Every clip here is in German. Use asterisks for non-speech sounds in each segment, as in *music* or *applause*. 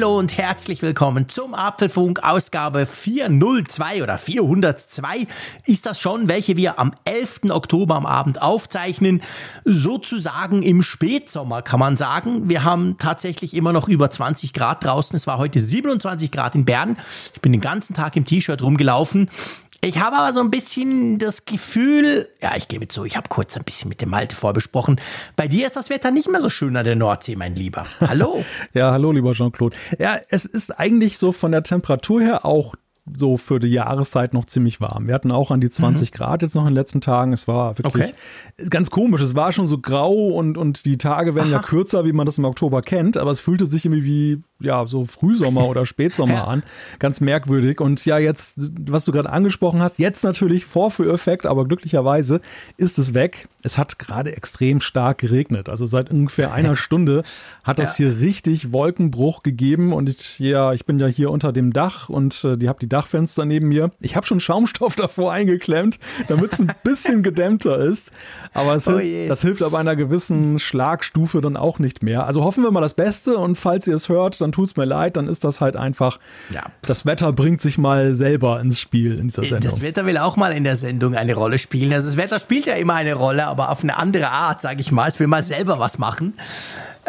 Hallo und herzlich willkommen zum Apfelfunk Ausgabe 402 oder 402 ist das schon, welche wir am 11. Oktober am Abend aufzeichnen. Sozusagen im Spätsommer kann man sagen. Wir haben tatsächlich immer noch über 20 Grad draußen. Es war heute 27 Grad in Bern. Ich bin den ganzen Tag im T-Shirt rumgelaufen. Ich habe aber so ein bisschen das Gefühl, ja, ich gebe zu, ich habe kurz ein bisschen mit dem Malte vorbesprochen. Bei dir ist das Wetter nicht mehr so schön an der Nordsee, mein Lieber. Hallo. *laughs* ja, hallo, lieber Jean-Claude. Ja, es ist eigentlich so von der Temperatur her auch so für die Jahreszeit noch ziemlich warm. Wir hatten auch an die 20 mhm. Grad jetzt noch in den letzten Tagen. Es war wirklich okay. ganz komisch. Es war schon so grau und, und die Tage werden Aha. ja kürzer, wie man das im Oktober kennt, aber es fühlte sich irgendwie wie ja, so Frühsommer oder Spätsommer an. Ganz merkwürdig. Und ja, jetzt, was du gerade angesprochen hast, jetzt natürlich Vorführeffekt, aber glücklicherweise ist es weg. Es hat gerade extrem stark geregnet. Also seit ungefähr *laughs* einer Stunde hat das ja. hier richtig Wolkenbruch gegeben. Und ich, ja, ich bin ja hier unter dem Dach und äh, die habe die Dachfenster neben mir. Ich habe schon Schaumstoff *laughs* davor eingeklemmt, damit es ein bisschen *laughs* gedämmter ist. Aber oh hilft, das hilft aber einer gewissen Schlagstufe dann auch nicht mehr. Also hoffen wir mal das Beste und falls ihr es hört, dann dann es mir leid, dann ist das halt einfach, ja. das Wetter bringt sich mal selber ins Spiel in dieser Sendung. Das Wetter will auch mal in der Sendung eine Rolle spielen. Also das Wetter spielt ja immer eine Rolle, aber auf eine andere Art, sage ich mal. Es will mal selber was machen.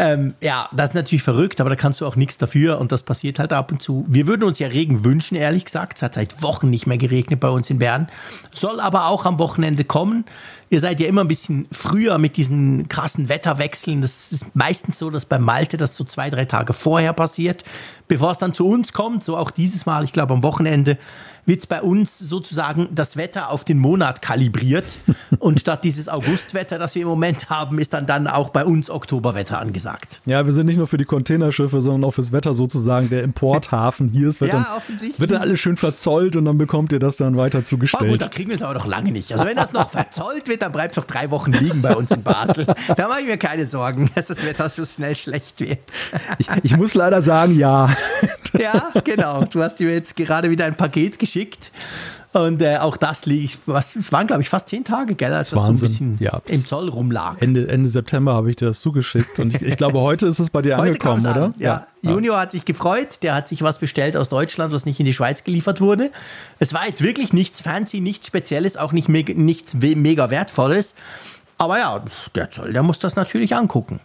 Ähm, ja, das ist natürlich verrückt, aber da kannst du auch nichts dafür und das passiert halt ab und zu. Wir würden uns ja Regen wünschen, ehrlich gesagt. Es hat seit Wochen nicht mehr geregnet bei uns in Bern. Soll aber auch am Wochenende kommen. Ihr seid ja immer ein bisschen früher mit diesen krassen Wetterwechseln. Das ist meistens so, dass bei Malte das so zwei, drei Tage vorher passiert, bevor es dann zu uns kommt. So auch dieses Mal, ich glaube am Wochenende wird bei uns sozusagen das Wetter auf den Monat kalibriert. *laughs* Und statt dieses Augustwetter, das wir im Moment haben, ist dann, dann auch bei uns Oktoberwetter angesagt. Ja, wir sind nicht nur für die Containerschiffe, sondern auch fürs Wetter sozusagen der Importhafen. Hier ist Wetter. Ja, offensichtlich. Wird dann alles schön verzollt und dann bekommt ihr das dann weiter zugestellt. Oh, gut, da kriegen wir es aber noch lange nicht. Also wenn das noch verzollt wird, dann bleibt es noch drei Wochen liegen bei uns in Basel. Da mache ich mir keine Sorgen, dass das Wetter so schnell schlecht wird. Ich, ich muss leider sagen, ja. *laughs* Ja, genau. Du hast dir jetzt gerade wieder ein Paket geschickt geschickt. Und äh, auch das liegt, was es waren, glaube ich, fast zehn Tage, gell, als das, das so ein bisschen ja, im Zoll rumlag. Ende, Ende September habe ich dir das zugeschickt und ich, ich glaube, *laughs* heute ist es bei dir angekommen, oder? An. Ja. ja. Junior hat sich gefreut, der hat sich was bestellt aus Deutschland, was nicht in die Schweiz geliefert wurde. Es war jetzt wirklich nichts fancy, nichts Spezielles, auch nicht me nichts mega Wertvolles. Aber ja, der Zoll, der muss das natürlich angucken.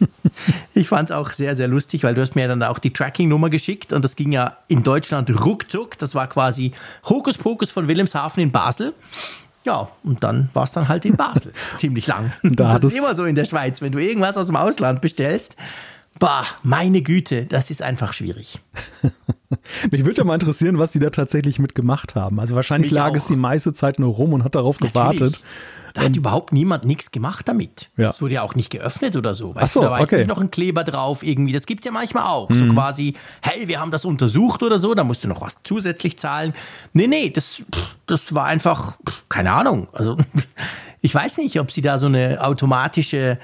*laughs* ich fand es auch sehr, sehr lustig, weil du hast mir dann auch die Tracking-Nummer geschickt und das ging ja in Deutschland ruckzuck. Das war quasi Hokuspokus von Wilhelmshaven in Basel. Ja, und dann war es dann halt in Basel. *laughs* Ziemlich lang. *laughs* Da das ist immer so in der Schweiz, wenn du irgendwas aus dem Ausland bestellst. Bah, meine Güte, das ist einfach schwierig. Mich würde ja mal interessieren, was sie da tatsächlich mitgemacht haben. Also wahrscheinlich Mich lag auch. es die meiste Zeit nur rum und hat darauf Natürlich. gewartet. Da hat überhaupt niemand nichts gemacht damit. Ja. Es wurde ja auch nicht geöffnet oder so. Weißt so, du, da war okay. jetzt nicht noch ein Kleber drauf irgendwie. Das gibt es ja manchmal auch. Mhm. So quasi, hey, wir haben das untersucht oder so, da musst du noch was zusätzlich zahlen. Nee, nee, das, das war einfach, keine Ahnung. Also *laughs* ich weiß nicht, ob sie da so eine automatische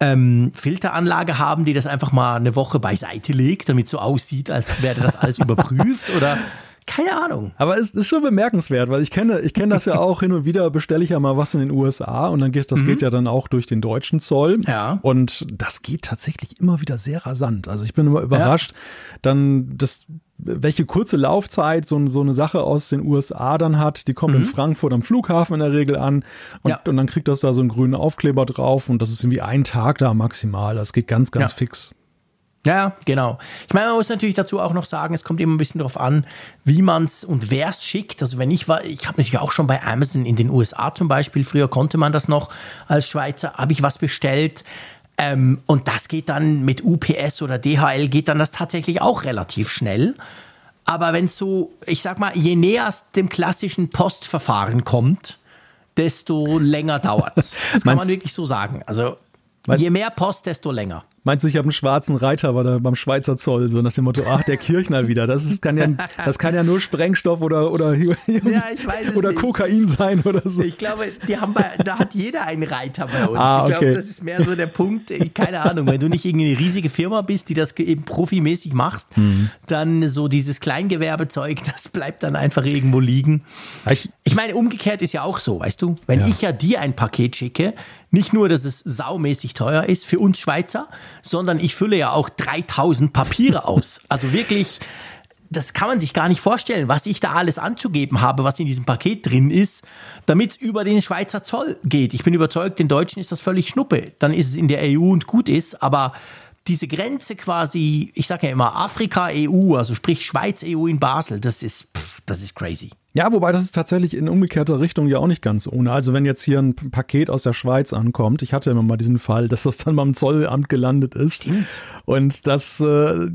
ähm, Filteranlage haben, die das einfach mal eine Woche beiseite legt, damit so aussieht, als wäre das alles *laughs* überprüft oder keine Ahnung. Aber es ist schon bemerkenswert, weil ich kenne, ich kenne das ja auch hin und wieder bestelle ich ja mal was in den USA und dann geht das mhm. geht ja dann auch durch den deutschen Zoll. Ja. Und das geht tatsächlich immer wieder sehr rasant. Also ich bin immer überrascht, ja. dann das welche kurze Laufzeit so, so, eine Sache aus den USA dann hat. Die kommt mhm. in Frankfurt am Flughafen in der Regel an und, ja. und, dann kriegt das da so einen grünen Aufkleber drauf und das ist irgendwie ein Tag da maximal. Das geht ganz, ganz ja. fix. Ja, genau. Ich meine, man muss natürlich dazu auch noch sagen, es kommt immer ein bisschen darauf an, wie man es und wer es schickt. Also wenn ich war, ich habe natürlich auch schon bei Amazon in den USA zum Beispiel, früher konnte man das noch als Schweizer, habe ich was bestellt. Ähm, und das geht dann mit UPS oder DHL, geht dann das tatsächlich auch relativ schnell. Aber wenn es so, ich sag mal, je näher es dem klassischen Postverfahren kommt, desto länger dauert es. Das kann man wirklich so sagen. Also Je mehr Post, desto länger. Meinst du, ich habe einen schwarzen Reiter bei beim Schweizer Zoll, so nach dem Motto, ach, der Kirchner *laughs* wieder. Das, ist, kann, ja, das kann ja nur Sprengstoff oder, oder, ja, oder Kokain sein oder so. Ich glaube, die haben bei, da hat jeder einen Reiter bei uns. Ah, okay. Ich glaube, das ist mehr so der Punkt, keine Ahnung, wenn du nicht irgendeine riesige Firma bist, die das eben profimäßig machst, mhm. dann so dieses Kleingewerbezeug, *laughs* das bleibt dann einfach irgendwo liegen. Ich, ich meine, umgekehrt ist ja auch so, weißt du, wenn ja. ich ja dir ein Paket schicke, nicht nur, dass es saumäßig teuer ist für uns Schweizer, sondern ich fülle ja auch 3000 Papiere aus. Also wirklich, das kann man sich gar nicht vorstellen, was ich da alles anzugeben habe, was in diesem Paket drin ist, damit es über den Schweizer Zoll geht. Ich bin überzeugt, den Deutschen ist das völlig Schnuppe. Dann ist es in der EU und gut ist, aber diese Grenze quasi, ich sage ja immer Afrika EU, also sprich Schweiz EU in Basel, das ist, pff, das ist crazy. Ja, wobei das ist tatsächlich in umgekehrter Richtung ja auch nicht ganz ohne. Also wenn jetzt hier ein Paket aus der Schweiz ankommt, ich hatte immer mal diesen Fall, dass das dann beim Zollamt gelandet ist. Stimmt. Und das, äh,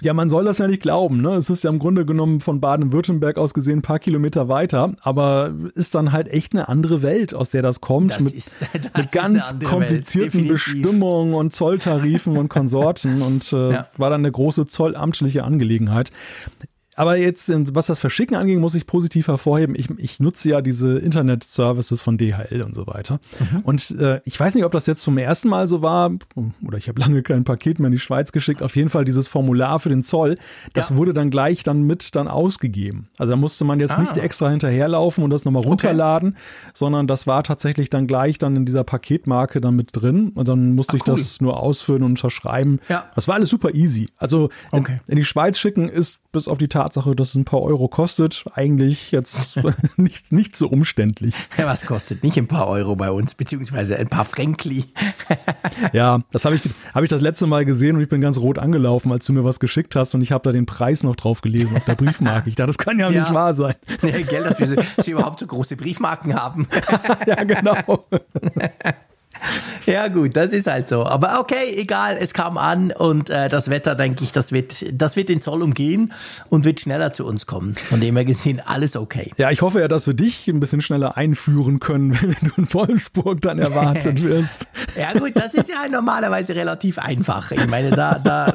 ja, man soll das ja nicht glauben. Ne? Es ist ja im Grunde genommen von Baden-Württemberg aus gesehen ein paar Kilometer weiter, aber ist dann halt echt eine andere Welt, aus der das kommt. Das mit, ist, *laughs* das mit ganz komplizierten Welt, Bestimmungen und Zolltarifen und Konsorten *laughs* und äh, ja. war dann eine große zollamtliche Angelegenheit. Aber jetzt, was das Verschicken angeht, muss ich positiv hervorheben. Ich, ich nutze ja diese Internet-Services von DHL und so weiter. Mhm. Und äh, ich weiß nicht, ob das jetzt zum ersten Mal so war, oder ich habe *laughs* lange kein Paket mehr in die Schweiz geschickt. Auf jeden Fall dieses Formular für den Zoll, das ja. wurde dann gleich dann mit dann ausgegeben. Also da musste man jetzt ah. nicht extra hinterherlaufen und das nochmal runterladen, okay. sondern das war tatsächlich dann gleich dann in dieser Paketmarke dann mit drin. Und dann musste ah, ich das nur ausfüllen und unterschreiben. Ja. Das war alles super easy. Also okay. in, in die Schweiz schicken ist bis auf die Tat Tatsache, dass es ein paar Euro kostet, eigentlich jetzt *laughs* nicht, nicht so umständlich. Was kostet nicht ein paar Euro bei uns, beziehungsweise ein paar Fränkli? *laughs* ja, das habe ich, hab ich das letzte Mal gesehen und ich bin ganz rot angelaufen, als du mir was geschickt hast und ich habe da den Preis noch drauf gelesen auf der *laughs* Briefmarke. Ich dachte, das kann ja, ja. nicht wahr sein. Nee, gell, dass wir, dass wir überhaupt so große Briefmarken haben. ja, genau. *laughs* Ja, gut, das ist halt so. Aber okay, egal, es kam an und äh, das Wetter, denke ich, das wird, das wird den Zoll umgehen und wird schneller zu uns kommen. Von dem her gesehen, alles okay. Ja, ich hoffe ja, dass wir dich ein bisschen schneller einführen können, *laughs* wenn du in Wolfsburg dann erwartet *laughs* wirst. ja, gut, das ist ja normalerweise relativ einfach. Ich meine, da, da,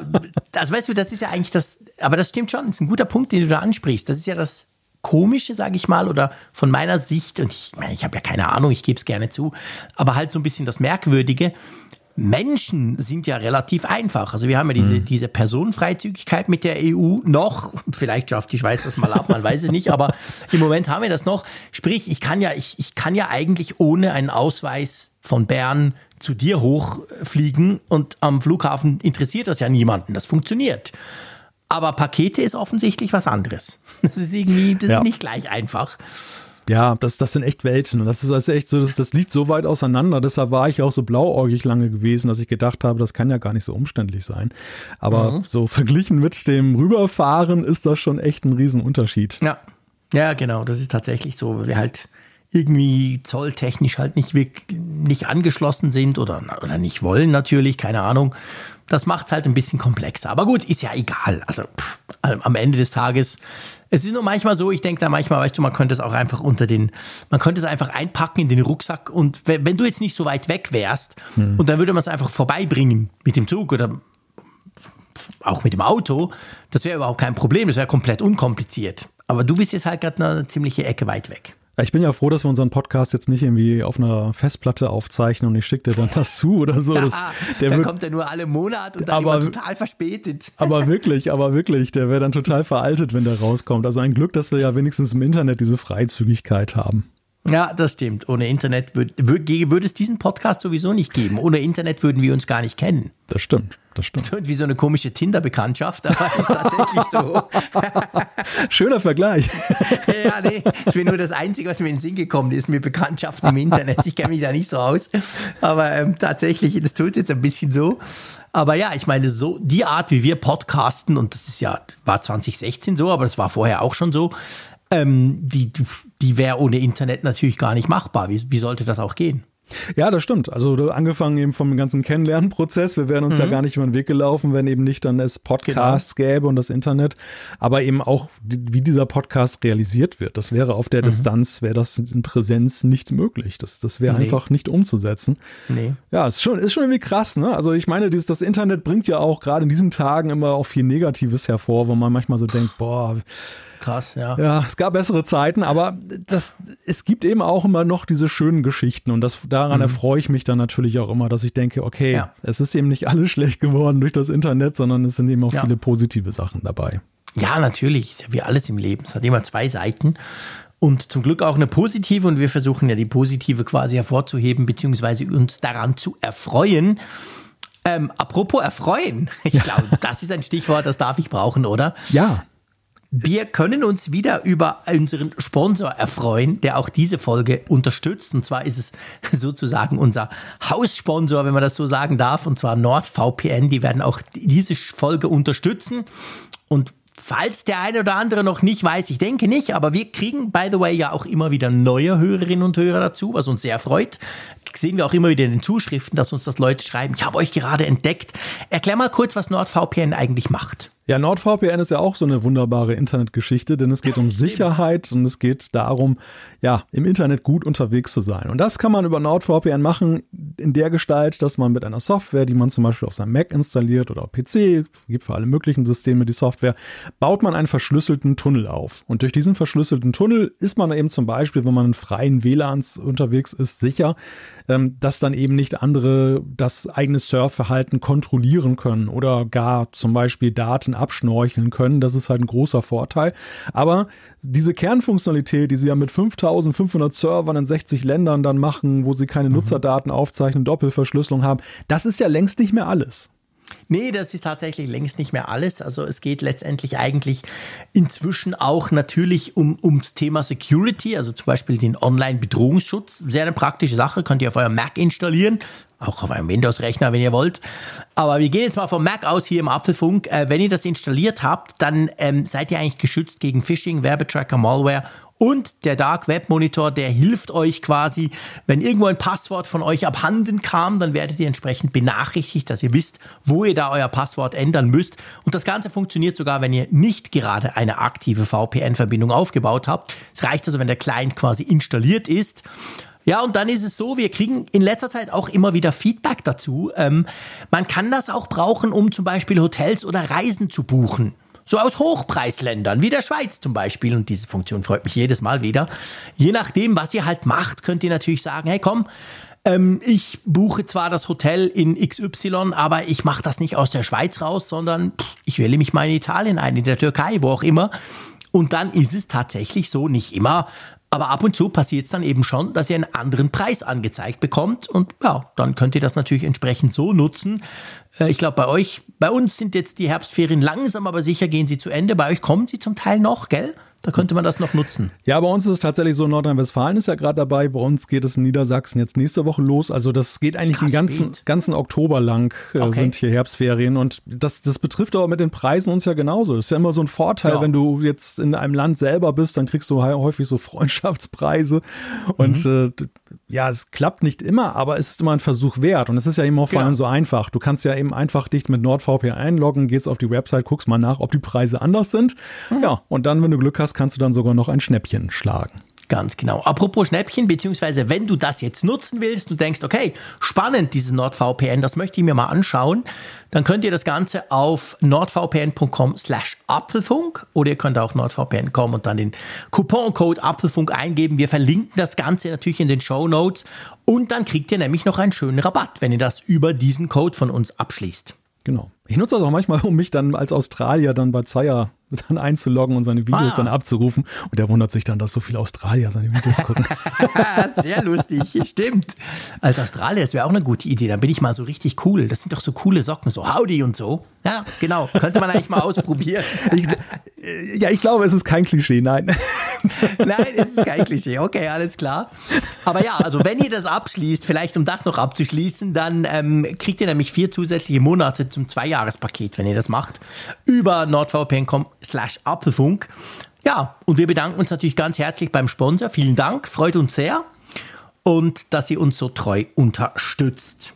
das weißt du, das ist ja eigentlich das, aber das stimmt schon, das ist ein guter Punkt, den du da ansprichst. Das ist ja das Komische, sage ich mal, oder von meiner Sicht, und ich meine, ich habe ja keine Ahnung, ich gebe es gerne zu, aber halt so ein bisschen das Merkwürdige. Menschen sind ja relativ einfach. Also wir haben ja diese, mhm. diese Personenfreizügigkeit mit der EU noch. Vielleicht schafft die Schweiz das mal ab, man weiß es nicht, aber im Moment haben wir das noch. Sprich, ich kann ja, ich, ich kann ja eigentlich ohne einen Ausweis von Bern zu dir hochfliegen und am Flughafen interessiert das ja niemanden. Das funktioniert. Aber Pakete ist offensichtlich was anderes. *laughs* Das ist irgendwie, das ja. ist nicht gleich einfach. Ja, das, das sind echt Welten. Und das ist also echt so, das, das liegt so weit auseinander. Deshalb war ich auch so blauäugig lange gewesen, dass ich gedacht habe, das kann ja gar nicht so umständlich sein. Aber mhm. so verglichen mit dem Rüberfahren ist das schon echt ein Riesenunterschied. Ja. Ja, genau. Das ist tatsächlich so, weil wir halt irgendwie zolltechnisch halt nicht, nicht angeschlossen sind oder, oder nicht wollen natürlich, keine Ahnung. Das macht es halt ein bisschen komplexer. Aber gut, ist ja egal. Also pff, am Ende des Tages, es ist nur manchmal so, ich denke da manchmal, weißt du, man könnte es auch einfach unter den, man könnte es einfach einpacken in den Rucksack und wenn, wenn du jetzt nicht so weit weg wärst hm. und dann würde man es einfach vorbeibringen mit dem Zug oder auch mit dem Auto, das wäre überhaupt kein Problem, das wäre komplett unkompliziert. Aber du bist jetzt halt gerade eine ziemliche Ecke weit weg. Ich bin ja froh, dass wir unseren Podcast jetzt nicht irgendwie auf einer Festplatte aufzeichnen und ich schicke dir dann das zu oder so. *laughs* Das, der dann kommt er nur alle Monate und dann aber, total verspätet. *laughs* Aber wirklich, aber wirklich, der wäre dann total veraltet, wenn der rauskommt. Also ein Glück, dass wir ja wenigstens im Internet diese Freizügigkeit haben. Ja, das stimmt. Ohne Internet würde würd es diesen Podcast sowieso nicht geben. Ohne Internet würden wir uns gar nicht kennen. Das stimmt. Das stimmt. Das *laughs* wie so eine komische Tinder-Bekanntschaft, aber ist tatsächlich so. *laughs* Schöner Vergleich. *laughs* ja, nee, ich bin nur das Einzige, was mir in den Sinn gekommen ist, mit Bekanntschaften im Internet. Ich kenne mich da nicht so aus. Aber ähm, tatsächlich, das tut jetzt ein bisschen so. Aber ja, ich meine, so die Art, wie wir podcasten, und das ist ja, war 2016 so, aber das war vorher auch schon so, ähm, die, die wäre ohne Internet natürlich gar nicht machbar. Wie, wie sollte das auch gehen? Ja, das stimmt. Also angefangen eben vom ganzen Kennenlernprozess. Wir wären uns mhm. ja gar nicht über den Weg gelaufen, wenn eben nicht dann es Podcasts genau. gäbe und das Internet. Aber eben auch, wie dieser Podcast realisiert wird. Das wäre auf der mhm. Distanz, wäre das in Präsenz nicht möglich. Das, das wäre nee. einfach nicht umzusetzen. Nee. Ja, ist schon, ist schon irgendwie krass. Ne? Also ich meine, dieses, das Internet bringt ja auch gerade in diesen Tagen immer auch viel Negatives hervor, wo man manchmal so denkt, boah, Krass, ja. Ja, es gab bessere Zeiten, aber das, es gibt eben auch immer noch diese schönen Geschichten und das, daran mhm. erfreue ich mich dann natürlich auch immer, dass ich denke, okay, ja. es ist eben nicht alles schlecht geworden durch das Internet, sondern es sind eben auch ja. viele positive Sachen dabei. Ja, natürlich, ist ja wie alles im Leben. Es hat immer zwei Seiten und zum Glück auch eine positive und wir versuchen ja die positive quasi hervorzuheben, beziehungsweise uns daran zu erfreuen. Ähm, apropos erfreuen, *laughs* ich ja. glaube, das ist ein Stichwort, das darf ich brauchen, oder? Ja. Wir können uns wieder über unseren Sponsor erfreuen, der auch diese Folge unterstützt. Und zwar ist es *laughs* sozusagen unser Haussponsor, wenn man das so sagen darf, und zwar NordVPN. Die werden auch diese Folge unterstützen. Und falls der eine oder andere noch nicht weiß, ich denke nicht, aber wir kriegen, by the way, ja auch immer wieder neue Hörerinnen und Hörer dazu, was uns sehr freut. Sehen wir auch immer wieder in den Zuschriften, dass uns das Leute schreiben, ich habe euch gerade entdeckt. Erklär mal kurz, was NordVPN eigentlich macht. Ja, NordVPN ist ja auch so eine wunderbare Internetgeschichte, denn es geht um *laughs* Sicherheit und es geht darum, ja, im Internet gut unterwegs zu sein. Und das kann man über NordVPN machen in der Gestalt, dass man mit einer Software, die man zum Beispiel auf seinem Mac installiert oder auf PC, gibt für alle möglichen Systeme die Software, baut man einen verschlüsselten Tunnel auf. Und durch diesen verschlüsselten Tunnel ist man eben zum Beispiel, wenn man in freien WLANs unterwegs ist, sicher, dass dann eben nicht andere das eigene Surfverhalten kontrollieren können oder gar zum Beispiel Daten abschnorcheln können. Das ist halt ein großer Vorteil. Aber diese Kernfunktionalität, die sie ja mit 5500 Servern in 60 Ländern dann machen, wo sie keine mhm. Nutzerdaten aufzeichnen, Doppelverschlüsselung haben, das ist ja längst nicht mehr alles. Nee, das ist tatsächlich längst nicht mehr alles. Also es geht letztendlich eigentlich inzwischen auch natürlich um, ums Thema Security, also zum Beispiel den Online-Bedrohungsschutz. Sehr eine praktische Sache, könnt ihr auf eurem Mac installieren, auch auf einem Windows-Rechner, wenn ihr wollt. Aber wir gehen jetzt mal vom Mac aus hier im Apfelfunk. Äh, wenn ihr das installiert habt, dann ähm, seid ihr eigentlich geschützt gegen Phishing, Werbetracker, Malware und der Dark Web Monitor, der hilft euch quasi, wenn irgendwo ein Passwort von euch abhanden kam, dann werdet ihr entsprechend benachrichtigt, dass ihr wisst, wo ihr da euer Passwort ändern müsst. Und das Ganze funktioniert sogar, wenn ihr nicht gerade eine aktive VPN-Verbindung aufgebaut habt. Es reicht also, wenn der Client quasi installiert ist. Ja, und dann ist es so, wir kriegen in letzter Zeit auch immer wieder Feedback dazu. Ähm, man kann das auch brauchen, um zum Beispiel Hotels oder Reisen zu buchen. So aus Hochpreisländern, wie der Schweiz zum Beispiel. Und diese Funktion freut mich jedes Mal wieder. Je nachdem, was ihr halt macht, könnt ihr natürlich sagen, hey komm, ähm, ich buche zwar das Hotel in XY, aber ich mache das nicht aus der Schweiz raus, sondern pff, ich wähle mich mal in Italien ein, in der Türkei, wo auch immer. Und dann ist es tatsächlich so, nicht immer, aber ab und zu passiert es dann eben schon, dass ihr einen anderen Preis angezeigt bekommt. Und ja, dann könnt ihr das natürlich entsprechend so nutzen. Äh, ich glaube, bei euch, bei uns sind jetzt die Herbstferien langsam, aber sicher gehen sie zu Ende. Bei euch kommen sie zum Teil noch, gell? Da könnte man das noch nutzen. Ja, bei uns ist es tatsächlich so, Nordrhein-Westfalen ist ja gerade dabei. Bei uns geht es in Niedersachsen jetzt nächste Woche los. Also das geht eigentlich Krass, den ganzen, ganzen Oktober lang äh, okay. sind hier Herbstferien. Und das, das betrifft aber mit den Preisen uns ja genauso. Das ist ja immer so ein Vorteil, ja. wenn du jetzt in einem Land selber bist, dann kriegst du häufig so *laughs* Freundschaftspreise. Und mhm. äh, ja, es klappt nicht immer, aber es ist immer ein Versuch wert. Und es ist ja eben auch vor genau. allem so einfach. Du kannst ja eben einfach dich mit NordVPN einloggen, gehst auf die Website, guckst mal nach, ob die Preise anders sind. Mhm. Ja, und dann, wenn du Glück hast, kannst du dann sogar noch ein Schnäppchen schlagen. Ganz genau. Apropos Schnäppchen, beziehungsweise wenn du das jetzt nutzen willst, du denkst, okay, spannend dieses NordVPN, das möchte ich mir mal anschauen, dann könnt ihr das Ganze auf nordvpn.com slash Apfelfunk oder ihr könnt auch nordvpn kommen und dann den Couponcode Apfelfunk eingeben. Wir verlinken das Ganze natürlich in den Show Notes und dann kriegt ihr nämlich noch einen schönen Rabatt, wenn ihr das über diesen Code von uns abschließt. Genau. Ich nutze das auch manchmal, um mich dann als Australier dann bei Zaya *laughs* dann einzuloggen und seine Videos ah. dann abzurufen. Und er wundert sich dann, dass so viele Australier seine Videos *laughs* gucken. *laughs* Sehr lustig, stimmt. Als Australier, das wäre auch eine gute Idee. Dann bin ich mal so richtig cool. Das sind doch so coole Socken, so Howdy und so. Ja, genau. Könnte man eigentlich mal ausprobieren. Ich, äh, ja, ich glaube, es ist kein Klischee, nein. nein, es ist kein Klischee. Okay, alles klar. Aber ja, also wenn ihr das abschließt, vielleicht um das noch abzuschließen, dann ähm, kriegt ihr nämlich vier zusätzliche Monate zum Zweijahrespaket, wenn ihr das macht, über nordvpn.com slash Apfelfunk. Ja, und wir bedanken uns natürlich ganz herzlich beim Sponsor. Vielen Dank, freut uns sehr. und dass ihr uns so treu unterstützt.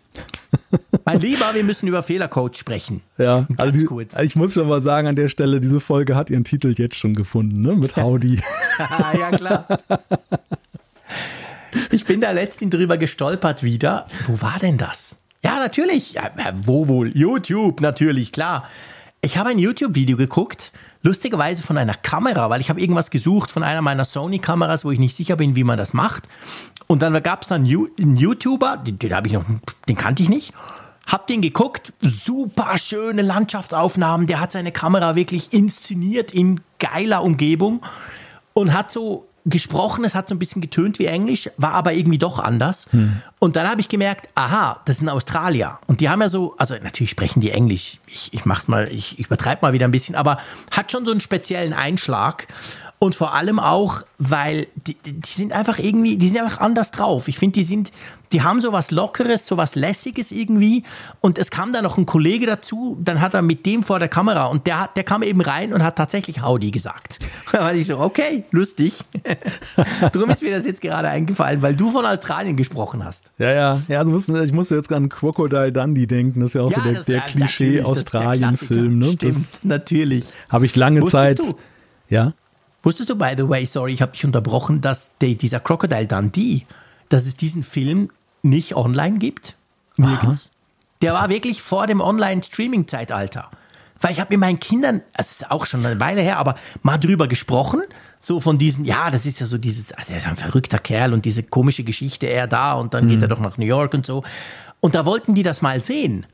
*laughs* mein Lieber, wir müssen über Fehlercoach sprechen. Ja, also die, kurz. ich muss schon mal sagen an der Stelle, diese Folge hat ihren Titel jetzt schon gefunden, ne? Mit Howdy. *laughs* ja, klar. Ich bin da letztens drüber gestolpert wieder. Wo war denn das? Ja, natürlich. Ja, wo wohl? YouTube, natürlich, klar. Ich habe ein YouTube-Video geguckt Lustigerweise von einer Kamera, weil ich habe irgendwas gesucht von einer meiner Sony-Kameras, wo ich nicht sicher bin, wie man das macht. Und dann gab es dann einen YouTuber, den, den habe ich noch, den kannte ich nicht. Hab den geguckt, super schöne Landschaftsaufnahmen. Der hat seine Kamera wirklich inszeniert in geiler Umgebung und hat so gesprochen, es hat so ein bisschen getönt wie Englisch, war aber irgendwie doch anders. Hm. Und dann habe ich gemerkt, aha, das sind Australier. Und die haben ja so, also natürlich sprechen die Englisch. Ich, ich mach's mal, ich, ich übertreibe mal wieder ein bisschen, aber hat schon so einen speziellen Einschlag. Und vor allem auch, weil die, die sind einfach irgendwie, die sind einfach anders drauf. Ich finde, die sind, die haben so was Lockeres, so was Lässiges irgendwie. Und es kam dann noch ein Kollege dazu, dann hat er mit dem vor der Kamera und der, der kam eben rein und hat tatsächlich Howdy gesagt. *laughs* Da war ich so, okay, lustig. *laughs* Darum ist mir das jetzt gerade eingefallen, weil du von Australien gesprochen hast. Ja, ja, ja, also ich musste jetzt an Crocodile Dundee denken. Das ist ja auch ja, so der, der Klischee-Australien-Film. Ne? Stimmt, das natürlich. Habe ich lange Wusstest Zeit. Du? Ja. Wusstest du, by the way, sorry, ich habe dich unterbrochen, dass die, dieser Crocodile Dundee, dass es diesen Film nicht online gibt? Nirgends. Aha. Der war wirklich vor dem Online-Streaming-Zeitalter. Weil ich habe mit meinen Kindern, es ist auch schon eine Weile her, aber mal drüber gesprochen, so von diesen, ja, das ist ja so dieses, also er ist ein verrückter Kerl und diese komische Geschichte, er da und dann mhm. geht er doch nach New York und so. Und da wollten die das mal sehen.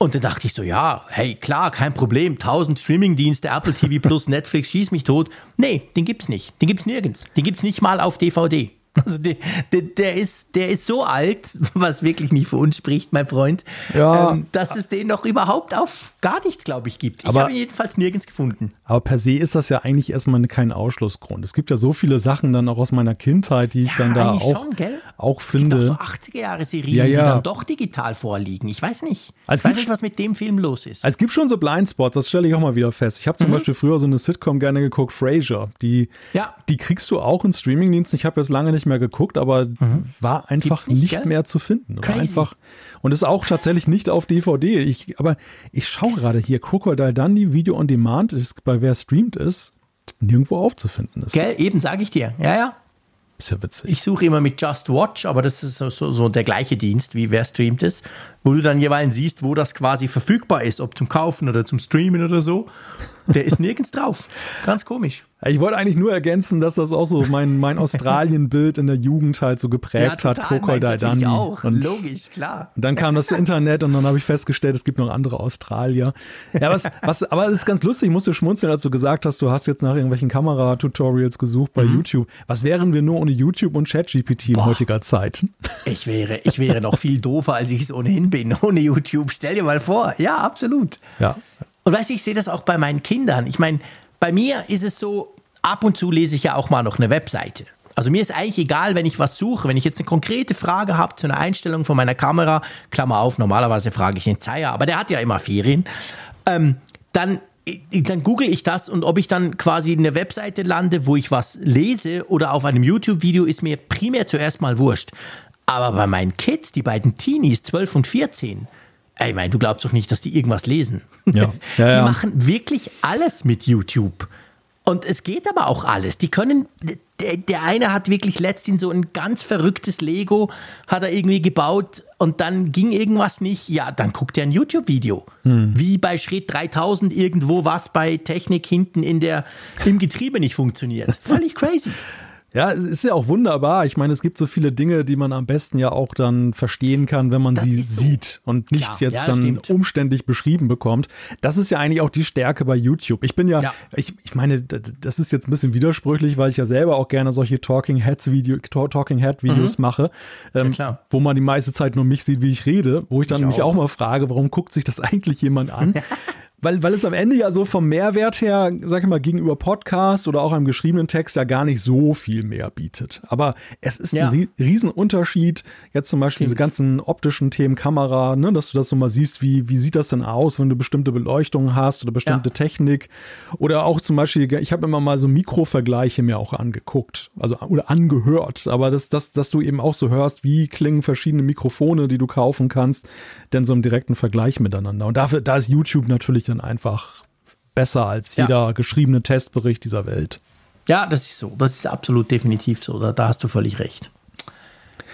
Und dann dachte ich so, ja, hey, klar, kein Problem, 1000 Streamingdienste, Apple TV Plus, *laughs* Netflix, schieß mich tot. Nee, den gibt's nicht. Den gibt's nirgends. Den gibt's nicht mal auf DVD. *laughs* Also der, der, der, ist, der ist so alt, *laughs* was wirklich nicht für uns spricht, mein Freund, ja. ähm, dass es den noch überhaupt auf gar nichts, glaube ich, gibt. Ich habe ihn jedenfalls nirgends gefunden. Aber per se ist das ja eigentlich erstmal kein Ausschlussgrund. Es gibt ja so viele Sachen dann auch aus meiner Kindheit, die ich dann da auch, schon, auch finde. Es gibt auch so 80er-Jahre-Serien, ja, ja. die dann doch digital vorliegen. Ich weiß nicht. Also ich weiß nicht, was mit dem Film los ist. Es gibt schon so Blindspots, das stelle ich auch mal wieder fest. Ich habe zum mhm. Beispiel früher so eine Sitcom gerne geguckt, Frasier. Die, ja. die kriegst du auch in Streamingdiensten. Ich habe jetzt lange nicht mehr geguckt, aber mhm. war einfach nicht, nicht mehr zu finden. War einfach und ist auch tatsächlich nicht auf DVD. Ich, aber ich schaue gerade hier Crocodile Dundee Video on Demand, ist bei wer streamt ist, nirgendwo aufzufinden ist. Gell, eben sage ich dir. Ja, ja. Ist ja witzig. Ich suche immer mit Just Watch, aber das ist so, so, so der gleiche Dienst, wie wer streamt ist, wo du dann jeweils siehst, wo das quasi verfügbar ist, ob zum Kaufen oder zum Streamen oder so. Der ist nirgends drauf. Ganz komisch. Ich wollte eigentlich nur ergänzen, dass das auch so mein, mein Australien-Bild in der Jugend halt so geprägt ja, hat. Crocodile Dundee. auch. Und Logisch, klar. Und dann kam das Internet und dann habe ich festgestellt, es gibt noch andere Australier. Ja, was, was, aber es ist ganz lustig, ich musste schmunzeln, als du gesagt hast, du hast jetzt nach irgendwelchen Kameratutorials gesucht bei mhm. YouTube. Was wären wir nur ohne YouTube und ChatGPT in heutiger Zeit? Ich wäre, ich wäre noch viel doofer, als ich es ohnehin bin, *laughs* ohne YouTube. Stell dir mal vor. Ja, absolut. Ja. Und weißt du, ich sehe das auch bei meinen Kindern. Ich meine, bei mir ist es so, ab und zu lese ich ja auch mal noch eine Webseite. Also mir ist eigentlich egal, wenn ich was suche. Wenn ich jetzt eine konkrete Frage habe zu einer Einstellung von meiner Kamera, Klammer auf, normalerweise frage ich den Zeier, aber der hat ja immer Ferien, ähm, dann dann google ich das und ob ich dann quasi eine Webseite lande, wo ich was lese oder auf einem YouTube-Video, ist mir primär zuerst mal wurscht. Aber bei meinen Kids, die beiden Teenies, 12 und 14, ich meine, du glaubst doch nicht, dass die irgendwas lesen. Ja. *laughs* Ja, die machen wirklich alles mit YouTube. Und es geht aber auch alles. Die können, der, der, eine hat wirklich letztens so ein ganz verrücktes Lego, hat er irgendwie gebaut und dann ging irgendwas nicht. Ja, dann guckt er ein YouTube-Video. Hm. Wie bei Schritt 3000 irgendwo was bei Technik hinten in der, im Getriebe nicht funktioniert. *laughs* Völlig crazy. Ja, es ist ja auch wunderbar. Ich meine, es gibt so viele Dinge, die man am besten ja auch dann verstehen kann, wenn man das sie so. sieht und nicht Klar, jetzt ja, dann stimmt. umständlich beschrieben bekommt. Das ist ja eigentlich auch die Stärke bei YouTube. Ich bin ja, ja, Ich, ich meine, das ist jetzt ein bisschen widersprüchlich, weil ich ja selber auch gerne solche Talking Heads Video, Talking Head Videos mhm. mache, ähm, ja, wo man die meiste Zeit nur mich sieht, wie ich rede, wo ich dann ich nämlich auch. auch mal frage, warum guckt sich das *laughs* eigentlich jemand an? Weil, weil es am Ende ja so vom Mehrwert her, sag ich mal, gegenüber Podcast oder auch einem geschriebenen Text ja gar nicht so viel mehr bietet. Aber es ist ja. ein Riesenunterschied. Jetzt zum Beispiel Stimmt. diese ganzen optischen Themen, Kamera, ne, dass du das so mal siehst, wie, wie sieht das denn aus, wenn du bestimmte Beleuchtungen hast oder bestimmte ja. Technik. Oder auch zum Beispiel, ich habe immer mal so Mikrovergleiche mir auch angeguckt, also oder angehört. Aber das, das, dass du eben auch so hörst, wie klingen verschiedene Mikrofone, die du kaufen kannst, denn so einen direkten Vergleich miteinander. Und dafür, da ist YouTube natürlich dann einfach besser als ja. jeder geschriebene Testbericht dieser Welt. Ja, das ist so. Das ist absolut definitiv so. Da, da hast du völlig recht.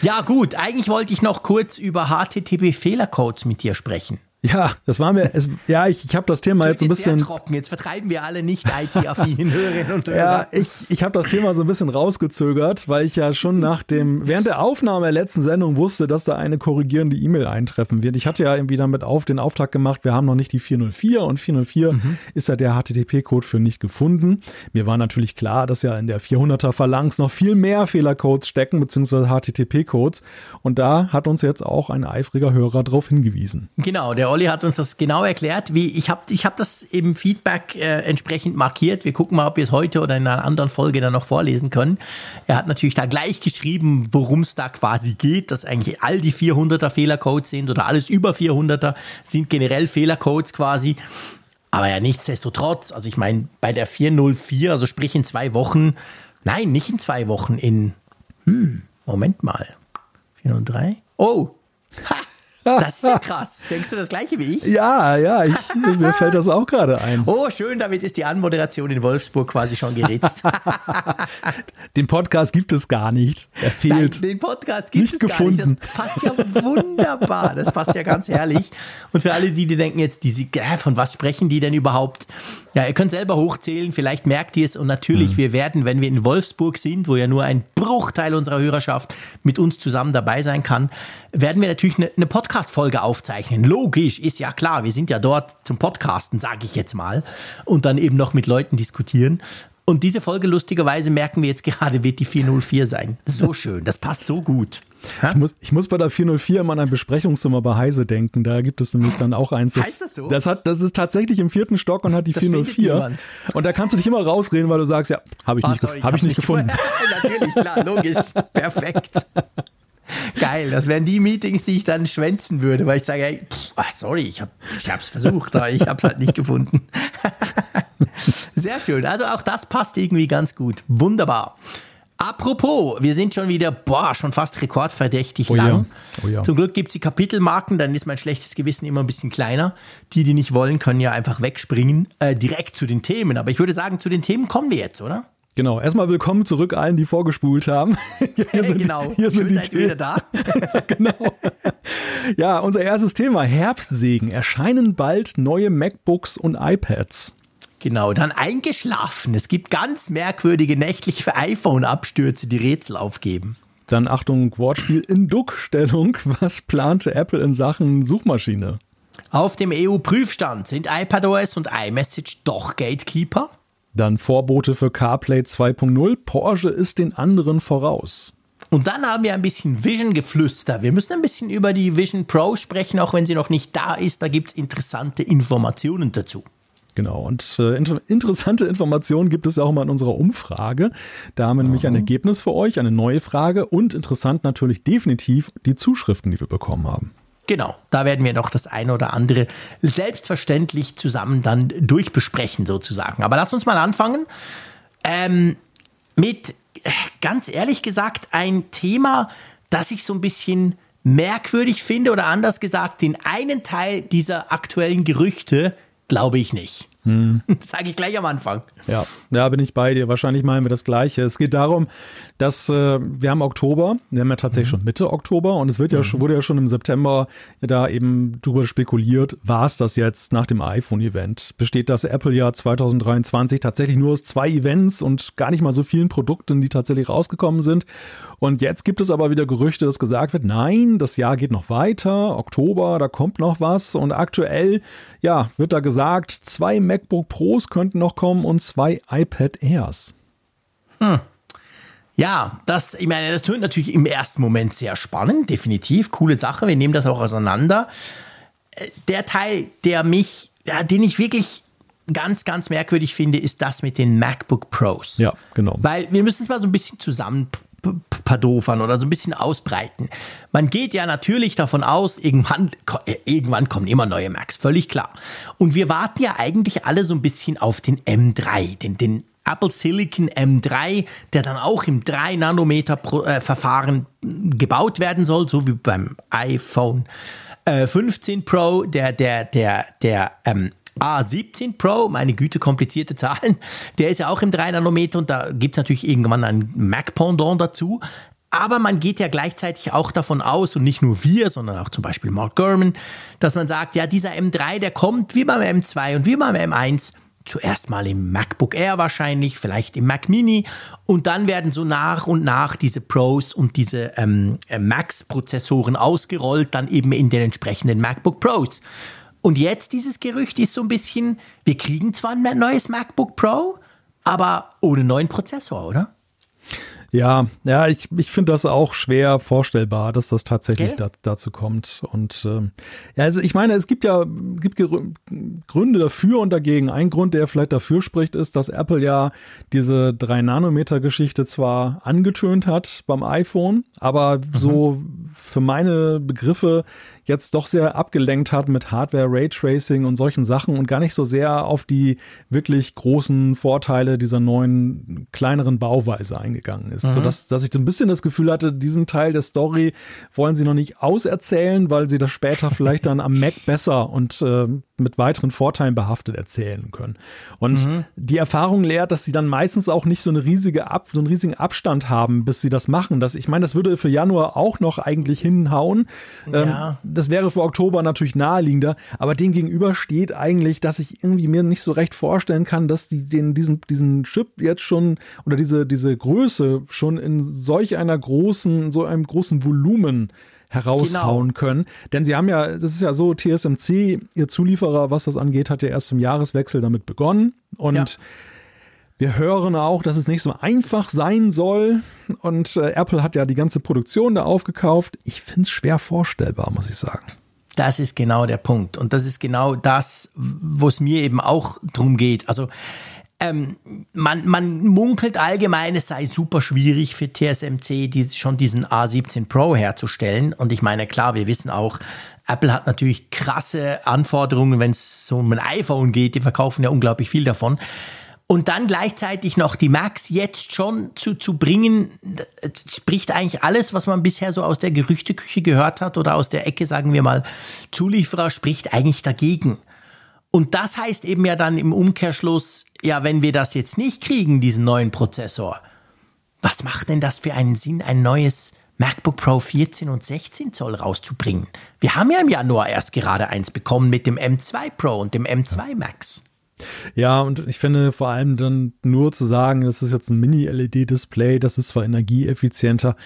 Ja, gut. Eigentlich wollte ich noch kurz über HTTP-Fehlercodes mit dir sprechen. Ja, das war mir, es, ja, ich, ich habe das Thema jetzt ein bisschen. trocken. Jetzt vertreiben wir alle nicht IT-affinen *laughs* Hörerinnen und Hörer. Ja, ich, ich habe das Thema so ein bisschen rausgezögert, weil ich ja schon nach dem, während der Aufnahme der letzten Sendung wusste, dass da eine korrigierende E-Mail eintreffen wird. Ich hatte ja irgendwie damit auf den Auftrag gemacht, wir haben noch nicht die 404 und 404 mhm. ist ja der HTTP-Code für nicht gefunden. Mir war natürlich klar, dass ja in der 400er Phalanx noch viel mehr Fehlercodes stecken, beziehungsweise HTTP-Codes. Und da hat uns jetzt auch ein eifriger Hörer darauf hingewiesen. Genau, der Olli hat uns das genau erklärt. Wie, ich habe ich hab das im Feedback äh, entsprechend markiert. Wir gucken mal, ob wir es heute oder in einer anderen Folge dann noch vorlesen können. Er hat natürlich da gleich geschrieben, worum es da quasi geht, dass eigentlich all die 400er Fehlercodes sind oder alles über 400er sind generell Fehlercodes quasi. Aber ja, nichtsdestotrotz, also ich meine, bei der 404, also sprich in zwei Wochen, nein, nicht in zwei Wochen, in, hm, Moment mal, 403, oh, ha, das ist ja krass. Denkst du das gleiche wie ich? Ja, ja, ich, mir *laughs* fällt das auch gerade ein. Oh, schön, damit ist die Anmoderation in Wolfsburg quasi schon geritzt. *laughs* den Podcast gibt es gar nicht. Er fehlt. Nein, den Podcast gibt nicht es gefunden. gar nicht. Das passt ja wunderbar. Das passt ja ganz herrlich. Und für alle, die, die denken jetzt, die, äh, von was sprechen die denn überhaupt? Ja, ihr könnt selber hochzählen, vielleicht merkt ihr es. Und natürlich, hm. wir werden, wenn wir in Wolfsburg sind, wo ja nur ein Bruchteil unserer Hörerschaft mit uns zusammen dabei sein kann, werden wir natürlich eine, eine Podcast-Folge aufzeichnen. Logisch, ist ja klar. Wir sind ja dort zum Podcasten, sage ich jetzt mal. Und dann eben noch mit Leuten diskutieren. Und diese Folge, lustigerweise, merken wir jetzt gerade, wird die 404 sein. So schön, das passt so gut. Ich muss, ich muss bei der 404 immer an ein Besprechungszimmer bei Heise denken. Da gibt es nämlich dann auch eins. Das, heißt das so? Das, hat, das ist tatsächlich im vierten Stock und hat die das 404. Und da kannst du dich immer rausreden, weil du sagst, ja, habe ich, ah, nicht, sorry, hab ich nicht gefunden. *laughs* Natürlich, klar, logisch. Perfekt. Geil, das wären die Meetings, die ich dann schwänzen würde, weil ich sage, hey, pff, ah, sorry, ich habe es versucht, aber ich habe es halt nicht gefunden. *laughs* *laughs* Sehr schön, also auch das passt irgendwie ganz gut. Wunderbar. Apropos, wir sind schon wieder, boah, schon fast rekordverdächtig oh lang. Ja. Oh ja. Zum Glück gibt es die Kapitelmarken, dann ist mein schlechtes Gewissen immer ein bisschen kleiner. Die, die nicht wollen, können ja einfach wegspringen, äh, direkt zu den Themen. Aber ich würde sagen, zu den Themen kommen wir jetzt, oder? Genau, erstmal willkommen zurück allen, die vorgespult haben. *laughs* Hier sind, genau, hier sind die seid wieder da. *laughs* genau. Ja, unser erstes Thema, Herbstsegen. Erscheinen bald neue MacBooks und iPads. Genau, dann eingeschlafen. Es gibt ganz merkwürdige nächtliche iPhone-Abstürze, die Rätsel aufgeben. Dann Achtung, Wortspiel in Duckstellung. Was plante Apple in Sachen Suchmaschine? Auf dem EU-Prüfstand sind iPadOS und iMessage doch Gatekeeper? Dann Vorbote für CarPlay 2.0. Porsche ist den anderen voraus. Und dann haben wir ein bisschen Vision-Geflüster. Wir müssen ein bisschen über die Vision Pro sprechen, auch wenn sie noch nicht da ist. Da gibt es interessante Informationen dazu. Genau, und äh, inter interessante Informationen gibt es auch mal in unserer Umfrage. Da haben wir nämlich ein Ergebnis für euch, eine neue Frage und interessant natürlich definitiv die Zuschriften, die wir bekommen haben. Genau, da werden wir noch das eine oder andere selbstverständlich zusammen dann durchbesprechen sozusagen. Aber lass uns mal anfangen ähm, mit, ganz ehrlich gesagt, ein Thema, das ich so ein bisschen merkwürdig finde oder anders gesagt, den einen Teil dieser aktuellen Gerüchte glaube ich nicht. Hm. *laughs* Sage ich gleich am Anfang. Ja, da bin ich bei dir. Wahrscheinlich meinen wir das Gleiche. Es geht darum, dass äh, wir haben Oktober, wir haben ja tatsächlich mhm. schon Mitte Oktober und es wird ja mhm. wurde ja schon im September da eben drüber spekuliert, war es das jetzt nach dem iPhone-Event? Besteht das Apple-Jahr 2023 tatsächlich nur aus zwei Events und gar nicht mal so vielen Produkten, die tatsächlich rausgekommen sind? Und jetzt gibt es aber wieder Gerüchte, dass gesagt wird, nein, das Jahr geht noch weiter, Oktober, da kommt noch was und aktuell, ja, wird da gesagt, zwei MacBook Pros könnten noch kommen und zwei iPad Airs. Hm. Ja, das, ich meine, das tönt natürlich im ersten Moment sehr spannend, definitiv. Coole Sache, wir nehmen das auch auseinander. Äh, der Teil, der mich ja, den ich wirklich ganz, ganz merkwürdig finde, ist das mit den MacBook Pros. Ja, genau. Weil wir müssen es mal so ein bisschen zusammen padofern oder so ein bisschen ausbreiten. Man geht ja natürlich davon aus, irgendwann, äh, irgendwann kommen immer neue Macs, völlig klar. Und wir warten ja eigentlich alle so ein bisschen auf den M3, den, den Apple Silicon M3, der dann auch im 3-Nanometer-Verfahren äh, gebaut werden soll, so wie beim iPhone äh, 15 Pro, der, der, der, der ähm, A17 Pro, meine Güte, komplizierte *laughs* Zahlen, der ist ja auch im 3-Nanometer und da gibt es natürlich irgendwann ein Mac-Pendant dazu. Aber man geht ja gleichzeitig auch davon aus, und nicht nur wir, sondern auch zum Beispiel Mark Gurman, dass man sagt, ja, dieser M3, der kommt wie beim M2 und wie beim M1 zuerst mal im MacBook Air wahrscheinlich, vielleicht im Mac Mini und dann werden so nach und nach diese Pros und diese ähm, äh, Max-Prozessoren ausgerollt, dann eben in den entsprechenden MacBook Pros. Und jetzt dieses Gerücht ist so ein bisschen, wir kriegen zwar ein neues MacBook Pro, aber ohne neuen Prozessor, oder? Ja, ja, ich, ich finde das auch schwer vorstellbar, dass das tatsächlich da, dazu kommt. Und ähm, ja, also ich meine, es gibt ja gibt Gründe dafür und dagegen. Ein Grund, der vielleicht dafür spricht, ist, dass Apple ja diese 3-Nanometer-Geschichte zwar angetönt hat beim iPhone, aber mhm. so für meine Begriffe jetzt doch sehr abgelenkt hat mit Hardware, Raytracing und solchen Sachen und gar nicht so sehr auf die wirklich großen Vorteile dieser neuen, kleineren Bauweise eingegangen ist. Mhm. Sodass dass ich so ein bisschen das Gefühl hatte, diesen Teil der Story wollen sie noch nicht auserzählen, weil sie das später *laughs* vielleicht dann am Mac besser und äh, mit weiteren Vorteilen behaftet erzählen können. Und mhm. die Erfahrung lehrt, dass sie dann meistens auch nicht so eine riesige Ab, so einen riesigen Abstand haben, bis sie das machen. Das, ich meine, das würde für Januar auch noch eigentlich hinhauen. Ja. Ähm, das wäre für Oktober natürlich naheliegender, aber dem gegenüber steht eigentlich, dass ich irgendwie mir nicht so recht vorstellen kann, dass die den, diesen, diesen Chip jetzt schon oder diese, diese Größe schon in solch einer großen, so einem großen Volumen heraushauen genau. können. Denn sie haben ja, das ist ja so, TSMC, ihr Zulieferer, was das angeht, hat ja erst zum Jahreswechsel damit begonnen. Und ja. Wir hören auch, dass es nicht so einfach sein soll. Und äh, Apple hat ja die ganze Produktion da aufgekauft. Ich finde es schwer vorstellbar, muss ich sagen. Das ist genau der Punkt. Und das ist genau das, wo es mir eben auch drum geht. Also ähm, man, man munkelt allgemein, es sei super schwierig für TSMC, die, schon diesen A17 Pro herzustellen. Und ich meine, klar, wir wissen auch, Apple hat natürlich krasse Anforderungen, wenn es um ein iPhone geht. Die verkaufen ja unglaublich viel davon. Und dann gleichzeitig noch die Max jetzt schon zu, zu bringen, spricht eigentlich alles, was man bisher so aus der Gerüchteküche gehört hat oder aus der Ecke, sagen wir mal, Zulieferer, spricht eigentlich dagegen. Und das heißt eben ja dann im Umkehrschluss, ja, wenn wir das jetzt nicht kriegen, diesen neuen Prozessor, was macht denn das für einen Sinn, ein neues MacBook Pro 14 und 16 Zoll rauszubringen? Wir haben ja im Januar erst gerade eins bekommen mit dem M2 Pro und dem M2 Max. Ja, und ich finde vor allem dann nur zu sagen, das ist jetzt ein Mini-LED-Display, das ist zwar energieeffizienter,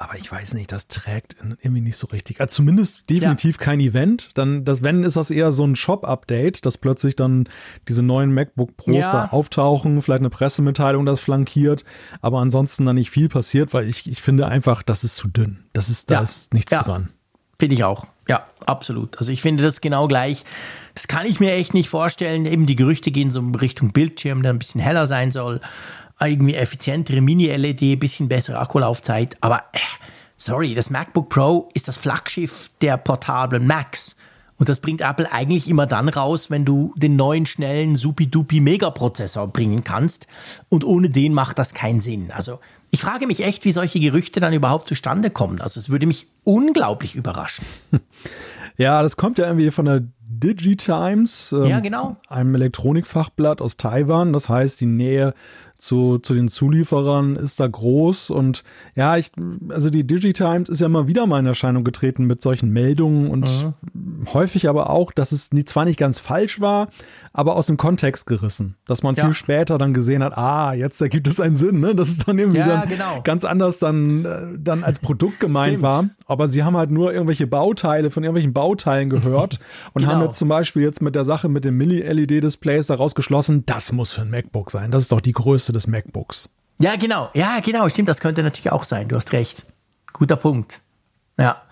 aber ich weiß nicht, das trägt irgendwie nicht so richtig. Also zumindest definitiv ja. kein Event. Dann, das, wenn, ist das eher so ein Shop-Update, dass plötzlich dann diese neuen MacBook Pros ja. da auftauchen, vielleicht eine Pressemitteilung das flankiert, aber ansonsten dann nicht viel passiert, weil ich, ich finde einfach, das ist zu dünn. Das ist, da ja. ist nichts dran. Finde ich auch. Ja, absolut. Also ich finde das genau gleich. Das kann ich mir echt nicht vorstellen. Eben die Gerüchte gehen so in Richtung Bildschirm, der ein bisschen heller sein soll irgendwie effizientere Mini-LED, bisschen bessere Akkulaufzeit. Aber äh, sorry, das MacBook Pro ist das Flaggschiff der portablen Macs. Und das bringt Apple eigentlich immer dann raus, wenn du den neuen, schnellen, supi-dupi Megaprozessor bringen kannst. Und ohne den macht das keinen Sinn. Also ich frage mich echt, wie solche Gerüchte dann überhaupt zustande kommen. Also es würde mich unglaublich überraschen. *laughs* Ja, das kommt ja irgendwie von der Digitimes, ähm, ja, genau. einem Elektronikfachblatt aus Taiwan. Das heißt, die Nähe zu, zu den Zulieferern ist da groß und ja, ich, also die Digitimes ist ja immer wieder mal in Erscheinung getreten mit solchen Meldungen und mhm. häufig aber auch, dass es nie, zwar nicht ganz falsch war, aber aus dem Kontext gerissen. Dass man ja. viel später dann gesehen hat, ah, jetzt ergibt es einen Sinn, ne? Das ist dann irgendwie ja, dann genau. ganz anders dann, äh, dann als Produkt gemeint war. Aber sie haben halt nur irgendwelche Bauteile von irgendwelchen Bauteilen gehört *laughs* und genau. haben jetzt zum Beispiel jetzt mit der Sache mit den Mini-LED-Displays daraus geschlossen, das muss für ein MacBook sein. Das ist doch die Größe des MacBooks. Ja, genau. Ja, genau. Stimmt, das könnte natürlich auch sein. Du hast recht. Guter Punkt. Ja.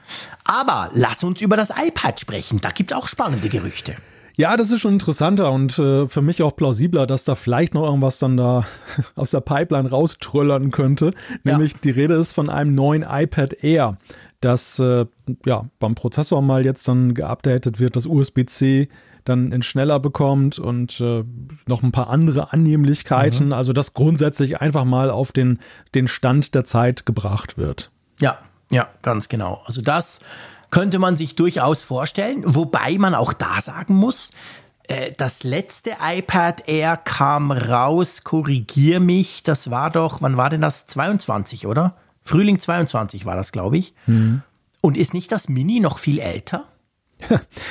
Aber lass uns über das iPad sprechen. Da gibt es auch spannende Gerüchte. Ja, das ist schon interessanter und äh, für mich auch plausibler, dass da vielleicht noch irgendwas dann da *laughs* aus der Pipeline rauströllern könnte. Nämlich ja. die Rede ist von einem neuen iPad Air, das äh, ja beim Prozessor mal jetzt dann geupdatet wird, das USB-C dann in schneller bekommt und äh, noch ein paar andere Annehmlichkeiten. Mhm. Also das grundsätzlich einfach mal auf den, den Stand der Zeit gebracht wird. Ja, ja, ganz genau. Also das könnte man sich durchaus vorstellen, wobei man auch da sagen muss, äh, das letzte iPad Air kam raus, korrigier mich, das war doch, wann war denn das? 22, oder? Frühling 22 war das, glaube ich. Mhm. Und ist nicht das Mini noch viel älter?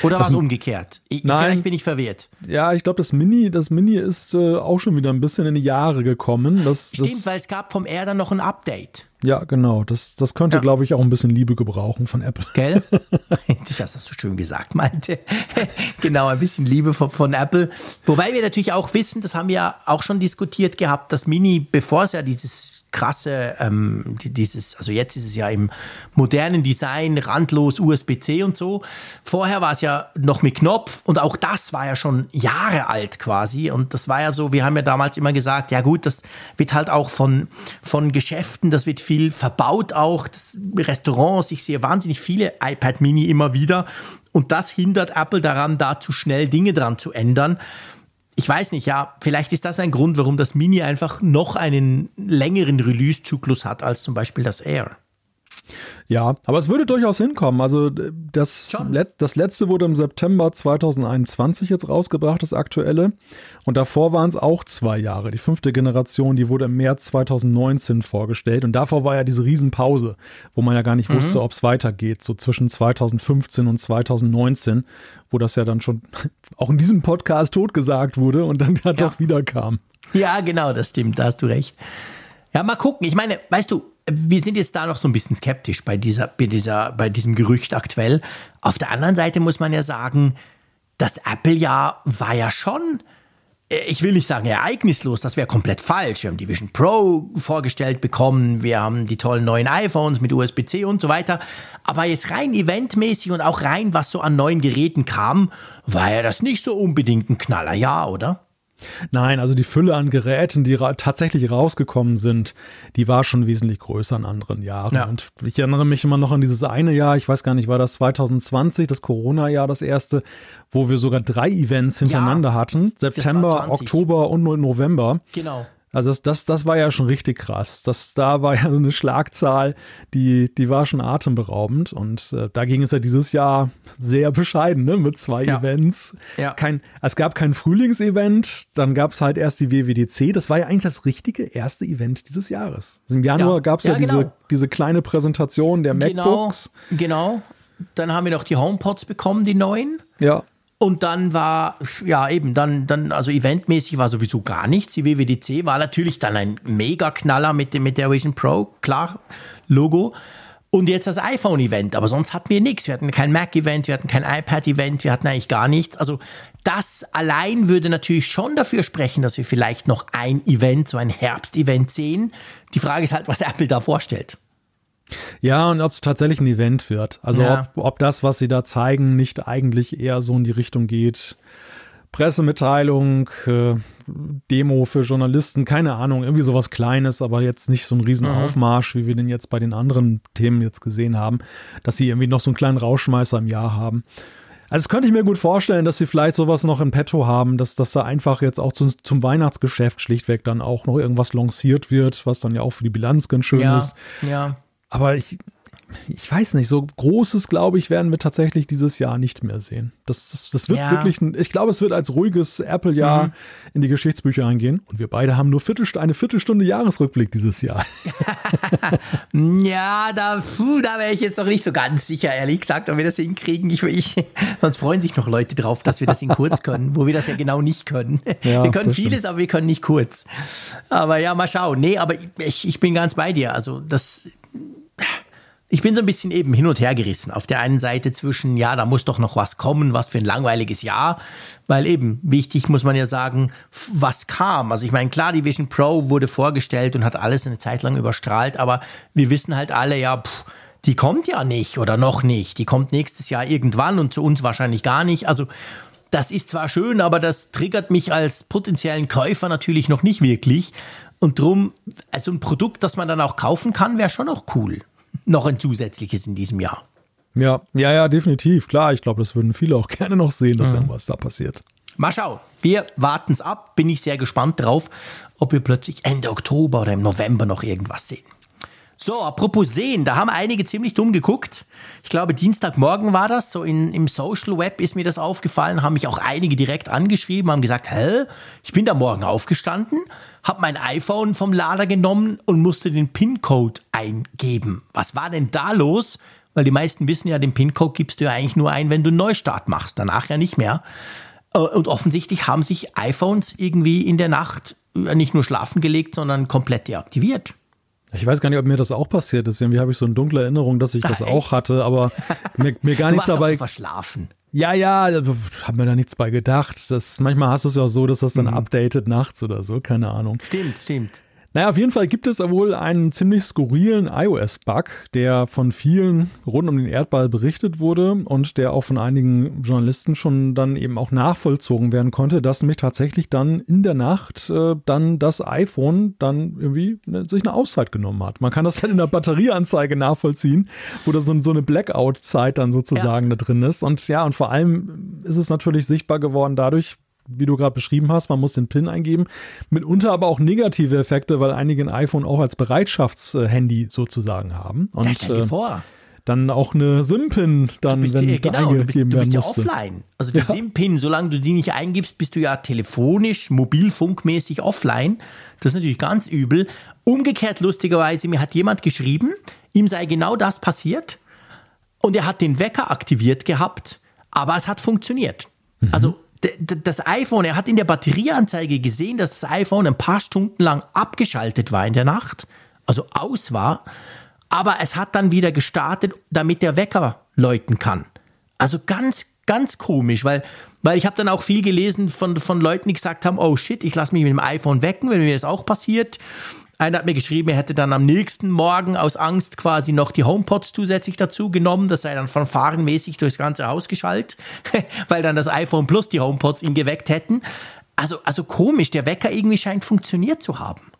Oder war es umgekehrt? Ich, nein, vielleicht bin ich verwirrt. Ja, ich glaube, das Mini, das Mini ist äh, auch schon wieder ein bisschen in die Jahre gekommen. Das, Stimmt, das, weil es gab vom Air dann noch ein Update. Ja, genau. Das, das könnte, ja. glaube ich, auch ein bisschen Liebe gebrauchen von Apple. Gell? *laughs* das hast du schön gesagt, meinte. *laughs* genau, ein bisschen Liebe von, von, Apple. Wobei wir natürlich auch wissen, das haben wir ja auch schon diskutiert gehabt, das Mini, bevor es ja dieses krasse, ähm, dieses, also jetzt ist es ja im modernen Design, randlos USB-C und so. Vorher war es ja noch mit Knopf und auch das war ja schon Jahre alt quasi. Und das war ja so, wir haben ja damals immer gesagt, ja gut, das wird halt auch von, von Geschäften, das wird viel verbaut auch, das Restaurants, ich sehe wahnsinnig viele iPad Mini immer wieder. Und das hindert Apple daran, da zu schnell Dinge dran zu ändern ich weiß nicht, ja, vielleicht ist das ein Grund, warum das Mini einfach noch einen längeren Release-Zyklus hat als zum Beispiel das Air. Ja, aber es würde durchaus hinkommen. Also das, Let das letzte wurde im September 2021 jetzt rausgebracht, das aktuelle. Und davor waren es auch zwei Jahre. Die fünfte Generation, die wurde im März 2019 vorgestellt. Und davor war ja diese Riesenpause, wo man ja gar nicht mhm. wusste, ob es weitergeht. So zwischen 2015 und 2019, wo das ja dann schon *laughs* auch in diesem Podcast totgesagt wurde und dann ja, ja. doch wieder kam. Ja, genau, das stimmt, da hast du recht. Ja, mal gucken. Ich meine, weißt du, wir sind jetzt da noch so ein bisschen skeptisch bei, dieser, bei, dieser, bei diesem Gerücht aktuell. Auf der anderen Seite muss man ja sagen, das Apple-Jahr war ja schon, äh, ich will nicht sagen ereignislos, das wäre komplett falsch. Wir haben die Vision Pro vorgestellt bekommen, wir haben die tollen neuen iPhones mit USB-C und so weiter. Aber jetzt rein eventmäßig und auch rein, was so an neuen Geräten kam, war ja das nicht so unbedingt ein Knallerjahr, oder? Nein, also die Fülle an Geräten, die ra tatsächlich rausgekommen sind, die war schon wesentlich größer in anderen Jahren. Ja. Und ich erinnere mich immer noch an dieses eine Jahr, ich weiß gar nicht, war das 2020, das Corona-Jahr, das erste, wo wir sogar drei Events hintereinander ja, hatten. September, Oktober und November. Genau. Also das, das, das war ja schon richtig krass. Das, da war ja so eine Schlagzahl, die, die war schon atemberaubend. Und äh, da ging es ja dieses Jahr sehr bescheiden, ne? Mit zwei ja. Events. Ja. Kein, es gab kein Frühlingsevent, dann gab es halt erst die WWDC. Das war ja eigentlich das richtige erste Event dieses Jahres. Also Im Januar ja. gab es ja, ja genau. diese, diese kleine Präsentation der genau, MacBooks. Genau. Dann haben wir noch die HomePods bekommen, die neuen. Ja. Und dann war, ja eben, dann, dann, also eventmäßig war sowieso gar nichts. Die WWDC war natürlich dann ein Mega-Knaller mit, mit der Vision Pro, klar, Logo. Und jetzt das iPhone-Event, aber sonst hatten wir nichts. Wir hatten kein Mac-Event, wir hatten kein iPad-Event, wir hatten eigentlich gar nichts. Also das allein würde natürlich schon dafür sprechen, dass wir vielleicht noch ein Event, so ein Herbst-Event sehen. Die Frage ist halt, was Apple da vorstellt. Ja, und ob es tatsächlich ein Event wird. Also ja. ob, ob das, was sie da zeigen, nicht eigentlich eher so in die Richtung geht. Pressemitteilung, äh, Demo für Journalisten, keine Ahnung, irgendwie sowas Kleines, aber jetzt nicht so ein Riesenaufmarsch, mhm. wie wir den jetzt bei den anderen Themen jetzt gesehen haben, dass sie irgendwie noch so einen kleinen Rauschmeißer im Jahr haben. Also das könnte ich mir gut vorstellen, dass sie vielleicht sowas noch in petto haben, dass, dass da einfach jetzt auch zum, zum Weihnachtsgeschäft schlichtweg dann auch noch irgendwas lanciert wird, was dann ja auch für die Bilanz ganz schön ja, ist. Ja. Aber ich, ich weiß nicht, so Großes, glaube ich, werden wir tatsächlich dieses Jahr nicht mehr sehen. Das, das, das wird ja. wirklich, ein, ich glaube, es wird als ruhiges Apple-Jahr mhm. in die Geschichtsbücher eingehen. Und wir beide haben nur Viertelst eine Viertelstunde Jahresrückblick dieses Jahr. *laughs* ja, da, da wäre ich jetzt noch nicht so ganz sicher, ehrlich gesagt, ob wir das hinkriegen. Ich, ich, sonst freuen sich noch Leute drauf, dass wir das in kurz können, wo wir das ja genau nicht können. *laughs* Ja, wir können vieles, stimmt. aber wir können nicht kurz. Aber ja, mal schauen. Nee, aber ich, ich bin ganz bei dir. Also, das ich bin so ein bisschen eben hin und her gerissen. Auf der einen Seite zwischen, ja, da muss doch noch was kommen, was für ein langweiliges Jahr, weil eben wichtig muss man ja sagen, was kam. Also ich meine, klar, die Vision Pro wurde vorgestellt und hat alles eine Zeit lang überstrahlt, aber wir wissen halt alle, ja, pff, die kommt ja nicht oder noch nicht. Die kommt nächstes Jahr irgendwann und zu uns wahrscheinlich gar nicht. Also das ist zwar schön, aber das triggert mich als potenziellen Käufer natürlich noch nicht wirklich. Und drum, also ein Produkt, das man dann auch kaufen kann, wäre schon auch cool. Noch ein zusätzliches in diesem Jahr. Ja, ja, ja, definitiv. Klar, ich glaube, das würden viele auch *laughs* gerne noch sehen, dass mhm. irgendwas da passiert. Mal schauen. Wir warten es ab. Bin ich sehr gespannt drauf, ob wir plötzlich Ende Oktober oder im November noch irgendwas sehen. So, apropos sehen, da haben einige ziemlich dumm geguckt. Ich glaube, Dienstagmorgen war das, so in, im Social Web ist mir das aufgefallen, haben mich auch einige direkt angeschrieben, haben gesagt, hä, ich bin da morgen aufgestanden, habe mein iPhone vom Lader genommen und musste den PIN-Code eingeben. Was war denn da los? Weil die meisten wissen ja, den PIN-Code gibst du ja eigentlich nur ein, wenn du einen Neustart machst, danach ja nicht mehr. Äh, und offensichtlich haben sich iPhones irgendwie in der Nacht nicht nur schlafen gelegt, sondern komplett deaktiviert. Ich weiß gar nicht, ob mir das auch passiert ist. Irgendwie habe ich so eine dunkle Erinnerung, dass ich das Ach, auch hatte, aber *laughs* mir, mir gar du nichts dabei. So verschlafen. Ja, ja, habe mir da nichts bei gedacht. Das, manchmal hast du es ja auch so, dass das dann mhm. updatet nachts oder so, keine Ahnung. Stimmt, stimmt. Naja, auf jeden Fall gibt es wohl einen ziemlich skurrilen iOS-Bug, der von vielen rund um den Erdball berichtet wurde und der auch von einigen Journalisten schon dann eben auch nachvollzogen werden konnte, dass nämlich tatsächlich dann in der Nacht äh, dann das iPhone dann irgendwie ne, sich eine Auszeit genommen hat. Man kann das dann in der Batterieanzeige nachvollziehen, wo da so, so eine Blackout-Zeit dann sozusagen ja. da drin ist. Und ja, und vor allem ist es natürlich sichtbar geworden dadurch, wie du gerade beschrieben hast, man muss den PIN eingeben. Mitunter aber auch negative Effekte, weil einige ein iPhone auch als Bereitschaftshandy sozusagen haben. Und, ja, stell dir äh, vor dann auch eine SIM-Pin dann, bist, wenn ja, genau, du bist, du bist ja offline. Also die ja. SIM-Pin, solange du die nicht eingibst, bist du ja telefonisch, mobilfunkmäßig offline. Das ist natürlich ganz übel. Umgekehrt lustigerweise, mir hat jemand geschrieben, ihm sei genau das passiert und er hat den Wecker aktiviert gehabt, aber es hat funktioniert. Mhm. Also das iPhone, er hat in der Batterieanzeige gesehen, dass das iPhone ein paar Stunden lang abgeschaltet war in der Nacht, also aus war, aber es hat dann wieder gestartet, damit der Wecker läuten kann. Also ganz, ganz komisch, weil, weil ich habe dann auch viel gelesen von, von Leuten, die gesagt haben, oh shit, ich lasse mich mit dem iPhone wecken, wenn mir das auch passiert. Einer hat mir geschrieben, er hätte dann am nächsten Morgen aus Angst quasi noch die HomePods zusätzlich dazu genommen. Das sei dann von fahrenmäßig durchs ganze Haus geschaltet, *laughs* weil dann das iPhone plus die HomePods ihn geweckt hätten. Also, also komisch, der Wecker irgendwie scheint funktioniert zu haben.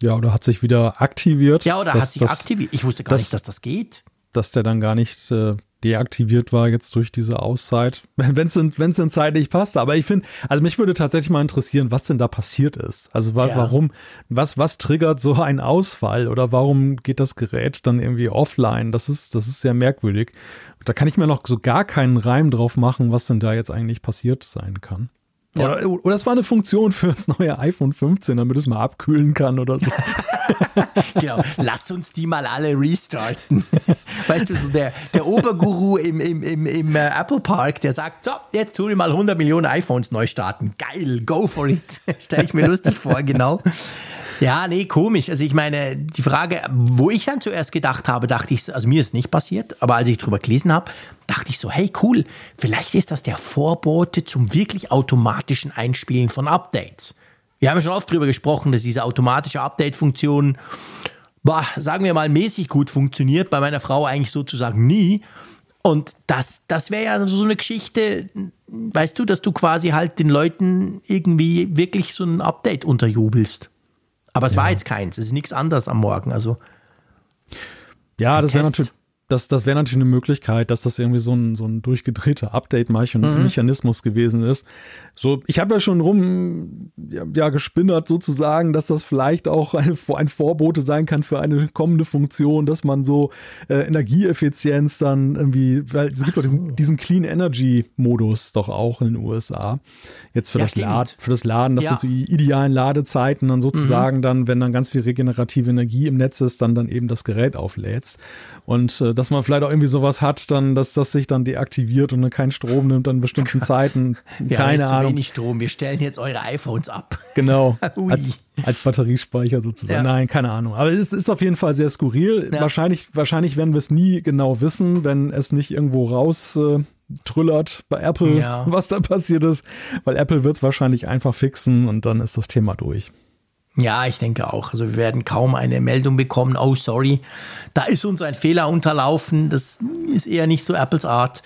Ja, oder hat sich wieder aktiviert. Ja, oder hat sich aktiviert. Ich wusste gar das, nicht, dass das geht. Dass der dann gar nicht äh, deaktiviert war jetzt durch diese Auszeit, *laughs* wenn es denn, denn zeitlich passt. Aber ich finde, also mich würde tatsächlich mal interessieren, was denn da passiert ist. Also wa ja. warum, was, was triggert so ein Ausfall oder warum geht das Gerät dann irgendwie offline? Das ist, das ist sehr merkwürdig. Da kann ich mir noch so gar keinen Reim drauf machen, was denn da jetzt eigentlich passiert sein kann. Ja. Oder, oder es war eine Funktion für das neue iPhone 15, damit es mal abkühlen kann oder so. *laughs* genau, lass uns die mal alle restarten. *laughs* Weißt du, so der, der Oberguru im, im, im, im äh, Apple Park, der sagt, so, jetzt tun wir mal 100 Millionen iPhones neu starten. Geil, go for it. *laughs* Stelle ich mir lustig vor, genau. Ja, nee, komisch. Also ich meine, die Frage, wo ich dann zuerst gedacht habe, dachte ich, also mir ist nicht passiert, aber als ich drüber gelesen habe, dachte ich so, hey cool, vielleicht ist das der Vorbote zum wirklich automatischen Einspielen von Updates. Wir haben schon oft drüber gesprochen, dass diese automatische Update-Funktion, sagen wir mal, mäßig gut funktioniert, bei meiner Frau eigentlich sozusagen nie. Und das, das wäre ja so eine Geschichte, weißt du, dass du quasi halt den Leuten irgendwie wirklich so ein Update unterjubelst. Aber es ja. war jetzt keins. Es ist nichts anderes am Morgen. Also. Ja, das wäre natürlich, das, das wäre natürlich eine Möglichkeit, dass das irgendwie so ein, so ein durchgedrehter Update-Mechanismus mhm. gewesen ist. So, ich habe ja schon rum ja, ja, gespinnert sozusagen, dass das vielleicht auch eine, ein Vorbote sein kann für eine kommende Funktion, dass man so äh, Energieeffizienz dann irgendwie, weil es gibt so. doch diesen, diesen, Clean Energy Modus doch auch in den USA. Jetzt für, ja, das, Lad, für das Laden, das ja. so die idealen Ladezeiten dann sozusagen mhm. dann, wenn dann ganz viel regenerative Energie im Netz ist, dann dann eben das Gerät auflädst. Und äh, dass man vielleicht auch irgendwie sowas hat, dann, dass das sich dann deaktiviert und dann keinen Strom nimmt an bestimmten *laughs* Zeiten. Wir Keine haben Ahnung. wenig Strom. Wir stellen jetzt eure iPhones ab. Genau. *laughs* als, als Batteriespeicher sozusagen. Ja. Nein, keine Ahnung. Aber es ist auf jeden Fall sehr skurril. Ja. Wahrscheinlich, wahrscheinlich werden wir es nie genau wissen, wenn es nicht irgendwo raus. Äh, trüllert bei Apple, ja. was da passiert ist, weil Apple wird es wahrscheinlich einfach fixen und dann ist das Thema durch. Ja, ich denke auch. Also wir werden kaum eine Meldung bekommen, oh sorry, da ist uns ein Fehler unterlaufen. Das ist eher nicht so Apples Art.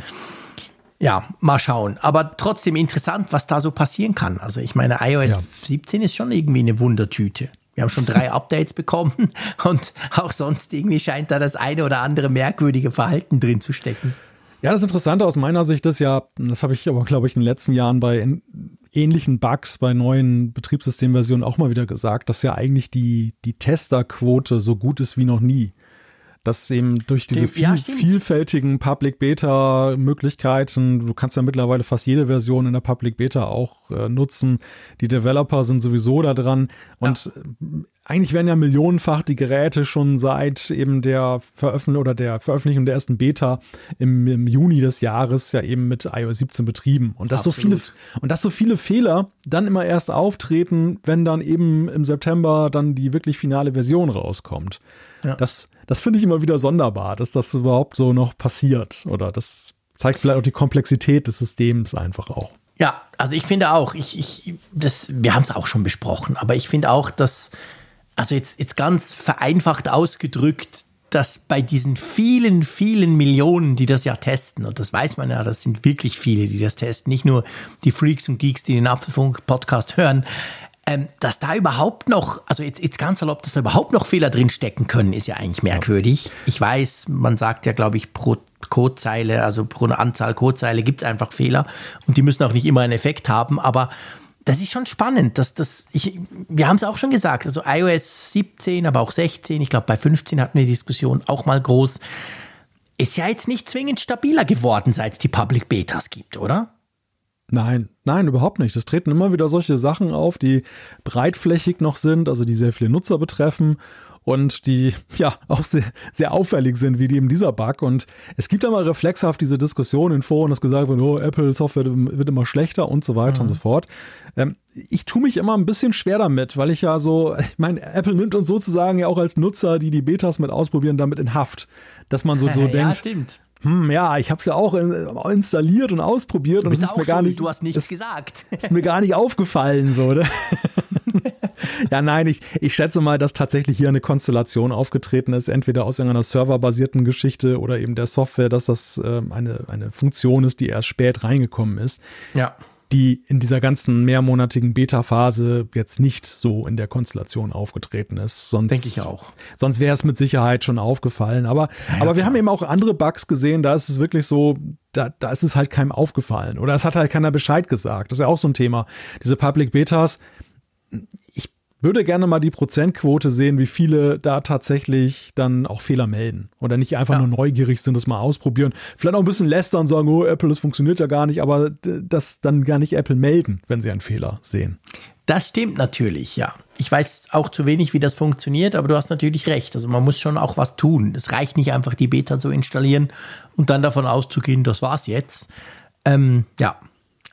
ja, mal schauen. Aber trotzdem interessant, was da so passieren kann. Also ich meine, iOS ja. 17 ist schon irgendwie eine Wundertüte. Wir haben schon drei *laughs* Updates bekommen *laughs* und auch sonst irgendwie scheint da das eine oder andere merkwürdige Verhalten drin zu stecken. Ja, das Interessante aus meiner Sicht ist ja, das habe ich aber, glaube ich, in den letzten Jahren bei ähnlichen Bugs, bei neuen Betriebssystemversionen auch mal wieder gesagt, dass ja eigentlich die, die Testerquote so gut ist wie noch nie dass eben durch diese viel, ja, vielfältigen Public Beta Möglichkeiten, du kannst ja mittlerweile fast jede Version in der Public Beta auch äh, nutzen. Die Developer sind sowieso da dran und ja. Äh, eigentlich werden ja millionenfach die Geräte schon seit eben der Veröffentlichung oder der Veröffentlichung der ersten Beta im, im, Juni des Jahres ja eben mit iOS 17 betrieben. Und dass so viele, und dass so viele Fehler dann immer erst auftreten, wenn dann eben im September dann die wirklich finale Version rauskommt. Ja. Das, das finde ich immer wieder sonderbar, dass das überhaupt so noch passiert. Oder das zeigt vielleicht auch die Komplexität des Systems einfach auch. Ja, also ich finde auch, ich, ich, das, wir haben es auch schon besprochen, aber ich finde auch, dass also jetzt, jetzt ganz vereinfacht ausgedrückt, dass bei diesen vielen, vielen Millionen, die das ja testen, und das weiß man ja, das sind wirklich viele, die das testen, nicht nur die Freaks und Geeks, die den Apfelfunk-Podcast hören, ähm, dass da überhaupt noch, also jetzt, jetzt ganz salopp, dass da überhaupt noch Fehler drin stecken können, ist ja eigentlich merkwürdig. Ich weiß, man sagt ja, glaube ich, pro Codezeile, also pro Anzahl Codezeile gibt es einfach Fehler und die müssen auch nicht immer einen Effekt haben, aber das ist schon spannend. Dass das, ich, wir haben es auch schon gesagt, also iOS 17, aber auch 16, ich glaube bei 15 hatten wir die Diskussion auch mal groß, ist ja jetzt nicht zwingend stabiler geworden, seit es die Public Betas gibt, oder? Nein, nein, überhaupt nicht. Es treten immer wieder solche Sachen auf, die breitflächig noch sind, also die sehr viele Nutzer betreffen und die *laughs* ja auch sehr, sehr auffällig sind, wie die in dieser Bug. Und es gibt immer reflexhaft diese Diskussion in Foren, dass gesagt wird, oh, Apple Software wird immer schlechter und so weiter mhm. und so fort. Ähm, ich tue mich immer ein bisschen schwer damit, weil ich ja so, *laughs* ich meine, Apple nimmt uns sozusagen ja auch als Nutzer, die die Betas mit ausprobieren, damit in Haft. Dass man so, so *laughs* ja, denkt, stimmt hm, ja, ich habe es ja auch installiert und ausprobiert und es ist mir gar nicht. Du hast nichts gesagt. *laughs* Ist mir gar nicht aufgefallen so. Ne? *laughs* ja, nein, ich, ich schätze mal, dass tatsächlich hier eine Konstellation aufgetreten ist, entweder aus irgendeiner serverbasierten Geschichte oder eben der Software, dass das äh, eine, eine Funktion ist, die erst spät reingekommen ist. Ja die in dieser ganzen mehrmonatigen Beta-Phase jetzt nicht so in der Konstellation aufgetreten ist. Sonst, Denke ich auch. Sonst wäre es mit Sicherheit schon aufgefallen. Aber, ja, aber wir haben eben auch andere Bugs gesehen, da ist es wirklich so, da, da ist es halt keinem aufgefallen. Oder es hat halt keiner Bescheid gesagt. Das ist ja auch so ein Thema. Diese Public Betas, ich würde gerne mal die Prozentquote sehen, wie viele da tatsächlich dann auch Fehler melden. Oder nicht einfach ja. nur neugierig sind, das mal ausprobieren. Vielleicht auch ein bisschen lästern und sagen, oh, Apple, das funktioniert ja gar nicht, aber das dann gar nicht Apple melden, wenn sie einen Fehler sehen. Das stimmt natürlich, ja. Ich weiß auch zu wenig, wie das funktioniert, aber du hast natürlich recht. Also man muss schon auch was tun. Es reicht nicht einfach, die Beta zu installieren und dann davon auszugehen, das war's jetzt. Ähm, ja,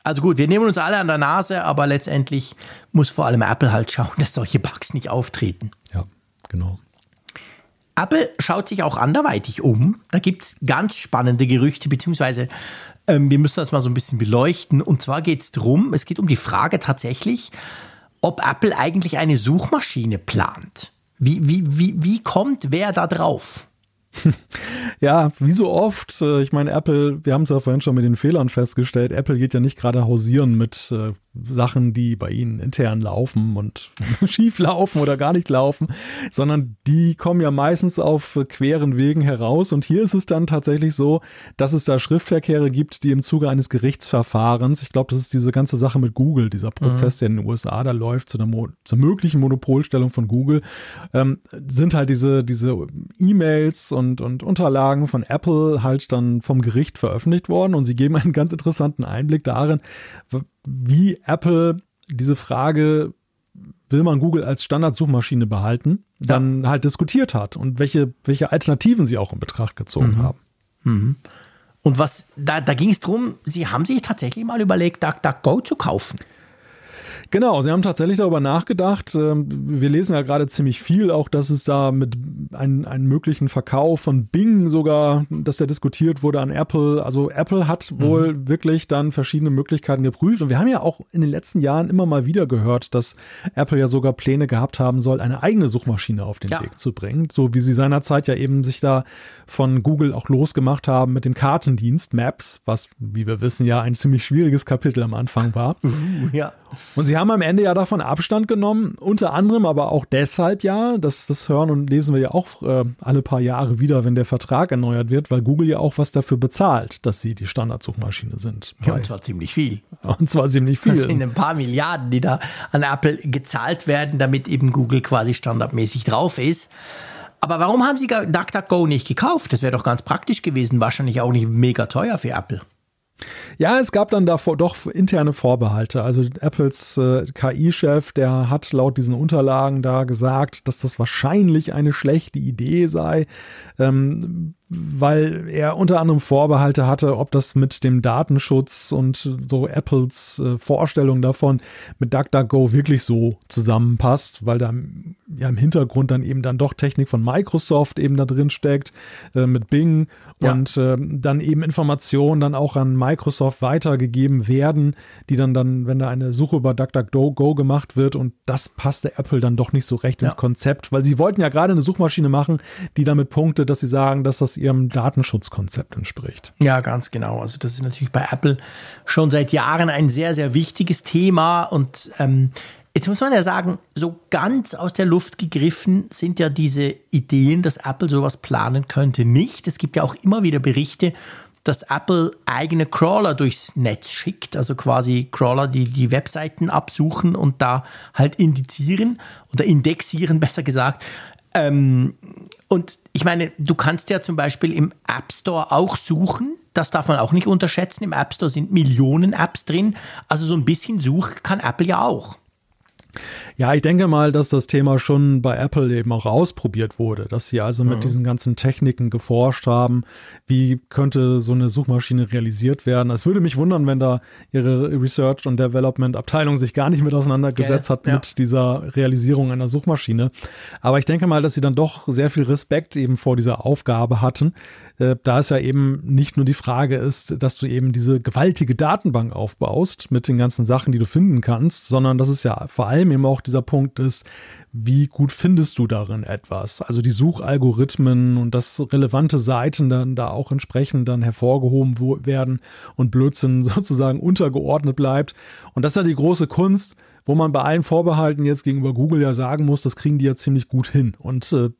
also gut, wir nehmen uns alle an der Nase, aber letztendlich muss vor allem Apple halt schauen, *laughs* dass solche Bugs nicht auftreten. Ja, genau. Apple schaut sich auch anderweitig um. Da gibt es ganz spannende Gerüchte, beziehungsweise ähm, wir müssen das mal so ein bisschen beleuchten. Und zwar geht es darum, es geht um die Frage tatsächlich, ob Apple eigentlich eine Suchmaschine plant. Wie, wie, wie, wie kommt wer da drauf? *laughs* Ja, wie so oft, äh, ich meine, Apple, wir haben es ja vorhin schon mit den Fehlern festgestellt, Apple geht ja nicht gerade hausieren mit äh, Sachen, die bei ihnen intern laufen und *laughs* schief laufen oder gar nicht laufen, sondern die kommen ja meistens auf queren Wegen heraus. Und hier ist es dann tatsächlich so, dass es da Schriftverkehre gibt, die im Zuge eines Gerichtsverfahrens, ich glaube, das ist diese ganze Sache mit Google, dieser Prozess, mhm. der in den USA da läuft, zu einer zur möglichen Monopolstellung von Google, ähm, sind halt diese, diese E-Mails und, und Unterlagen von Apple halt dann vom Gericht veröffentlicht worden. Und sie geben einen ganz interessanten Einblick darin, wie Apple diese Frage, will man Google als Standardsuchmaschine behalten, dann ja. halt diskutiert hat und welche, welche Alternativen sie auch in Betracht gezogen mhm. haben. Mhm. Und was, da, da ging es darum, sie haben sich tatsächlich mal überlegt, DuckDuckGo zu kaufen. Genau, sie haben tatsächlich darüber nachgedacht. Ähm, wir lesen ja gerade ziemlich viel, auch dass es da mit einem, einen möglichen Verkauf von Bing sogar, dass der diskutiert wurde an Apple. Also Apple hat mhm. wohl mhm. wirklich dann verschiedene Möglichkeiten geprüft. Und wir haben ja auch in den letzten Jahren immer mal wieder gehört, dass Apple ja sogar Pläne gehabt haben soll, eine eigene Suchmaschine auf den ja. Weg zu bringen. So wie sie seinerzeit ja eben sich da von Google auch losgemacht haben mit dem Kartendienst Maps, was, wie wir wissen, ja ein ziemlich schwieriges Kapitel am Anfang war. *laughs* Ja. Und sie haben am Ende ja davon Abstand genommen, unter anderem aber auch deshalb ja, das, das hören und lesen wir ja auch äh, alle paar Jahre wieder, wenn der Vertrag erneuert wird, weil Google ja auch was dafür bezahlt, dass sie die Standardsuchmaschine sind. Ja, und zwar ziemlich viel. Und zwar ziemlich viel. *laughs* Das sind ein paar Milliarden, die da an Apple gezahlt werden, damit eben Google quasi standardmäßig drauf ist. Aber warum haben sie DuckDuckGo nicht gekauft? Das wäre doch ganz praktisch gewesen, wahrscheinlich auch nicht mega teuer für Apple. Ja, es gab dann davor doch interne Vorbehalte. Also Apples äh, KI-Chef, der hat laut diesen Unterlagen da gesagt, dass das wahrscheinlich eine schlechte Idee sei. Ähm, weil er unter anderem Vorbehalte hatte, ob das mit dem Datenschutz und so Apples äh, Vorstellung davon mit DuckDuckGo wirklich so zusammenpasst, weil da ja im Hintergrund dann eben dann doch Technik von Microsoft eben da drin steckt äh, mit Bing ja. und äh, dann eben Informationen dann auch an Microsoft weitergegeben werden, die dann dann, wenn da eine Suche über DuckDuckGo gemacht wird und das passte Apple dann doch nicht so recht ja. ins Konzept, weil sie wollten ja gerade eine Suchmaschine machen, die damit punktet, dass sie sagen, dass das ihrem Datenschutzkonzept entspricht. Ja, ganz genau. Also das ist natürlich bei Apple schon seit Jahren ein sehr, sehr wichtiges Thema und ähm, Jetzt muss man ja sagen, so ganz aus der Luft gegriffen sind ja diese Ideen, dass Apple sowas planen könnte, nicht. Es gibt ja auch immer wieder Berichte, dass Apple eigene Crawler durchs Netz schickt, also quasi Crawler, die die Webseiten absuchen und da halt indizieren oder indexieren, *laughs* besser gesagt. Ähm, und ich meine, du kannst ja zum Beispiel im App Store auch suchen. Das darf man auch nicht unterschätzen. Im App Store sind Millionen Apps drin. Also so ein bisschen Such kann Apple ja auch. Ja, ich denke mal, dass das Thema schon bei Apple eben auch ausprobiert wurde, dass sie also mit mhm. diesen ganzen Techniken geforscht haben, wie könnte so eine Suchmaschine realisiert werden. Es würde mich wundern, wenn da ihre Research und Development Abteilung sich gar nicht mit auseinandergesetzt Gell? hat ja. mit dieser Realisierung einer Suchmaschine. Aber ich denke mal, dass sie dann doch sehr viel Respekt eben vor dieser Aufgabe hatten, äh, da es ja eben nicht nur die Frage ist, dass du eben diese gewaltige Datenbank aufbaust mit den ganzen Sachen, die du finden kannst, sondern dass es ja vor allem eben auch dieser Punkt ist, wie gut findest du darin etwas? Also die Suchalgorithmen und dass relevante Seiten dann da auch entsprechend dann hervorgehoben werden und Blödsinn *laughs* sozusagen untergeordnet bleibt. Und das ist ja die große Kunst, wo man bei allen Vorbehalten jetzt gegenüber Google ja sagen muss, das kriegen die ja ziemlich gut hin. Und äh,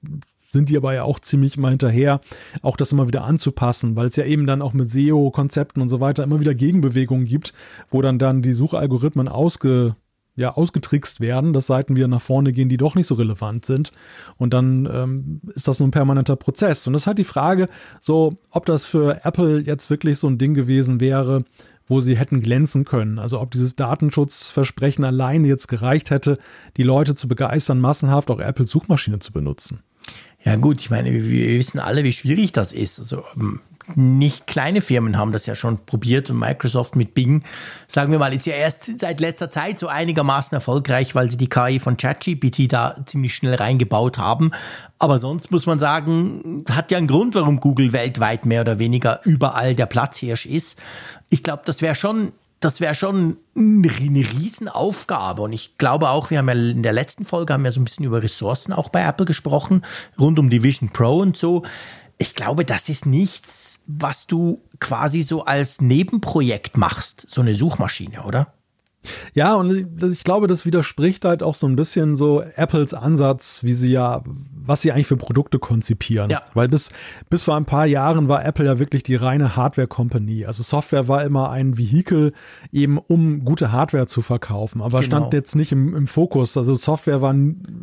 sind die aber ja auch ziemlich mal hinterher, auch das immer wieder anzupassen, weil es ja eben dann auch mit SEO-Konzepten und so weiter immer wieder Gegenbewegungen gibt, wo dann dann die Suchalgorithmen ausge, ja, ausgetrickst werden, dass Seiten wieder nach vorne gehen, die doch nicht so relevant sind. Und dann ähm, ist das so ein permanenter Prozess. Und das ist halt die Frage, so, ob das für Apple jetzt wirklich so ein Ding gewesen wäre, wo sie hätten glänzen können. Also ob dieses Datenschutzversprechen alleine jetzt gereicht hätte, die Leute zu begeistern, massenhaft auch Apples Suchmaschine zu benutzen. Ja gut, ich meine, wir wissen alle, wie schwierig das ist. Also ähm, nicht kleine Firmen haben das ja schon probiert und Microsoft mit Bing, sagen wir mal, ist ja erst seit letzter Zeit so einigermaßen erfolgreich, weil sie die KI von ChatGPT da ziemlich schnell reingebaut haben. Aber sonst muss man sagen, hat ja einen Grund, warum Google weltweit mehr oder weniger überall der Platzhirsch ist. Ich glaube, das wäre schon das wäre schon eine Riesenaufgabe. Und ich glaube auch, wir haben ja in der letzten Folge haben ja so ein bisschen über Ressourcen auch bei Apple gesprochen, rund um die Vision Pro und so. Ich glaube, das ist nichts, was du quasi so als Nebenprojekt machst, so eine Suchmaschine, oder? Ja, und ich glaube, das widerspricht halt auch so ein bisschen so Apples Ansatz, wie sie ja, was sie eigentlich für Produkte konzipieren. Ja. Weil bis, bis vor ein paar Jahren war Apple ja wirklich die reine Hardware-Company. Also Software war immer ein Vehikel, eben um gute Hardware zu verkaufen, aber genau. stand jetzt nicht im, im, Fokus. Also Software war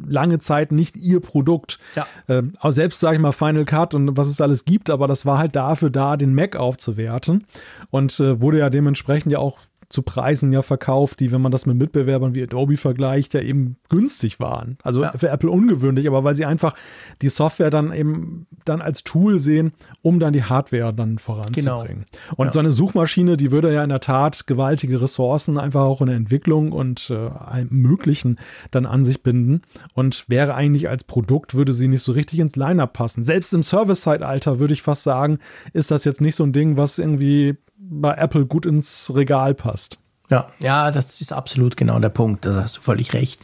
lange Zeit nicht ihr Produkt. Ja. Ähm, auch selbst, sage ich mal, Final Cut und was es alles gibt, aber das war halt dafür da, den Mac aufzuwerten und äh, wurde ja dementsprechend ja auch zu Preisen ja verkauft, die, wenn man das mit Mitbewerbern wie Adobe vergleicht, ja eben günstig waren. Also ja. für Apple ungewöhnlich, aber weil sie einfach die Software dann eben dann als Tool sehen, um dann die Hardware dann voranzubringen. Genau. Und ja. so eine Suchmaschine, die würde ja in der Tat gewaltige Ressourcen einfach auch in der Entwicklung und äh, allem Möglichen dann an sich binden und wäre eigentlich als Produkt, würde sie nicht so richtig ins Line-Up passen. Selbst im Service-Zeitalter würde ich fast sagen, ist das jetzt nicht so ein Ding, was irgendwie bei Apple gut ins Regal passt. Ja, ja, das ist absolut genau der Punkt. Da hast du völlig recht.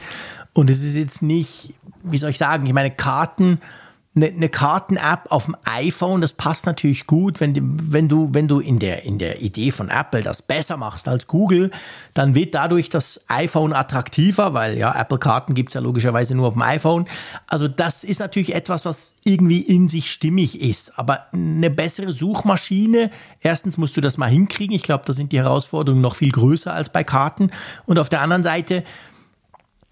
Und es ist jetzt nicht, wie soll ich sagen, ich meine, Karten eine, eine Karten-App auf dem iPhone, das passt natürlich gut, wenn, wenn, du, wenn du in der, in der Idee von Apple das besser machst als Google, dann wird dadurch das iPhone attraktiver, weil ja, Apple-Karten gibt's ja logischerweise nur auf dem iPhone. Also das ist natürlich etwas, was irgendwie in sich stimmig ist. Aber eine bessere Suchmaschine, erstens musst du das mal hinkriegen. Ich glaube, da sind die Herausforderungen noch viel größer als bei Karten. Und auf der anderen Seite,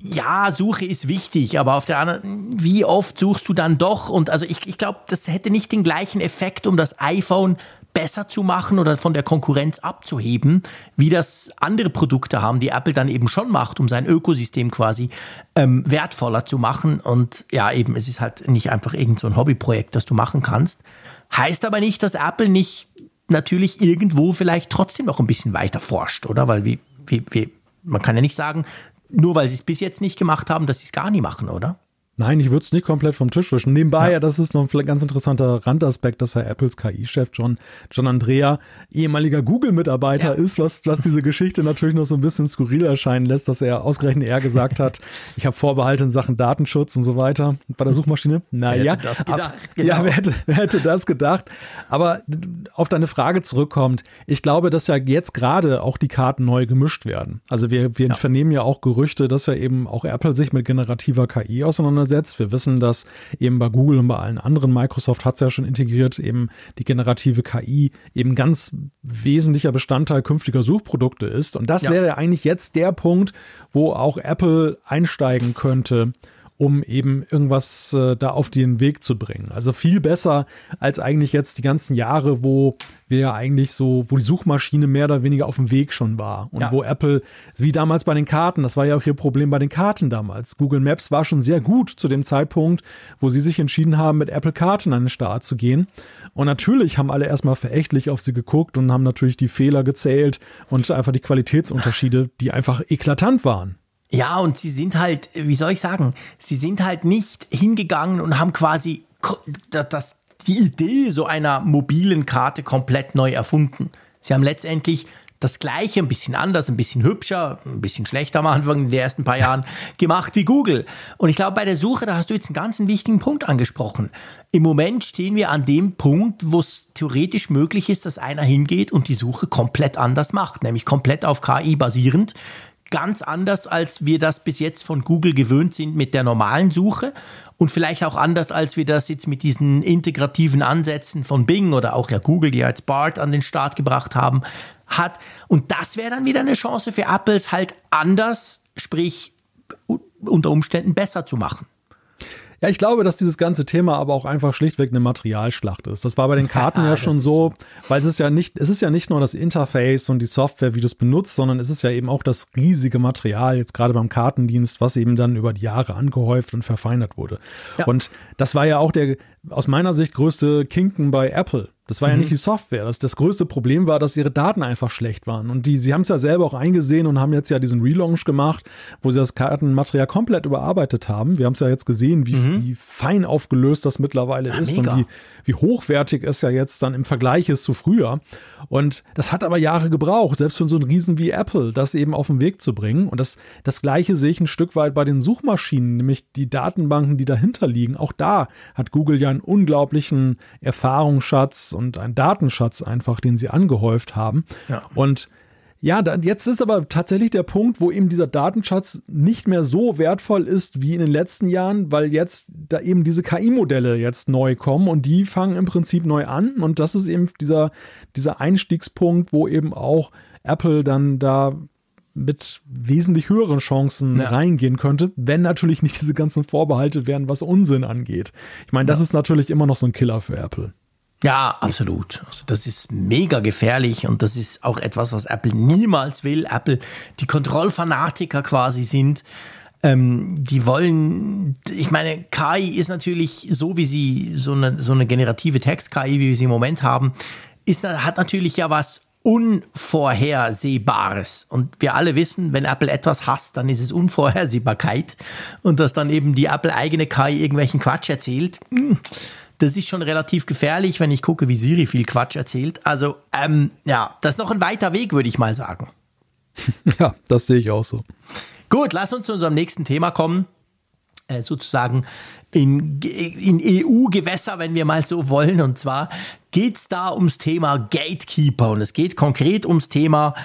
ja, Suche ist wichtig, aber auf der anderen, wie oft suchst du dann doch? Und also ich, ich glaube, das hätte nicht den gleichen Effekt, um das iPhone besser zu machen oder von der Konkurrenz abzuheben, wie das andere Produkte haben, die Apple dann eben schon macht, um sein Ökosystem quasi ähm, wertvoller zu machen. Und ja, eben, es ist halt nicht einfach irgend so ein Hobbyprojekt, das du machen kannst. Heißt aber nicht, dass Apple nicht natürlich irgendwo vielleicht trotzdem noch ein bisschen weiter forscht, oder? Weil wie, wie, wie man kann ja nicht sagen, nur weil sie es bis jetzt nicht gemacht haben, dass sie es gar nie machen, oder? Nein, ich würde es nicht komplett vom Tisch wischen. Nebenbei, ja. ja, das ist noch ein ganz interessanter Randaspekt, dass Herr Apples KI-Chef John, John Andrea ehemaliger Google-Mitarbeiter ja. ist, was, was diese Geschichte natürlich noch so ein bisschen skurril erscheinen lässt, dass er ausgerechnet er gesagt hat, *laughs* ich habe Vorbehalte in Sachen Datenschutz und so weiter bei der Suchmaschine. Naja, wer hätte das gedacht? Genau. Ja, wer hätte, wer hätte das gedacht? Aber auf deine Frage zurückkommt, ich glaube, dass ja jetzt gerade auch die Karten neu gemischt werden. Also wir, wir ja. vernehmen ja auch Gerüchte, dass ja eben auch Apple sich mit generativer KI auseinandersetzt auseinandersetzt. Wir wissen, dass eben bei Google und bei allen anderen, Microsoft hat es ja schon integriert, eben die generative KI eben ganz wesentlicher Bestandteil künftiger Suchprodukte ist. Und das ja. wäre eigentlich jetzt der Punkt, wo auch Apple einsteigen könnte um eben irgendwas äh, da auf den Weg zu bringen. Also viel besser als eigentlich jetzt die ganzen Jahre, wo wir ja eigentlich so, wo die Suchmaschine mehr oder weniger auf dem Weg schon war und ja. wo Apple, wie damals bei den Karten, das war ja auch ihr Problem bei den Karten damals. Google Maps war schon sehr gut zu dem Zeitpunkt, wo sie sich entschieden haben, mit Apple Karten an den Start zu gehen. Und natürlich haben alle erstmal verächtlich auf sie geguckt und haben natürlich die Fehler gezählt und einfach die Qualitätsunterschiede, die einfach eklatant waren. Ja, und sie sind halt, wie soll ich sagen, sie sind halt nicht hingegangen und haben quasi das, die Idee so einer mobilen Karte komplett neu erfunden. Sie haben letztendlich das Gleiche, ein bisschen anders, ein bisschen hübscher, ein bisschen schlechter am Anfang in den ersten paar *laughs* Jahren gemacht wie Google. Und ich glaube, bei der Suche, da hast du jetzt einen ganz wichtigen Punkt angesprochen. Im Moment stehen wir an dem Punkt, wo es theoretisch möglich ist, dass einer hingeht und die Suche komplett anders macht, nämlich komplett auf KI basierend ganz anders, als wir das bis jetzt von Google gewöhnt sind mit der normalen Suche und vielleicht auch anders, als wir das jetzt mit diesen integrativen Ansätzen von Bing oder auch ja Google, die ja jetzt BART an den Start gebracht haben, hat. Und das wäre dann wieder eine Chance für Apples halt anders, sprich unter Umständen besser zu machen. Ja, ich glaube, dass dieses ganze Thema aber auch einfach schlichtweg eine Materialschlacht ist. Das war bei den *laughs* Karten ja, ja schon so, so, weil es ist ja nicht, es ist ja nicht nur das Interface und die Software, wie du es benutzt, sondern es ist ja eben auch das riesige Material, jetzt gerade beim Kartendienst, was eben dann über die Jahre angehäuft und verfeinert wurde. Ja. Und das war ja auch der aus meiner Sicht größte Kinken bei Apple das war mhm. ja nicht die Software. Das, das größte Problem war, dass ihre Daten einfach schlecht waren. Und die, sie haben es ja selber auch eingesehen und haben jetzt ja diesen Relaunch gemacht, wo sie das Kartenmaterial komplett überarbeitet haben. Wir haben es ja jetzt gesehen, wie, mhm. wie fein aufgelöst das mittlerweile ja, ist mega. und wie, wie hochwertig es ja jetzt dann im Vergleich ist zu früher. Und das hat aber Jahre gebraucht, selbst für so einen Riesen wie Apple, das eben auf den Weg zu bringen. Und das, das Gleiche sehe ich ein Stück weit bei den Suchmaschinen, nämlich die Datenbanken, die dahinter liegen. Auch da hat Google ja einen unglaublichen Erfahrungsschatz und einen Datenschatz einfach, den sie angehäuft haben. Ja. Und ja, da, jetzt ist aber tatsächlich der Punkt, wo eben dieser Datenschatz nicht mehr so wertvoll ist wie in den letzten Jahren, weil jetzt da eben diese KI-Modelle jetzt neu kommen und die fangen im Prinzip neu an. Und das ist eben dieser, dieser Einstiegspunkt, wo eben auch Apple dann da mit wesentlich höheren Chancen ja. reingehen könnte, wenn natürlich nicht diese ganzen Vorbehalte wären, was Unsinn angeht. Ich meine, das ja. ist natürlich immer noch so ein Killer für Apple. Ja, absolut. Also das ist mega gefährlich und das ist auch etwas, was Apple niemals will. Apple, die Kontrollfanatiker quasi sind. Ähm, die wollen, ich meine, KI ist natürlich so, wie sie so eine, so eine generative Text-KI, wie wir sie im Moment haben, ist, hat natürlich ja was Unvorhersehbares. Und wir alle wissen, wenn Apple etwas hasst, dann ist es Unvorhersehbarkeit. Und dass dann eben die Apple eigene KI irgendwelchen Quatsch erzählt. Hm, das ist schon relativ gefährlich, wenn ich gucke, wie Siri viel Quatsch erzählt. Also, ähm, ja, das ist noch ein weiter Weg, würde ich mal sagen. *laughs* Ja, das sehe ich auch so. Gut, lass uns zu unserem nächsten Thema kommen. Äh, sozusagen in, in EU-Gewässer, wenn wir mal so wollen. Und zwar geht es da ums Thema Gatekeeper. Und es geht konkret ums Thema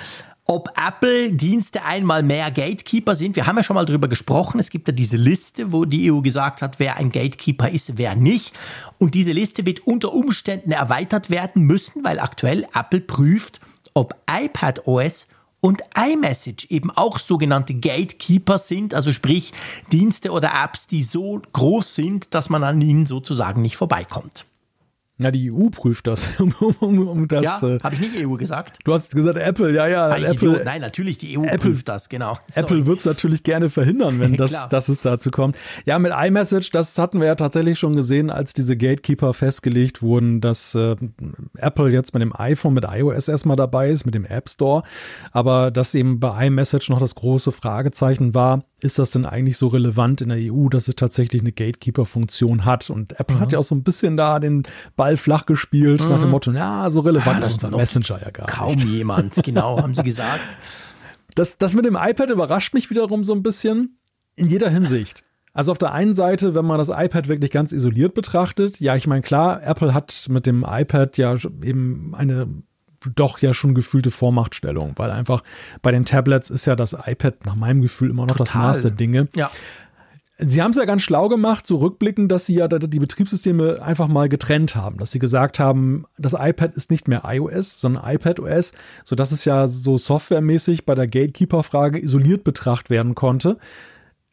ob Apple-Dienste einmal mehr Gatekeeper sind. Wir haben ja schon mal darüber gesprochen. Es gibt ja diese Liste, wo die EU gesagt hat, wer ein Gatekeeper ist, wer nicht. Und diese Liste wird unter Umständen erweitert werden müssen, weil aktuell Apple prüft, ob iPadOS und iMessage eben auch sogenannte Gatekeeper sind, also sprich Dienste oder Apps, die so groß sind, dass man an ihnen sozusagen nicht vorbeikommt. Ja, die EU prüft das. *laughs* um, um, um das ja, äh, habe ich nicht EU gesagt? Du hast gesagt Apple, ja, ja. Nein, Apple, nein natürlich, die EU Apple, prüft das, genau. *laughs* Apple wird es natürlich gerne verhindern, wenn *laughs* das, dass es dazu kommt. Ja, mit iMessage, das hatten wir ja tatsächlich schon gesehen, als diese Gatekeeper festgelegt wurden, dass äh, Apple jetzt mit dem iPhone, mit iOS erstmal dabei ist, mit dem App Store. Aber dass eben bei iMessage noch das große Fragezeichen war, ist das denn eigentlich so relevant in der EU, dass es tatsächlich eine Gatekeeper-Funktion hat? Und Apple mhm. hat ja auch so ein bisschen da den Ball flach gespielt, mhm. nach dem mhm. Motto, ja, so relevant ja, ist unser Messenger ja gar kaum nicht. Kaum jemand, genau, haben sie gesagt. *laughs* Das, das mit dem iPad überrascht mich wiederum so ein bisschen in jeder Hinsicht. Also auf der einen Seite, wenn man das iPad wirklich ganz isoliert betrachtet, ja, ich meine, klar, Apple hat mit dem iPad ja eben eine doch ja schon gefühlte Vormachtstellung, weil einfach bei den Tablets ist ja das iPad nach meinem Gefühl immer noch Total. das Maß der Dinge. Ja. Sie haben es ja ganz schlau gemacht, so rückblickend, dass sie ja die Betriebssysteme einfach mal getrennt haben, dass sie gesagt haben, das iPad ist nicht mehr iOS, sondern iPadOS, sodass es ja so softwaremäßig bei der Gatekeeper-Frage isoliert betrachtet werden konnte.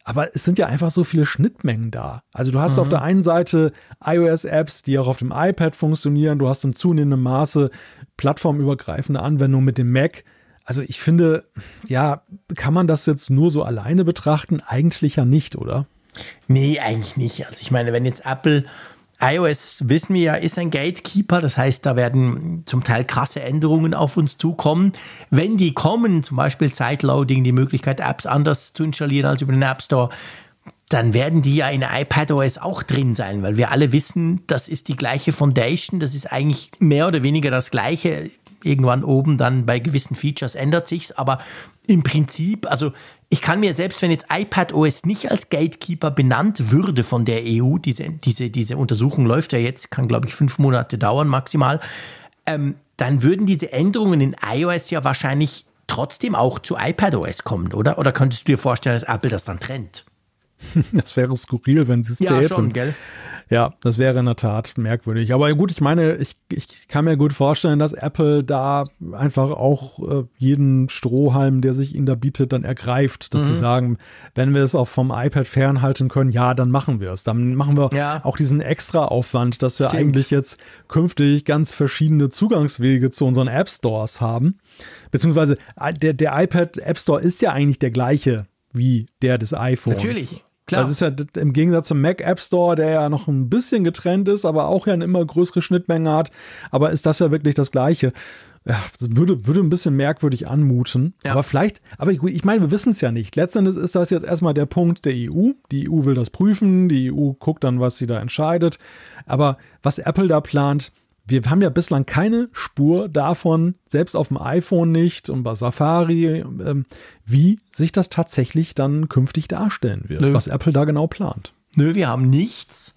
Aber es sind ja einfach so viele Schnittmengen da. Also du hast mhm. auf der einen Seite iOS-Apps, die auch auf dem iPad funktionieren. Du hast im zunehmenden Maße plattformübergreifende Anwendungen mit dem Mac. Also ich finde, ja, kann man das jetzt nur so alleine betrachten? Eigentlich ja nicht, oder? Nee, eigentlich nicht. Also ich meine, wenn jetzt Apple iOS, wissen wir ja, ist ein Gatekeeper. Das heißt, da werden zum Teil krasse Änderungen auf uns zukommen. Wenn die kommen, zum Beispiel Zeitloading, die Möglichkeit, Apps anders zu installieren als über den App Store, dann werden die ja in iPadOS auch drin sein, weil wir alle wissen, das ist die gleiche Foundation, das ist eigentlich mehr oder weniger das gleiche. Irgendwann oben dann bei gewissen Features ändert sich's, aber im Prinzip, also ich kann mir selbst, wenn jetzt iPadOS nicht als Gatekeeper benannt würde von der EU, diese, diese, diese Untersuchung läuft ja jetzt, kann glaube ich fünf Monate dauern maximal, ähm, dann würden diese Änderungen in iOS ja wahrscheinlich trotzdem auch zu iPadOS kommen, oder? Oder könntest du dir vorstellen, dass Apple das dann trennt? *laughs* Das wäre skurril, wenn sie es ja, täten. Schon, gell? Ja, das wäre in der Tat merkwürdig. Aber gut, ich meine, ich, ich kann mir gut vorstellen, dass Apple da einfach auch äh, jeden Strohhalm, der sich ihnen da bietet, dann ergreift, dass mhm. sie sagen, wenn wir es auch vom iPad fernhalten können, ja, dann machen wir es. Dann machen wir ja. auch diesen extra Aufwand, dass wir Stimmt. eigentlich jetzt künftig ganz verschiedene Zugangswege zu unseren App Stores haben. Beziehungsweise äh, der, der iPad App Store ist ja eigentlich der gleiche wie der des iPhones. Natürlich. Klar. Das ist ja im Gegensatz zum Mac App Store, der ja noch ein bisschen getrennt ist, aber auch ja eine immer größere Schnittmenge hat. Aber ist das ja wirklich das Gleiche? Ja, das würde, würde ein bisschen merkwürdig anmuten. Ja. Aber vielleicht, aber ich, ich meine, wir wissen es ja nicht. Letztendlich ist das jetzt erstmal der Punkt der EU. Die EU will das prüfen, die EU guckt dann, was sie da entscheidet. Aber was Apple da plant, wir haben ja bislang keine Spur davon, selbst auf dem iPhone nicht und bei Safari, ähm, wie sich das tatsächlich dann künftig darstellen wird, Nö. was Apple da genau plant. Nö, wir haben nichts.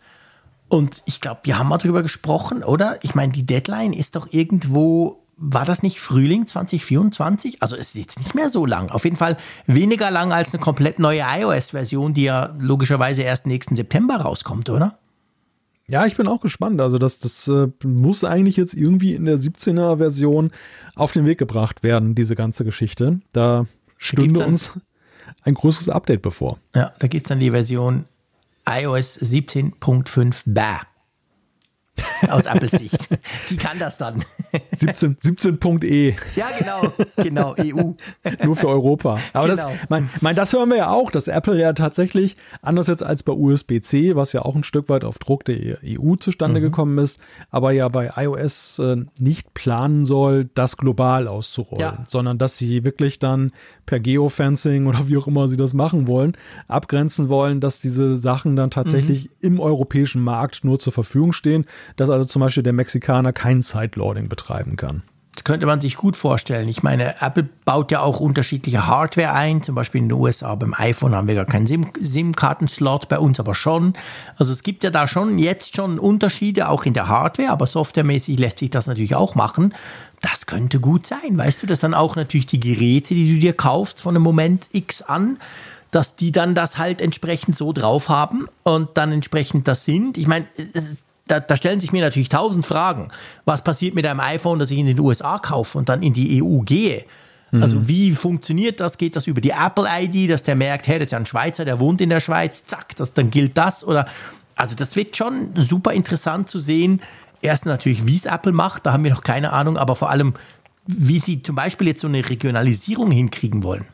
Und ich glaube, wir haben mal drüber gesprochen, oder? Ich meine, die Deadline ist doch irgendwo, war das nicht Frühling 2024? Also ist jetzt nicht mehr so lang. Auf jeden Fall weniger lang als eine komplett neue iOS-Version, die ja logischerweise erst nächsten September rauskommt, oder? Ja, ich bin auch gespannt. Also das, das äh, muss eigentlich jetzt irgendwie in der 17er Version auf den Weg gebracht werden, diese ganze Geschichte. Da stünde da uns ein größeres Update bevor. Ja, da gibt es dann die Version iOS 17.5 Bär. aus Apples Sicht. *laughs* Die kann das dann. 17.e. 17 ja, genau, genau, EU. Nur für Europa. Aber genau. das, mein, mein, das hören wir ja auch, dass Apple ja tatsächlich, anders jetzt als bei USB-C, was ja auch ein Stück weit auf Druck der EU zustande mhm. gekommen ist, aber ja bei iOS äh, nicht planen soll, das global auszurollen, ja. sondern dass sie wirklich dann per Geofencing oder wie auch immer sie das machen wollen, abgrenzen wollen, dass diese Sachen dann tatsächlich mhm. im europäischen Markt nur zur Verfügung stehen, dass also zum Beispiel der Mexikaner kein Sideloading betreiben kann. Das könnte man sich gut vorstellen. Ich meine, Apple baut ja auch unterschiedliche Hardware ein. Zum Beispiel in den USA beim iPhone haben wir gar keinen SIM-Karten-Slot, bei uns aber schon. Also es gibt ja da schon jetzt schon Unterschiede, auch in der Hardware, aber softwaremäßig lässt sich das natürlich auch machen. Das könnte gut sein. Weißt du, dass dann auch natürlich die Geräte, die du dir kaufst von einem Moment X an, dass die dann das halt entsprechend so drauf haben und dann entsprechend das sind. Ich meine, da, da, stellen sich mir natürlich tausend Fragen. Was passiert mit einem iPhone, das ich in den USA kaufe und dann in die EU gehe? Mhm. Also wie funktioniert das? Geht das über die Apple-ID, dass der merkt, hey, das ist ja ein Schweizer, der wohnt in der Schweiz, zack, das, dann gilt das? Oder also das wird schon super interessant zu sehen. Erstens natürlich, wie es Apple macht, da haben wir noch keine Ahnung, aber vor allem, wie sie zum Beispiel jetzt so eine Regionalisierung hinkriegen wollen.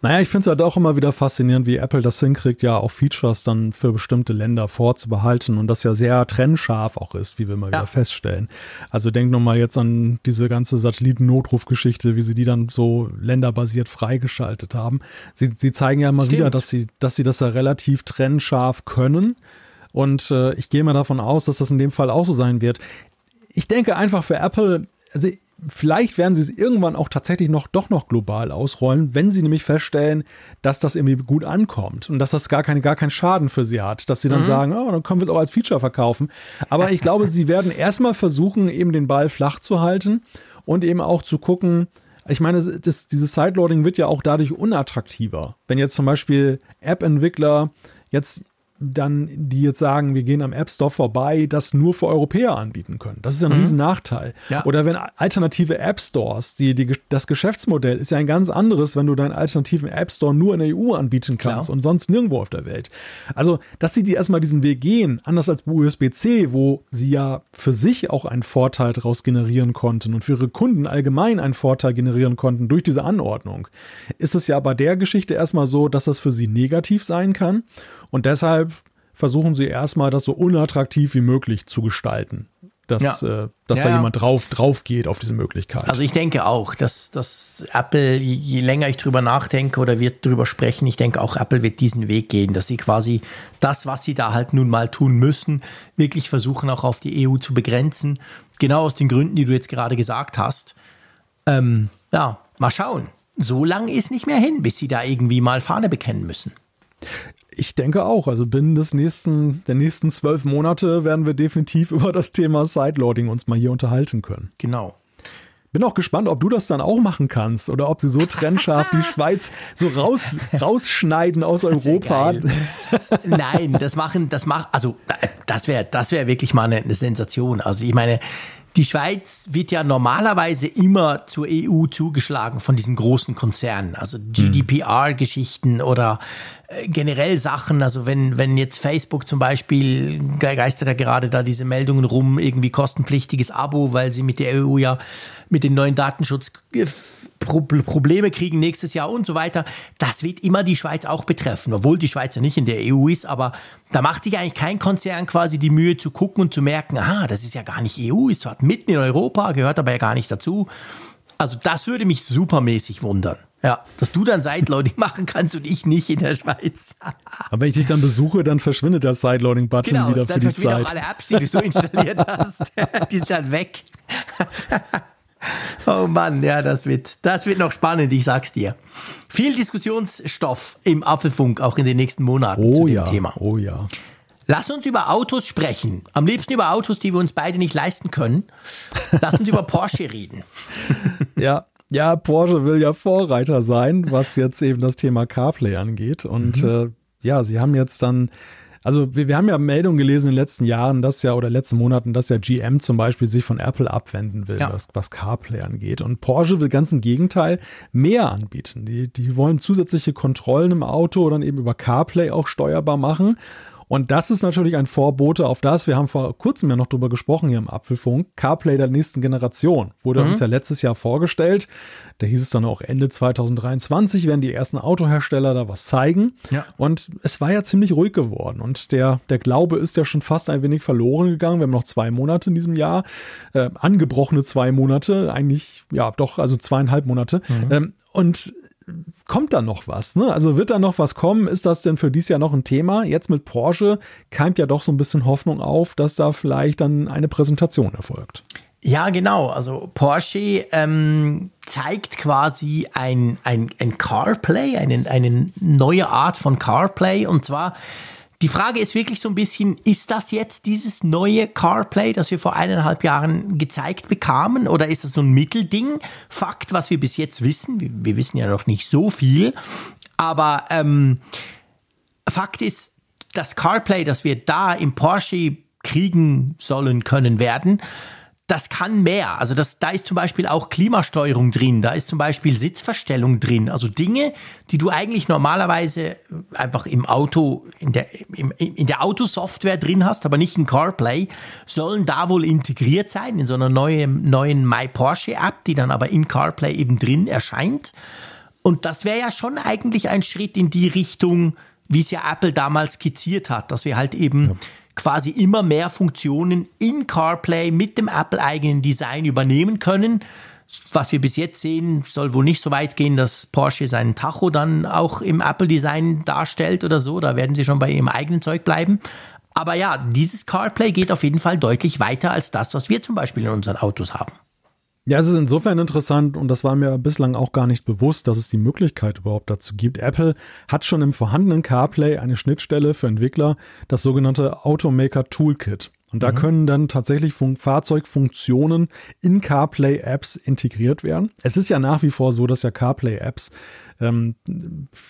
Naja, ich finde es halt auch immer wieder faszinierend, wie Apple das hinkriegt, ja auch Features dann für bestimmte Länder vorzubehalten und das ja sehr trennscharf auch ist, wie wir mal ja. wieder feststellen. Also denk nochmal jetzt an diese ganze Satelliten-Notrufgeschichte, wie sie die dann so länderbasiert freigeschaltet haben. Sie, sie zeigen ja immer Stimmt. wieder, dass sie, dass sie das ja relativ trennscharf können. Und äh, ich gehe mal davon aus, dass das in dem Fall auch so sein wird. Ich denke einfach für Apple, also vielleicht werden sie es irgendwann auch tatsächlich noch doch noch global ausrollen, wenn sie nämlich feststellen, dass das irgendwie gut ankommt und dass das gar, keine, gar keinen Schaden für sie hat, dass sie dann mhm. sagen, oh, dann können wir es auch als Feature verkaufen. Aber ich glaube, *laughs* sie werden erstmal versuchen, eben den Ball flach zu halten und eben auch zu gucken, ich meine, das, dieses Sideloading wird ja auch dadurch unattraktiver. Wenn jetzt zum Beispiel App-Entwickler jetzt dann, die jetzt sagen, wir gehen am App Store vorbei, das nur für Europäer anbieten können. Das ist ja ein mhm. riesen Nachteil. Ja. Oder wenn alternative App Stores, die, die, das Geschäftsmodell ist ja ein ganz anderes, wenn du deinen alternativen App Store nur in der EU anbieten kannst Klar. und sonst nirgendwo auf der Welt. Also, dass sie die erstmal diesen Weg gehen, anders als bei USB-C, wo sie ja für sich auch einen Vorteil daraus generieren konnten und für ihre Kunden allgemein einen Vorteil generieren konnten durch diese Anordnung, ist es ja bei der Geschichte erstmal so, dass das für sie negativ sein kann. Und deshalb versuchen sie erstmal, das so unattraktiv wie möglich zu gestalten. Dass, ja. äh, dass ja, da jemand drauf, drauf geht auf diese Möglichkeit. Also ich denke auch, dass, dass Apple, je, je länger ich drüber nachdenke oder wird drüber sprechen, ich denke auch, Apple wird diesen Weg gehen, dass sie quasi das, was sie da halt nun mal tun müssen, wirklich versuchen auch auf die EU zu begrenzen. Genau aus den Gründen, die du jetzt gerade gesagt hast. Ähm, ja, mal schauen. So lang ist nicht mehr hin, bis sie da irgendwie mal Fahne bekennen müssen. Ich denke auch. Also binnen des nächsten, der nächsten zwölf Monate werden wir definitiv *laughs* über das Thema Sideloading uns mal hier unterhalten können. Genau. Bin auch gespannt, ob du das dann auch machen kannst oder ob sie so trennscharf die *laughs* Schweiz so raus, rausschneiden aus Europa. Nein, das machen, das macht, also das wäre, das wäre wirklich mal eine, eine Sensation. Also ich meine, die Schweiz wird ja normalerweise immer zur EU zugeschlagen von diesen großen Konzernen, also GDPR-Geschichten oder äh, generell Sachen, also wenn, wenn jetzt Facebook zum Beispiel, geistert ja gerade da diese Meldungen rum, irgendwie kostenpflichtiges Abo, weil sie mit der EU ja mit den neuen Datenschutz äh, Probleme kriegen nächstes Jahr und so weiter. Das wird immer die Schweiz auch betreffen, obwohl die Schweiz ja nicht in der EU ist, aber da macht sich eigentlich kein Konzern quasi die Mühe zu gucken und zu merken, ah, das ist ja gar nicht EU, ist zwar mitten in Europa, gehört aber ja gar nicht dazu. Also das würde mich supermäßig wundern. Ja, dass du dann Sideloading *laughs* machen kannst und ich nicht in der Schweiz. *laughs* Aber wenn ich dich dann besuche, dann verschwindet der Sideloading-Button genau, wieder für die Zeit. Dann verschwinden auch alle Apps, die du so installiert hast. *laughs* die sind dann weg. oh Mann, ja, das wird, das wird noch spannend, ich sag's dir. Viel Diskussionsstoff im Apfelfunk, auch in den nächsten Monaten oh zu dem ja, Thema. Oh ja. Lass uns über Autos sprechen. Am liebsten über Autos, die wir uns beide nicht leisten können. Lass uns über Porsche reden. *laughs* Ja, ja, Porsche will ja Vorreiter sein, was jetzt eben das Thema CarPlay angeht. Und mhm. äh, ja, sie haben jetzt dann, also wir, wir, haben ja Meldungen gelesen in den letzten Jahren, dass ja, oder letzten Monaten, dass ja GM zum Beispiel sich von Apple abwenden will, ja. was, was CarPlay angeht. Und Porsche will ganz im Gegenteil mehr anbieten. Die, die wollen zusätzliche Kontrollen im Auto dann eben über CarPlay auch steuerbar machen. Und das ist natürlich ein Vorbote auf das, wir haben vor kurzem ja noch drüber gesprochen hier im Apfelfunk, CarPlay der nächsten Generation. Wurde mhm. uns ja letztes Jahr vorgestellt. Da hieß es dann auch Ende 2023 werden die ersten Autohersteller da was zeigen. Ja. Und es war ja ziemlich ruhig geworden. Und der, der Glaube ist ja schon fast ein wenig verloren gegangen. Wir haben noch zwei Monate in diesem Jahr. Äh, angebrochene zwei Monate, eigentlich, ja, doch, also zweieinhalb Monate. Mhm. Ähm, und kommt da noch was? Ne? Also wird da noch was kommen? Ist das denn für dieses Jahr noch ein Thema? Jetzt mit Porsche keimt ja doch so ein bisschen Hoffnung auf, dass da vielleicht dann eine Präsentation erfolgt. Ja, genau. Also Porsche ähm, zeigt quasi ein, ein, ein CarPlay, eine, eine neue Art von CarPlay. Und zwar die Frage ist wirklich so ein bisschen, ist das jetzt dieses neue CarPlay, das wir vor eineinhalb Jahren gezeigt bekamen, oder ist das so ein Mittelding? Fakt, was wir bis jetzt wissen, wir, wir wissen ja noch nicht so viel, aber ähm, Fakt ist, das CarPlay, das wir da im Porsche kriegen sollen können werden, das kann mehr. Also das, da ist zum Beispiel auch Klimasteuerung drin, da ist zum Beispiel Sitzverstellung drin. Also Dinge, die du eigentlich normalerweise einfach im Auto, in der, im, in der Autosoftware drin hast, aber nicht in CarPlay, sollen da wohl integriert sein in so einer neuen, neuen My Porsche App, die dann aber in CarPlay eben drin erscheint. Und das wäre ja schon eigentlich ein Schritt in die Richtung, wie es ja Apple damals skizziert hat, dass wir halt eben ja quasi immer mehr Funktionen in CarPlay mit dem Apple-eigenen Design übernehmen können. Was wir bis jetzt sehen, soll wohl nicht so weit gehen, dass Porsche seinen Tacho dann auch im Apple-Design darstellt oder so. Da werden sie schon bei ihrem eigenen Zeug bleiben. Aber ja, dieses CarPlay geht auf jeden Fall deutlich weiter als das, was wir zum Beispiel in unseren Autos haben. Ja, es ist insofern interessant und das war mir bislang auch gar nicht bewusst, dass es die Möglichkeit überhaupt dazu gibt. Apple hat schon im vorhandenen CarPlay eine Schnittstelle für Entwickler, das sogenannte Automaker Toolkit. Und da mhm. können dann tatsächlich Fun Fahrzeugfunktionen in CarPlay-Apps integriert werden. Es ist ja nach wie vor so, dass ja CarPlay-Apps ähm,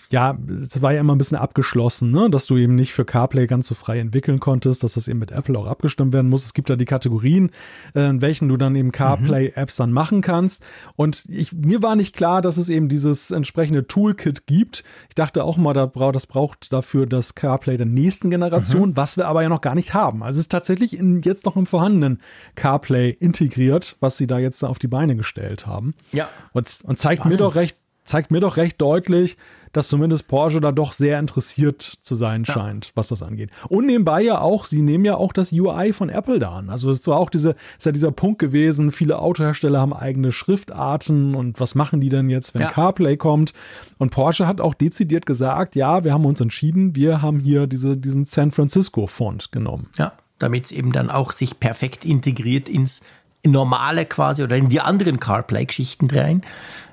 ja, es war ja immer ein bisschen abgeschlossen, ne? dass du eben nicht für CarPlay ganz so frei entwickeln konntest, dass das eben mit Apple auch abgestimmt werden muss. Es gibt da die Kategorien, äh, in welchen du dann eben CarPlay-Apps dann machen kannst. Und ich, mir war nicht klar, dass es eben dieses entsprechende Toolkit gibt. Ich dachte auch mal, das braucht dafür das CarPlay der nächsten Generation, mhm. was wir aber ja noch gar nicht haben. Also es ist tatsächlich in, jetzt noch im vorhandenen CarPlay integriert, was sie da jetzt auf die Beine gestellt haben. Ja. Und, und zeigt Spannend. mir doch recht zeigt mir doch recht deutlich, dass zumindest Porsche da doch sehr interessiert zu sein scheint, ja. was das angeht. Und nebenbei ja auch, sie nehmen ja auch das UI von Apple da an. Also es war auch diese, ist ja dieser Punkt gewesen, viele Autohersteller haben eigene Schriftarten und was machen die denn jetzt, wenn ja. CarPlay kommt? Und Porsche hat auch dezidiert gesagt, ja, wir haben uns entschieden, wir haben hier diese, diesen San Francisco Font genommen. Ja, damit es eben dann auch sich perfekt integriert ins normale quasi oder in die anderen CarPlay-Geschichten rein.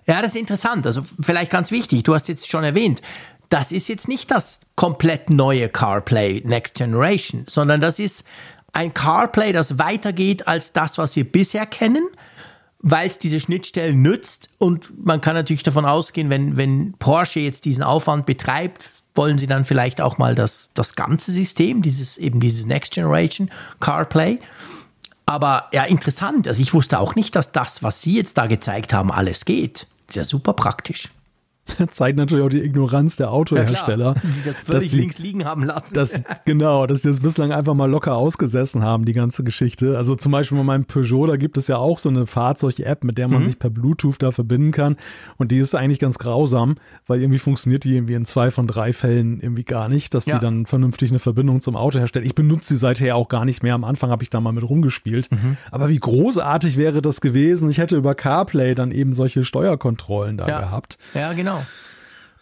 Ja, das ist interessant. Also vielleicht ganz wichtig, du hast jetzt schon erwähnt, das ist jetzt nicht das komplett neue CarPlay Next Generation, sondern das ist ein CarPlay, das weitergeht als das, was wir bisher kennen, weil es diese Schnittstellen nützt. Und man kann natürlich davon ausgehen, wenn, wenn Porsche jetzt diesen Aufwand betreibt, wollen sie dann vielleicht auch mal das, das ganze System, dieses eben dieses Next Generation CarPlay. Aber ja, interessant. Also ich wusste auch nicht, dass das, was Sie jetzt da gezeigt haben, alles geht. Ist ja super praktisch. *laughs* zeigt natürlich auch die Ignoranz der Autohersteller. Ja, die das völlig sie, links liegen haben lassen. Das, *laughs* genau, dass sie das bislang einfach mal locker ausgesessen haben, die ganze Geschichte. Also zum Beispiel bei meinem Peugeot, da gibt es ja auch so eine Fahrzeug-App, mit der man mhm. sich per Bluetooth da verbinden kann. Und die ist eigentlich ganz grausam, weil irgendwie funktioniert die irgendwie in zwei von drei Fällen irgendwie gar nicht, dass ja. die dann vernünftig eine Verbindung zum Auto herstellt. Ich benutze sie seither auch gar nicht mehr. Am Anfang habe ich da mal mit rumgespielt. Mhm. Aber wie großartig wäre das gewesen? Ich hätte über CarPlay dann eben solche Steuerkontrollen da ja. gehabt. Ja, genau.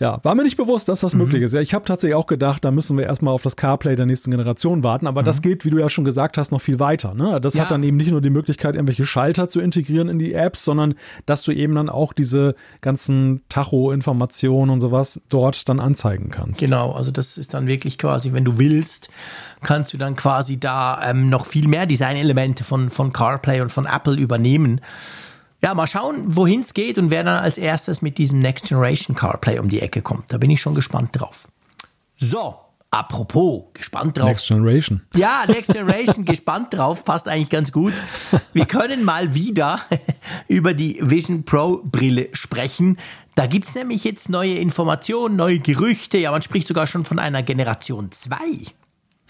Ja, war mir nicht bewusst, dass das mhm. möglich ist. Ja, ich habe tatsächlich auch gedacht, da müssen wir erstmal auf das CarPlay der nächsten Generation warten. Aber mhm. das geht, wie du ja schon gesagt hast, noch viel weiter. Ne? Das ja. hat dann eben nicht nur die Möglichkeit, irgendwelche Schalter zu integrieren in die Apps, sondern dass du eben dann auch diese ganzen Tacho-Informationen und sowas dort dann anzeigen kannst. Genau, also das ist dann wirklich quasi, wenn du willst, kannst du dann quasi da ähm, noch viel mehr Designelemente von, von CarPlay und von Apple übernehmen ja, mal schauen, wohin es geht und wer dann als erstes mit diesem Next Generation CarPlay um die Ecke kommt. Da bin ich schon gespannt drauf. So, apropos, gespannt drauf. Next Generation. Ja, Next Generation, *laughs* gespannt drauf, passt eigentlich ganz gut. Wir können mal wieder *laughs* über die Vision Pro Brille sprechen. Da gibt es nämlich jetzt neue Informationen, neue Gerüchte. Ja, man spricht sogar schon von einer Generation 2.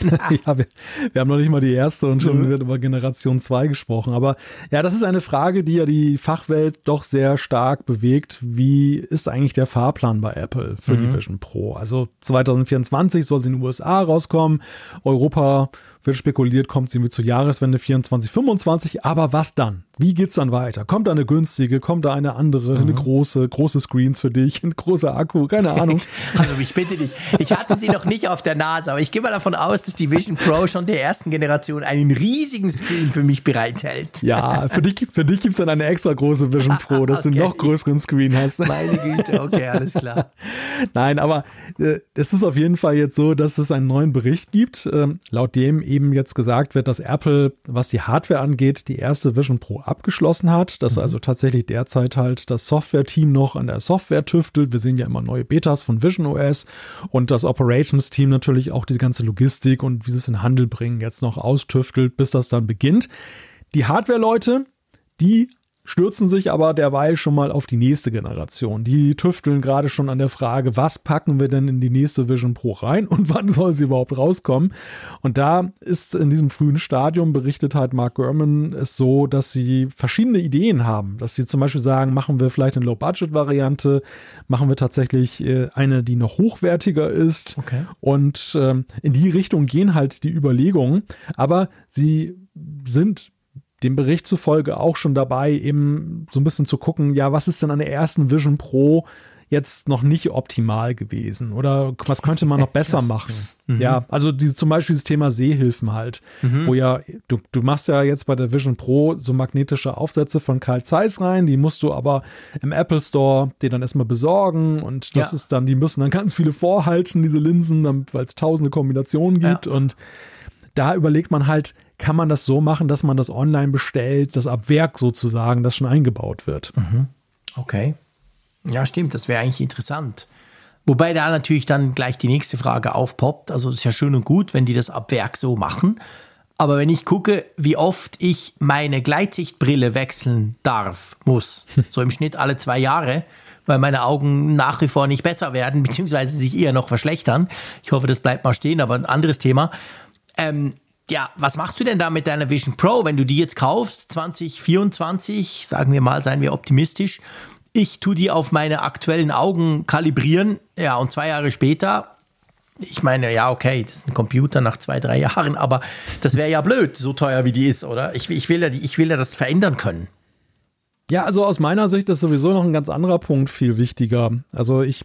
*laughs* ja, wir, wir, haben noch nicht mal die erste und schon mhm. wird über Generation 2 gesprochen. Aber ja, das ist eine Frage, die ja die Fachwelt doch sehr stark bewegt. Wie ist eigentlich der Fahrplan bei Apple für mhm. die Vision Pro? Also 2024 soll sie in den USA rauskommen. Europa wird spekuliert, kommt sie mit zur Jahreswende 24, 25. Aber was dann? Wie geht's dann weiter? Kommt da eine günstige? Kommt da eine andere? Mhm. Eine große, große Screens für dich? *laughs* Ein großer Akku? Keine Ahnung. *laughs* also ich bitte dich. Ich hatte sie noch nicht auf der Nase, aber ich gehe mal davon aus, dass die Vision Pro schon der ersten Generation einen riesigen Screen für mich bereithält. Ja, für dich, für dich gibt es dann eine extra große Vision Pro, dass okay. du noch größeren Screen hast. Meine Güte, okay, alles klar. *laughs* Nein, aber äh, es ist auf jeden Fall jetzt so, dass es einen neuen Bericht gibt, äh, laut dem eben jetzt gesagt wird, dass Apple, was die Hardware angeht, die erste Vision Pro abgeschlossen hat, dass mhm. also tatsächlich derzeit halt das Software-Team noch an der Software tüftelt. Wir sehen ja immer neue Betas von Vision OS und das Operations-Team natürlich auch die ganze Logistik und wie sie es in Handel bringen jetzt noch austüftelt, bis das dann beginnt. Die Hardware-Leute, die stürzen sich aber derweil schon mal auf die nächste Generation. Die tüfteln gerade schon an der Frage, was packen wir denn in die nächste Vision Pro rein und *laughs* wann soll sie überhaupt rauskommen? Und da ist in diesem frühen Stadium berichtet halt Mark Gurman es so, dass sie verschiedene Ideen haben, dass sie zum Beispiel sagen, machen wir vielleicht eine Low-Budget-Variante, machen wir tatsächlich äh, eine, die noch hochwertiger ist okay. und ähm, in die Richtung gehen halt die Überlegungen, aber sie sind dem Bericht zufolge auch schon dabei, eben so ein bisschen zu gucken, ja, was ist denn an der ersten Vision Pro jetzt noch nicht optimal gewesen oder was könnte man noch besser machen? Mhm. Ja, also die, zum Beispiel das Thema Sehhilfen halt, mhm. wo ja, du, du machst ja jetzt bei der Vision Pro so magnetische Aufsätze von Carl Zeiss rein, die musst du aber im Apple Store dir dann erstmal besorgen und das ja. ist dann, die müssen dann ganz viele vorhalten, diese Linsen, weil es tausende Kombinationen gibt ja. und da überlegt man halt, kann man das so machen, dass man das online bestellt, das ab Werk sozusagen, das schon eingebaut wird. Mhm. Okay. Ja, stimmt, das wäre eigentlich interessant. Wobei da natürlich dann gleich die nächste Frage aufpoppt. Also es ist ja schön und gut, wenn die das ab Werk so machen. Aber wenn ich gucke, wie oft ich meine Gleitsichtbrille wechseln darf, muss, *laughs* so im Schnitt alle zwei Jahre, weil meine Augen nach wie vor nicht besser werden, *laughs* beziehungsweise sich eher noch verschlechtern. Ich hoffe, das bleibt mal stehen, aber ein anderes Thema. Ähm, ja, was machst du denn da mit deiner Vision Pro, wenn du die jetzt kaufst, 2024, sagen wir mal, seien wir optimistisch. Ich tue die auf meine aktuellen Augen kalibrieren, ja, und zwei Jahre später, ich meine, ja, okay, das ist ein Computer nach zwei, drei Jahren, aber das wäre ja blöd, so teuer wie die ist, oder? Ich, ich, will ja, ich will ja das verändern können. Ja, also aus meiner Sicht ist sowieso noch ein ganz anderer Punkt viel wichtiger. Also ich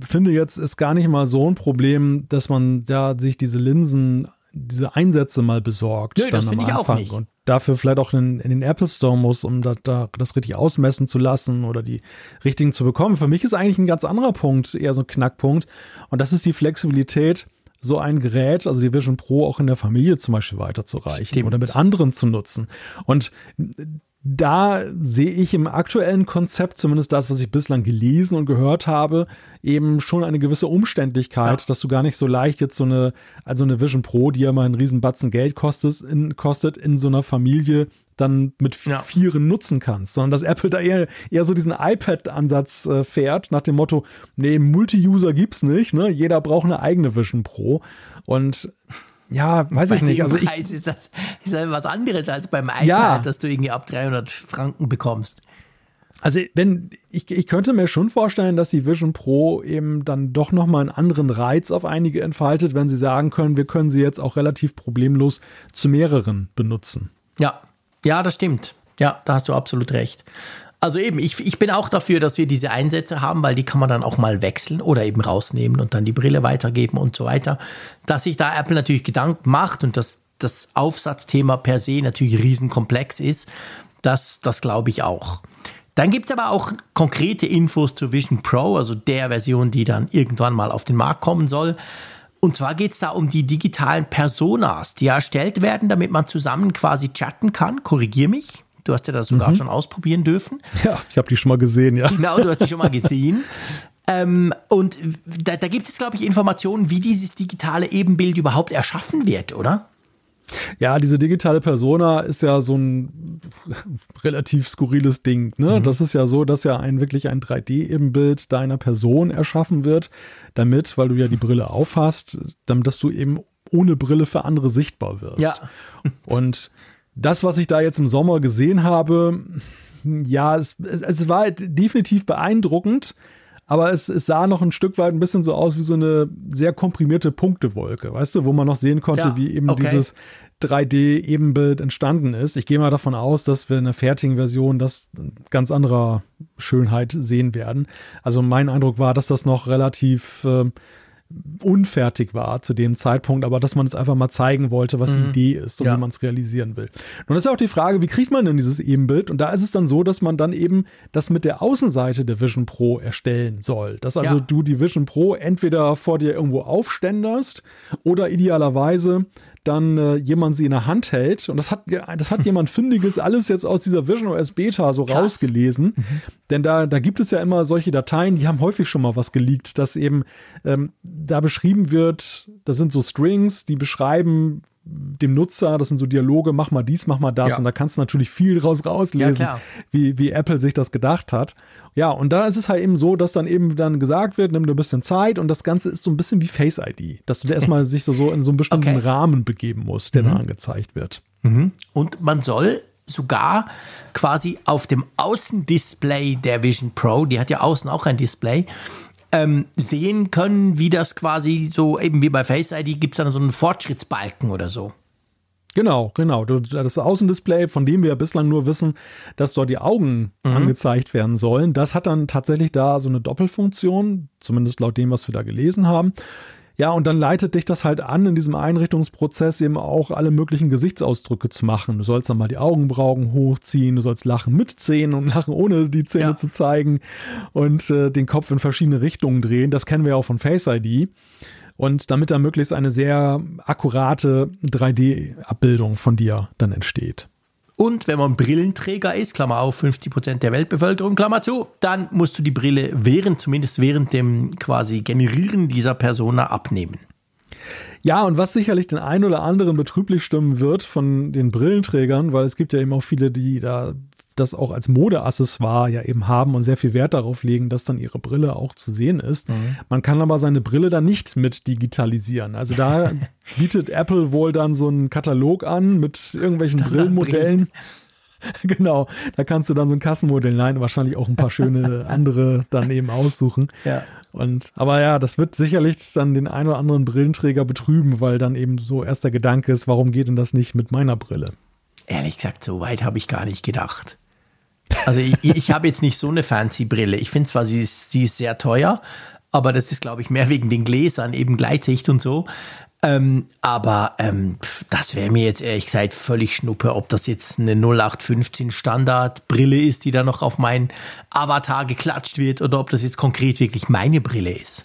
finde jetzt ist gar nicht mal so ein Problem, dass man da sich diese Linsen diese Einsätze mal besorgt. Nö, das finde ich auch nicht. Und dafür vielleicht auch in, in den Apple Store muss, um da, da, das richtig ausmessen zu lassen oder die richtigen zu bekommen. Für mich ist eigentlich ein ganz anderer Punkt, eher so ein Knackpunkt. Und das ist die Flexibilität, so ein Gerät, also die Vision Pro, auch in der Familie zum Beispiel weiterzureichen Stimmt. oder mit anderen zu nutzen. Und da sehe ich im aktuellen Konzept, zumindest das, was ich bislang gelesen und gehört habe, eben schon eine gewisse Umständlichkeit, ja. dass du gar nicht so leicht jetzt so eine, also eine Vision Pro, die ja mal einen riesen Batzen Geld kostet, in, kostet, in so einer Familie dann mit ja. Vieren nutzen kannst, sondern dass Apple da eher, eher so diesen iPad-Ansatz äh, fährt, nach dem Motto, nee, Multi-User gibt's nicht, ne? Jeder braucht eine eigene Vision Pro. Und ja, weiß bei ich nicht. Also ich, Preis ist das ist was anderes als beim iPad, ja. dass du irgendwie ab 300 Franken bekommst. Also wenn ich, ich könnte mir schon vorstellen, dass die Vision Pro eben dann doch noch mal einen anderen Reiz auf einige entfaltet, wenn sie sagen können, wir können sie jetzt auch relativ problemlos zu mehreren benutzen. Ja, ja, das stimmt. Ja, da hast du absolut recht. Also eben, ich, ich bin auch dafür, dass wir diese Einsätze haben, weil die kann man dann auch mal wechseln oder eben rausnehmen und dann die Brille weitergeben und so weiter. Dass sich da Apple natürlich Gedanken macht und dass das Aufsatzthema per se natürlich riesenkomplex ist, das, das glaube ich auch. Dann gibt es aber auch konkrete Infos zur Vision Pro, also der Version, die dann irgendwann mal auf den Markt kommen soll. Und zwar geht es da um die digitalen Personas, die erstellt werden, damit man zusammen quasi chatten kann. Korrigier mich. Du hast ja das sogar mhm. schon ausprobieren dürfen. *laughs* Ja, ich habe die schon mal gesehen, ja. Genau, du hast die schon mal *laughs* gesehen. ähm, und da, da gibt es, glaube ich, Informationen, wie dieses digitale Ebenbild überhaupt erschaffen wird, oder? Ja, diese digitale Persona ist ja so ein *laughs* relativ skurriles Ding. Ne? Mhm. Das ist ja so, dass ja ein wirklich ein 3D-Ebenbild deiner Person erschaffen wird, damit, weil du ja die Brille aufhast, damit dass du eben ohne Brille für andere sichtbar wirst. Ja. Und das, was ich da jetzt im Sommer gesehen habe, ja, es, es war definitiv beeindruckend, aber es, es sah noch ein Stück weit ein bisschen so aus wie so eine sehr komprimierte Punktewolke, weißt du, wo man noch sehen konnte, ja, wie eben okay. dieses 3D-Ebenbild entstanden ist. Ich gehe mal davon aus, dass wir in der fertigen Version das ganz anderer Schönheit sehen werden. Also mein Eindruck war, dass das noch relativ äh, unfertig war zu dem Zeitpunkt, aber dass man es einfach mal zeigen wollte, was mhm. die Idee ist und ja. wie man es realisieren will. Nun ist ja auch die Frage, wie kriegt man denn dieses Ebenbild? Und da ist es dann so, dass man dann eben das mit der Außenseite der Vision Pro erstellen soll. Dass also ja. du die Vision Pro entweder vor dir irgendwo aufständerst oder idealerweise dann äh, jemand sie in der Hand hält. Und das hat, das hat jemand *laughs* Findiges alles jetzt aus dieser Vision OS Beta so Krass. rausgelesen. Mhm. Denn da, da gibt es ja immer solche Dateien, die haben häufig schon mal was geleakt, dass eben ähm, da beschrieben wird, das sind so Strings, die beschreiben, dem Nutzer, das sind so Dialoge, mach mal dies, mach mal das. Ja. Und da kannst du natürlich viel raus rauslesen, ja, wie, wie Apple sich das gedacht hat. Ja, und da ist es halt eben so, dass dann eben dann gesagt wird, nimm dir ein bisschen Zeit und das Ganze ist so ein bisschen wie Face ID, dass du erstmal *laughs* sich so, so in so einen bestimmten okay. Rahmen begeben musst, der mhm. da angezeigt wird. Mhm. Und man soll sogar quasi auf dem Außendisplay der Vision Pro, die hat ja außen auch ein Display, ähm, sehen können, wie das quasi so, eben wie bei Face ID, gibt es dann so einen Fortschrittsbalken oder so. Genau, genau. Das Außendisplay, von dem wir ja bislang nur wissen, dass dort die Augen mhm. angezeigt werden sollen, das hat dann tatsächlich da so eine Doppelfunktion, zumindest laut dem, was wir da gelesen haben. Ja, und dann leitet dich das halt an, in diesem Einrichtungsprozess eben auch alle möglichen Gesichtsausdrücke zu machen. Du sollst dann mal die Augenbrauen hochziehen, du sollst lachen mit Zähnen und lachen ohne die Zähne ja. zu zeigen und äh, den Kopf in verschiedene Richtungen drehen. Das kennen wir ja auch von Face ID. Und damit da möglichst eine sehr akkurate 3D-Abbildung von dir dann entsteht. Und wenn man Brillenträger ist, Klammer auf, 50 Prozent der Weltbevölkerung, Klammer zu, dann musst du die Brille während, zumindest während dem quasi Generieren dieser Persona abnehmen. Ja, und was sicherlich den einen oder anderen betrüblich stimmen wird von den Brillenträgern, weil es gibt ja eben auch viele, die da das auch als Modeaccessoire ja eben haben und sehr viel Wert darauf legen, dass dann ihre Brille auch zu sehen ist. Mhm. Man kann aber seine Brille dann nicht mit digitalisieren. Also da *laughs* bietet Apple wohl dann so einen Katalog an mit irgendwelchen Brillenmodellen. *laughs* genau, da kannst du dann so ein Kassenmodell, nein, wahrscheinlich auch ein paar schöne *laughs* andere dann eben aussuchen. Ja. Und, aber ja, das wird sicherlich dann den einen oder anderen Brillenträger betrüben, weil dann eben so erster Gedanke ist, warum geht denn das nicht mit meiner Brille? Ehrlich gesagt, so weit habe ich gar nicht gedacht. Also ich, ich habe jetzt nicht so eine fancy Brille. Ich finde zwar, sie ist, sie ist sehr teuer, aber das ist, glaube ich, mehr wegen den Gläsern, eben Gleitsicht und so. Ähm, aber ähm, das wäre mir jetzt ehrlich gesagt völlig schnuppe, ob das jetzt eine 0815 Standardbrille ist, die da noch auf meinen Avatar geklatscht wird, oder ob das jetzt konkret wirklich meine Brille ist.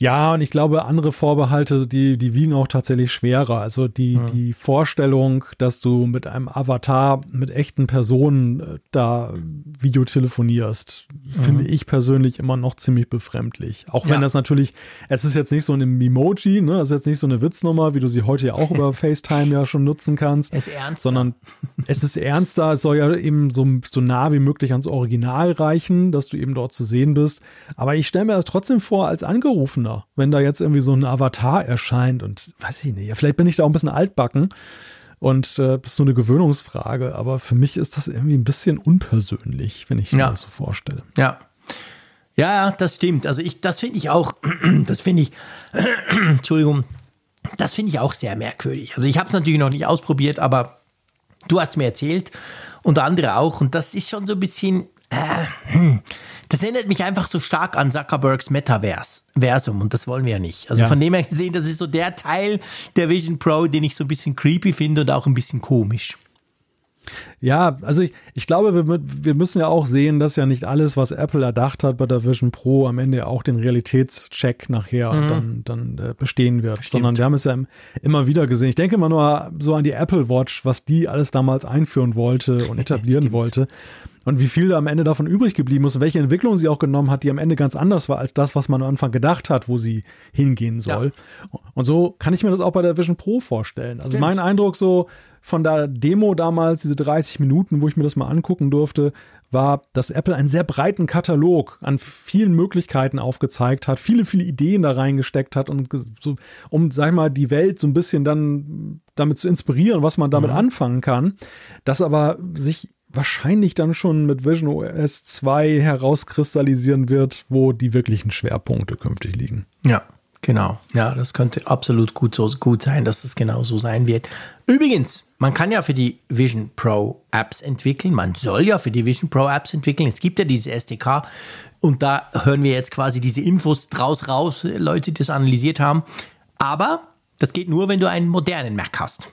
Ja, und ich glaube, andere Vorbehalte, die, die wiegen auch tatsächlich schwerer. Also die, ja. die Vorstellung, dass du mit einem Avatar, mit echten Personen äh, da Video telefonierst, mhm. finde ich persönlich immer noch ziemlich befremdlich. Auch wenn ja. das natürlich, es ist jetzt nicht so ein Emoji, ne? Es ist jetzt nicht so eine Witznummer, wie du sie heute ja auch *laughs* über FaceTime ja schon nutzen kannst. Es ist ernster. Sondern es ist ernster, es soll ja eben so, so nah wie möglich ans Original reichen, dass du eben dort zu sehen bist. Aber ich stelle mir das trotzdem vor als Angerufener Wunder, wenn da jetzt irgendwie so ein Avatar erscheint und weiß ich nicht, vielleicht bin ich da auch ein bisschen altbacken und äh, ist so eine Gewöhnungsfrage, aber für mich ist das irgendwie ein bisschen unpersönlich, wenn ich ja. mir das so vorstelle. Ja. Ja, das stimmt. Also ich, das finde ich auch, *clears throat* das finde ich, *clears throat* Entschuldigung, das finde ich auch sehr merkwürdig. Also ich habe es natürlich noch nicht ausprobiert, aber du hast mir erzählt und andere auch und das ist schon so ein bisschen, äh, hm, das erinnert mich einfach so stark an Zuckerbergs Metaversum und das wollen wir ja nicht. Also ja. von dem her gesehen, das ist so der Teil der Vision Pro, den ich so ein bisschen creepy finde und auch ein bisschen komisch. Ja, also ich, ich glaube, wir, wir müssen ja auch sehen, dass ja nicht alles, was Apple erdacht hat bei der Vision Pro, am Ende auch den Realitätscheck nachher mhm. dann, dann äh, bestehen wird. Stimmt. Sondern wir haben es ja immer wieder gesehen. Ich denke mal nur so an die Apple Watch, was die alles damals einführen wollte und etablieren wollte. Und wie viel da am Ende davon übrig geblieben ist, welche Entwicklung sie auch genommen hat, die am Ende ganz anders war als das, was man am Anfang gedacht hat, wo sie hingehen soll. Ja. Und so kann ich mir das auch bei der Vision Pro vorstellen. Also Stimmt. mein Eindruck so, von der Demo damals, diese 30 Minuten, wo ich mir das mal angucken durfte, war, dass Apple einen sehr breiten Katalog an vielen Möglichkeiten aufgezeigt hat, viele, viele Ideen da reingesteckt hat und so, um, sag ich mal, die Welt so ein bisschen dann damit zu inspirieren, was man damit mhm. anfangen kann. Das aber sich wahrscheinlich dann schon mit Vision OS 2 herauskristallisieren wird, wo die wirklichen Schwerpunkte künftig liegen. Ja, genau. Ja, das könnte absolut gut so gut sein, dass das genau so sein wird. Übrigens, man kann ja für die Vision Pro Apps entwickeln. Man soll ja für die Vision Pro Apps entwickeln. Es gibt ja diese SDK und da hören wir jetzt quasi diese Infos draus raus, Leute, die das analysiert haben. Aber das geht nur, wenn du einen modernen Mac hast.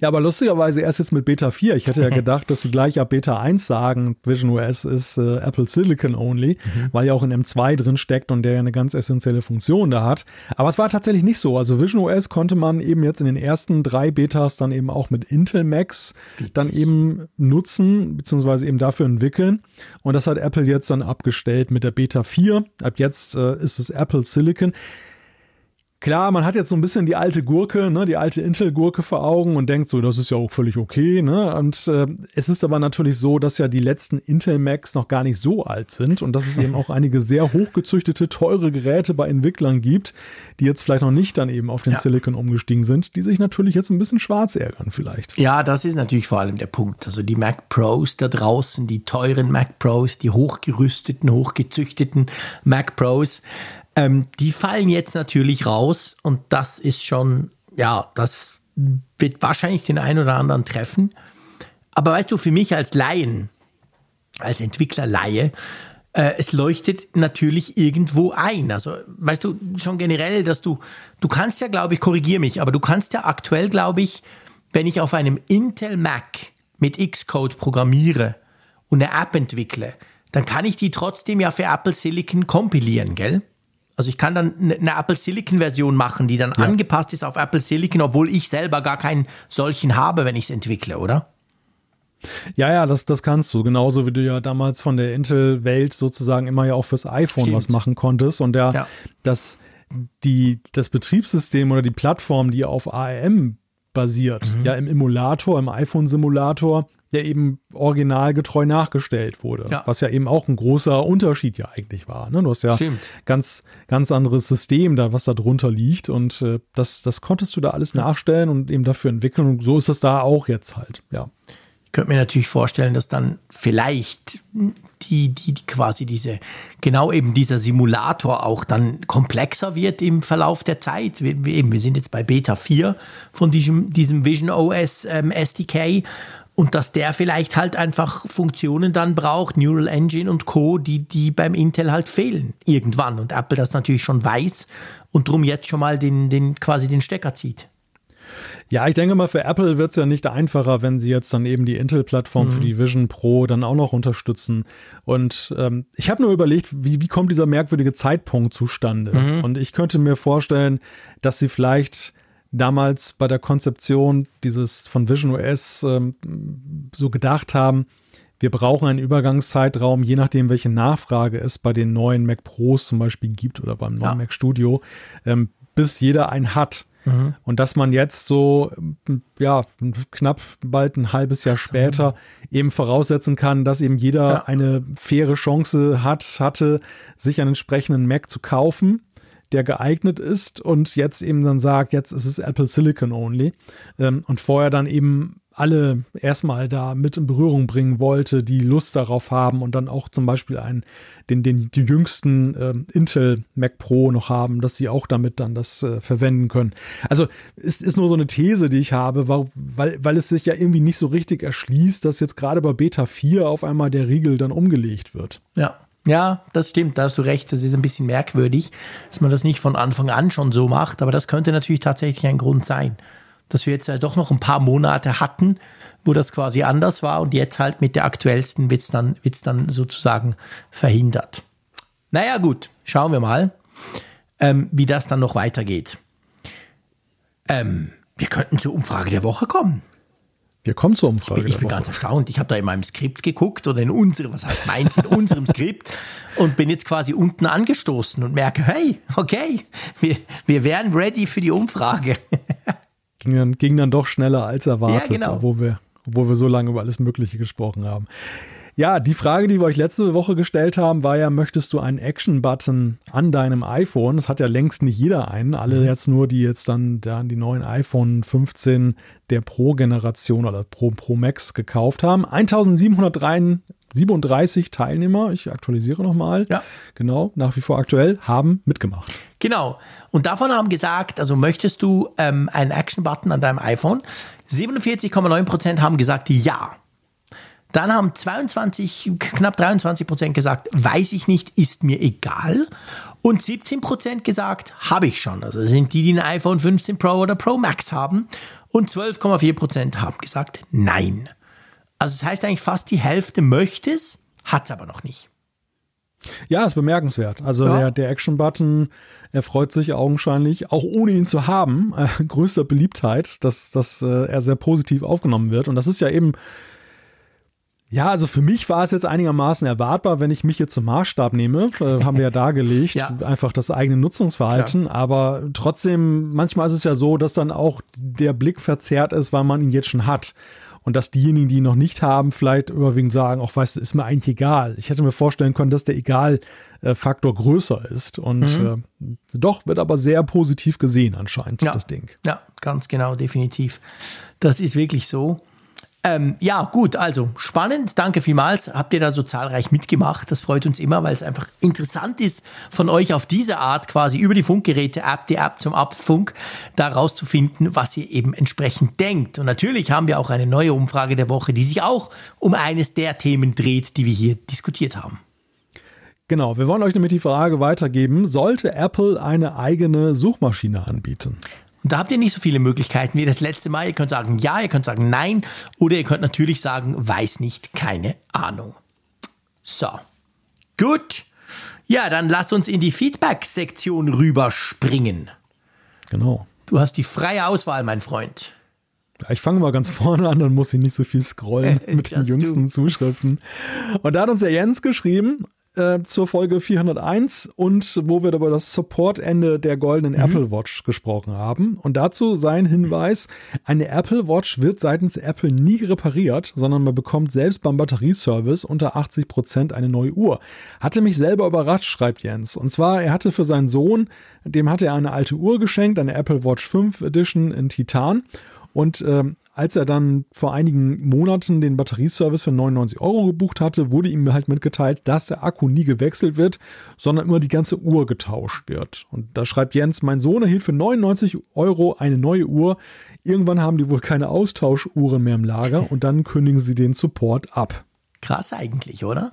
Ja, aber lustigerweise erst jetzt mit Beta 4. Ich hätte ja *laughs* gedacht, dass sie gleich ab Beta 1 sagen, Vision OS ist äh, Apple Silicon only, mhm. weil ja auch in M2 drin steckt und der ja eine ganz essentielle Funktion da hat. Aber es war tatsächlich nicht so. Also Vision OS konnte man eben jetzt in den ersten drei Betas dann eben auch mit Intel Max Witzig. dann eben nutzen, beziehungsweise eben dafür entwickeln. Und das hat Apple jetzt dann abgestellt mit der Beta 4. Ab jetzt äh, ist es Apple Silicon. Klar, man hat jetzt so ein bisschen die alte Gurke, ne, die alte Intel-Gurke vor Augen und denkt so, das ist ja auch völlig okay. Ne? Und äh, es ist aber natürlich so, dass ja die letzten Intel Macs noch gar nicht so alt sind und dass es eben auch einige sehr hochgezüchtete, teure Geräte bei Entwicklern gibt, die jetzt vielleicht noch nicht dann eben auf den ja. Silicon umgestiegen sind, die sich natürlich jetzt ein bisschen schwarz ärgern vielleicht. Ja, das ist natürlich vor allem der Punkt. Also die Mac Pros da draußen, die teuren Mac Pros, die hochgerüsteten, hochgezüchteten Mac Pros, ähm, die fallen jetzt natürlich raus und das ist schon, ja, das wird wahrscheinlich den einen oder anderen treffen. Aber weißt du, für mich als Laien, als Entwickler-Laie, äh, es leuchtet natürlich irgendwo ein. Also, weißt du, schon generell, dass du, du kannst ja, glaube ich, korrigier mich, aber du kannst ja aktuell, glaube ich, wenn ich auf einem Intel Mac mit Xcode programmiere und eine App entwickle, dann kann ich die trotzdem ja für Apple Silicon kompilieren, gell? Also ich kann dann eine Apple Silicon Version machen, die dann ja. angepasst ist auf Apple Silicon, obwohl ich selber gar keinen solchen habe, wenn ich es entwickle, oder? Ja, ja, das, das kannst du. Genauso wie du ja damals von der Intel-Welt sozusagen immer ja auch fürs iPhone Stimmt. was machen konntest. Und der, ja. das, die, das Betriebssystem oder die Plattform, die auf ARM basiert, mhm. ja im Emulator, im iPhone-Simulator, der eben originalgetreu nachgestellt wurde. Ja. Was ja eben auch ein großer Unterschied ja eigentlich war. Ne? Du hast ja Stimmt. ganz, ganz anderes System da, was da drunter liegt. Und äh, das, das konntest du da alles nachstellen und eben dafür entwickeln. Und so ist es da auch jetzt halt, ja. Ich könnte mir natürlich vorstellen, dass dann vielleicht die, die, die quasi diese, genau eben dieser Simulator auch dann komplexer wird im Verlauf der Zeit. Wir, eben, wir sind jetzt bei Beta 4 von diesem, diesem Vision OS ähm, SDK und dass der vielleicht halt einfach Funktionen dann braucht, Neural Engine und Co., die, die beim Intel halt fehlen irgendwann und Apple das natürlich schon weiß und drum jetzt schon mal den, den quasi den Stecker zieht. Ja, ich denke mal, für Apple wird es ja nicht einfacher, wenn sie jetzt dann eben die Intel-Plattform mhm. für die Vision Pro dann auch noch unterstützen. Und ähm, ich habe nur überlegt, wie, wie kommt dieser merkwürdige Zeitpunkt zustande? Mhm. Und ich könnte mir vorstellen, dass sie vielleicht damals bei der Konzeption dieses von Vision OS ähm, so gedacht haben, wir brauchen einen Übergangszeitraum, je nachdem, welche Nachfrage es bei den neuen Mac Pros zum Beispiel gibt oder beim neuen ja. Mac Studio, ähm, bis jeder einen hat. Mhm. Und dass man jetzt so, ja, knapp bald ein halbes Jahr später eben voraussetzen kann, dass eben jeder ja. eine faire Chance hat, hatte, sich einen entsprechenden Mac zu kaufen der geeignet ist und jetzt eben dann sagt, jetzt ist es Apple Silicon only ähm, und vorher dann eben alle erstmal da mit in Berührung bringen wollte, die Lust darauf haben und dann auch zum Beispiel einen, den, den die jüngsten äh, Intel Mac Pro noch haben, dass sie auch damit dann das äh, verwenden können. Also ist, ist nur so eine These, die ich habe, weil, weil es sich ja irgendwie nicht so richtig erschließt, dass jetzt gerade bei Beta 4 auf einmal der Riegel dann umgelegt wird. Ja, ja, das stimmt, da hast du recht. Das ist ein bisschen merkwürdig, dass man das nicht von Anfang an schon so macht. Aber das könnte natürlich tatsächlich ein Grund sein, dass wir jetzt ja doch noch ein paar Monate hatten, wo das quasi anders war und jetzt halt mit der aktuellsten wird es dann, wird's dann sozusagen verhindert. Naja, gut, schauen wir mal, ähm, wie das dann noch weitergeht. Ähm, wir könnten zur Umfrage der Woche kommen. Wir kommen zur Umfrage. Ich bin, ich bin ganz erstaunt. Ich habe da in meinem Skript geguckt oder in unserem, was heißt meins, in unserem Skript und bin jetzt quasi unten angestoßen und merke, hey, okay, wir, wir wären ready für die Umfrage. ging, dann, ging dann doch schneller als erwartet, ja, genau. obwohl, wir, obwohl wir so lange über alles Mögliche gesprochen haben. Ja, die Frage, die wir euch letzte Woche gestellt haben, war ja, möchtest du einen Action-Button an deinem iPhone? Das hat ja längst nicht jeder einen. Alle mhm. jetzt nur, die jetzt dann, dann die neuen iPhone 15 der Pro-Generation oder Pro, Pro Max gekauft haben. 1737 Teilnehmer, ich aktualisiere nochmal. Ja. Genau, nach wie vor aktuell, haben mitgemacht. Genau. Und davon haben gesagt, also möchtest du ähm, einen Action-Button an deinem iPhone? 47,9% haben gesagt, ja. Dann haben 22, knapp 23 Prozent gesagt, weiß ich nicht, ist mir egal. Und 17 Prozent gesagt, habe ich schon. Also sind die, die ein iPhone 15 Pro oder Pro Max haben. Und 12,4 Prozent haben gesagt, nein. Also das heißt eigentlich fast die Hälfte möchte es, hat es aber noch nicht. Ja, ist bemerkenswert. Also ja. der, der Action-Button erfreut sich augenscheinlich, auch ohne ihn zu haben, *laughs* äh, größter Beliebtheit, dass, dass äh, er sehr positiv aufgenommen wird. Und das ist ja eben ja, also für mich war es jetzt einigermaßen erwartbar, wenn ich mich jetzt zum Maßstab nehme, äh, haben wir ja dargelegt, *laughs* ja. einfach das eigene Nutzungsverhalten, Klar. aber trotzdem, manchmal ist es ja so, dass dann auch der Blick verzerrt ist, weil man ihn jetzt schon hat. Und dass diejenigen, die ihn noch nicht haben, vielleicht überwiegend sagen, auch weißt du, ist mir eigentlich egal. Ich hätte mir vorstellen können, dass der Egal-Faktor größer ist. Und mhm. äh, doch wird aber sehr positiv gesehen anscheinend, ja. das Ding. Ja, ganz genau, definitiv. Das ist wirklich so. Ähm, ja, gut, also spannend. Danke vielmals. Habt ihr da so zahlreich mitgemacht. Das freut uns immer, weil es einfach interessant ist, von euch auf diese Art quasi über die Funkgeräte-App, die App zum Apfelfunk, da rauszufinden, was ihr eben entsprechend denkt. Und natürlich haben wir auch eine neue Umfrage der Woche, die sich auch um eines der Themen dreht, die wir hier diskutiert haben. Genau, wir wollen euch damit die Frage weitergeben, sollte Apple eine eigene Suchmaschine anbieten? Und da habt ihr nicht so viele Möglichkeiten wie das letzte Mal. Ihr könnt sagen ja, ihr könnt sagen nein oder ihr könnt natürlich sagen weiß nicht, keine Ahnung. So, gut. Ja, dann lasst uns in die Feedback-Sektion rüberspringen. Genau. Du hast die freie Auswahl, mein Freund. Ich fange mal ganz vorne an, dann muss ich nicht so viel scrollen *laughs* mit den jüngsten do. Zuschriften. Und da hat uns der Jens geschrieben, äh, zur Folge 401 und wo wir über das Support-Ende der goldenen mhm. Apple Watch gesprochen haben. Und dazu sein Hinweis, eine Apple Watch wird seitens Apple nie repariert, sondern man bekommt selbst beim Batterieservice unter 80 Prozent eine neue Uhr. Hatte mich selber überrascht, schreibt Jens. Und zwar, er hatte für seinen Sohn, dem hatte er eine alte Uhr geschenkt, eine Apple Watch 5 Edition in Titan. Und ähm, als er dann vor einigen Monaten den Batterieservice für 99 Euro gebucht hatte, wurde ihm halt mitgeteilt, dass der Akku nie gewechselt wird, sondern immer die ganze Uhr getauscht wird. Und da schreibt Jens, mein Sohn erhielt für 99 Euro eine neue Uhr. Irgendwann haben die wohl keine Austauschuhren mehr im Lager und dann kündigen sie den Support ab. Krass eigentlich, oder?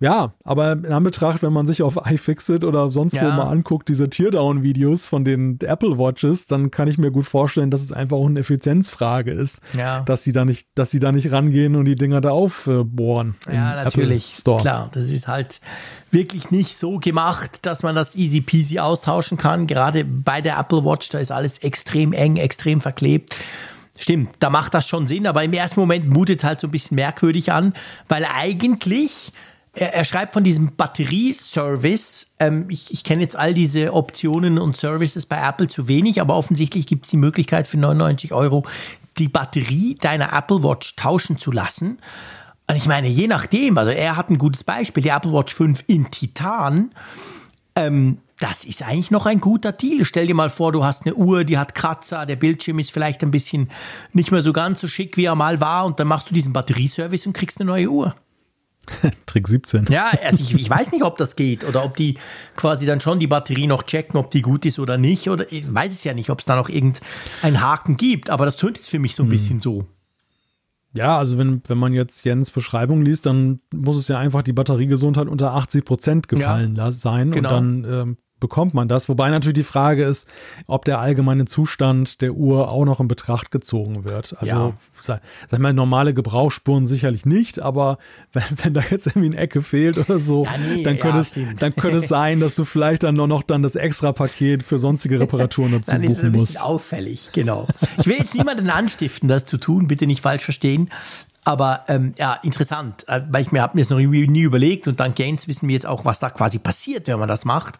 Ja, aber in Anbetracht, wenn man sich auf iFixit oder sonst ja. wo mal anguckt, diese Teardown-Videos von den Apple Watches, dann kann ich mir gut vorstellen, dass es einfach auch eine Effizienzfrage ist, ja. dass sie da nicht, dass sie da nicht rangehen und die Dinger da aufbohren. Ja, natürlich. Klar, das ist halt wirklich nicht so gemacht, dass man das easy peasy austauschen kann. Gerade bei der Apple Watch, da ist alles extrem eng, extrem verklebt. Stimmt, da macht das schon Sinn, aber im ersten Moment mutet es halt so ein bisschen merkwürdig an, weil eigentlich er, er schreibt von diesem Batterieservice. Ähm, ich, ich kenne jetzt all diese Optionen und Services bei Apple zu wenig, aber offensichtlich gibt es die Möglichkeit für 99 Euro die Batterie deiner Apple Watch tauschen zu lassen. Und ich meine, je nachdem, also er hat ein gutes Beispiel, die Apple Watch 5 in Titan. Ähm, das ist eigentlich noch ein guter Deal. Stell dir mal vor, du hast eine Uhr, die hat Kratzer, der Bildschirm ist vielleicht ein bisschen nicht mehr so ganz so schick, wie er mal war, und dann machst du diesen Batterieservice und kriegst eine neue Uhr. *laughs* Trick 17. Ja, also ich, ich, weiß nicht, ob das geht oder ob die quasi dann schon die Batterie noch checken, ob die gut ist oder nicht. Oder ich weiß es ja nicht, ob es da noch irgendeinen Haken gibt, aber das tönt jetzt für mich so ein hm. bisschen so. Ja, also wenn, wenn man jetzt Jens Beschreibung liest, dann muss es ja einfach die Batteriegesundheit unter 80 Prozent gefallen ja, sein. Genau. Und dann ähm, bekommt man das. Wobei natürlich die Frage ist, ob der allgemeine Zustand der Uhr auch noch in Betracht gezogen wird. Also, ja. sag, sag mal, normale Gebrauchsspuren sicherlich nicht, aber *laughs* wenn, wenn da jetzt irgendwie eine Ecke fehlt oder so, ja, nee, dann, könnte ja, es, dann könnte es *laughs* sein, dass du vielleicht dann nur noch dann das extra Paket für sonstige Reparaturen dazu dann buchen musst. Dann ist es ein bisschen auffällig, genau. Ich will jetzt niemanden anstiften, das zu tun, bitte nicht falsch verstehen. Aber ähm, ja, interessant, äh, weil ich mir habe mir das noch nie überlegt und dank Gaines wissen wir jetzt auch, was da quasi passiert, wenn man das macht.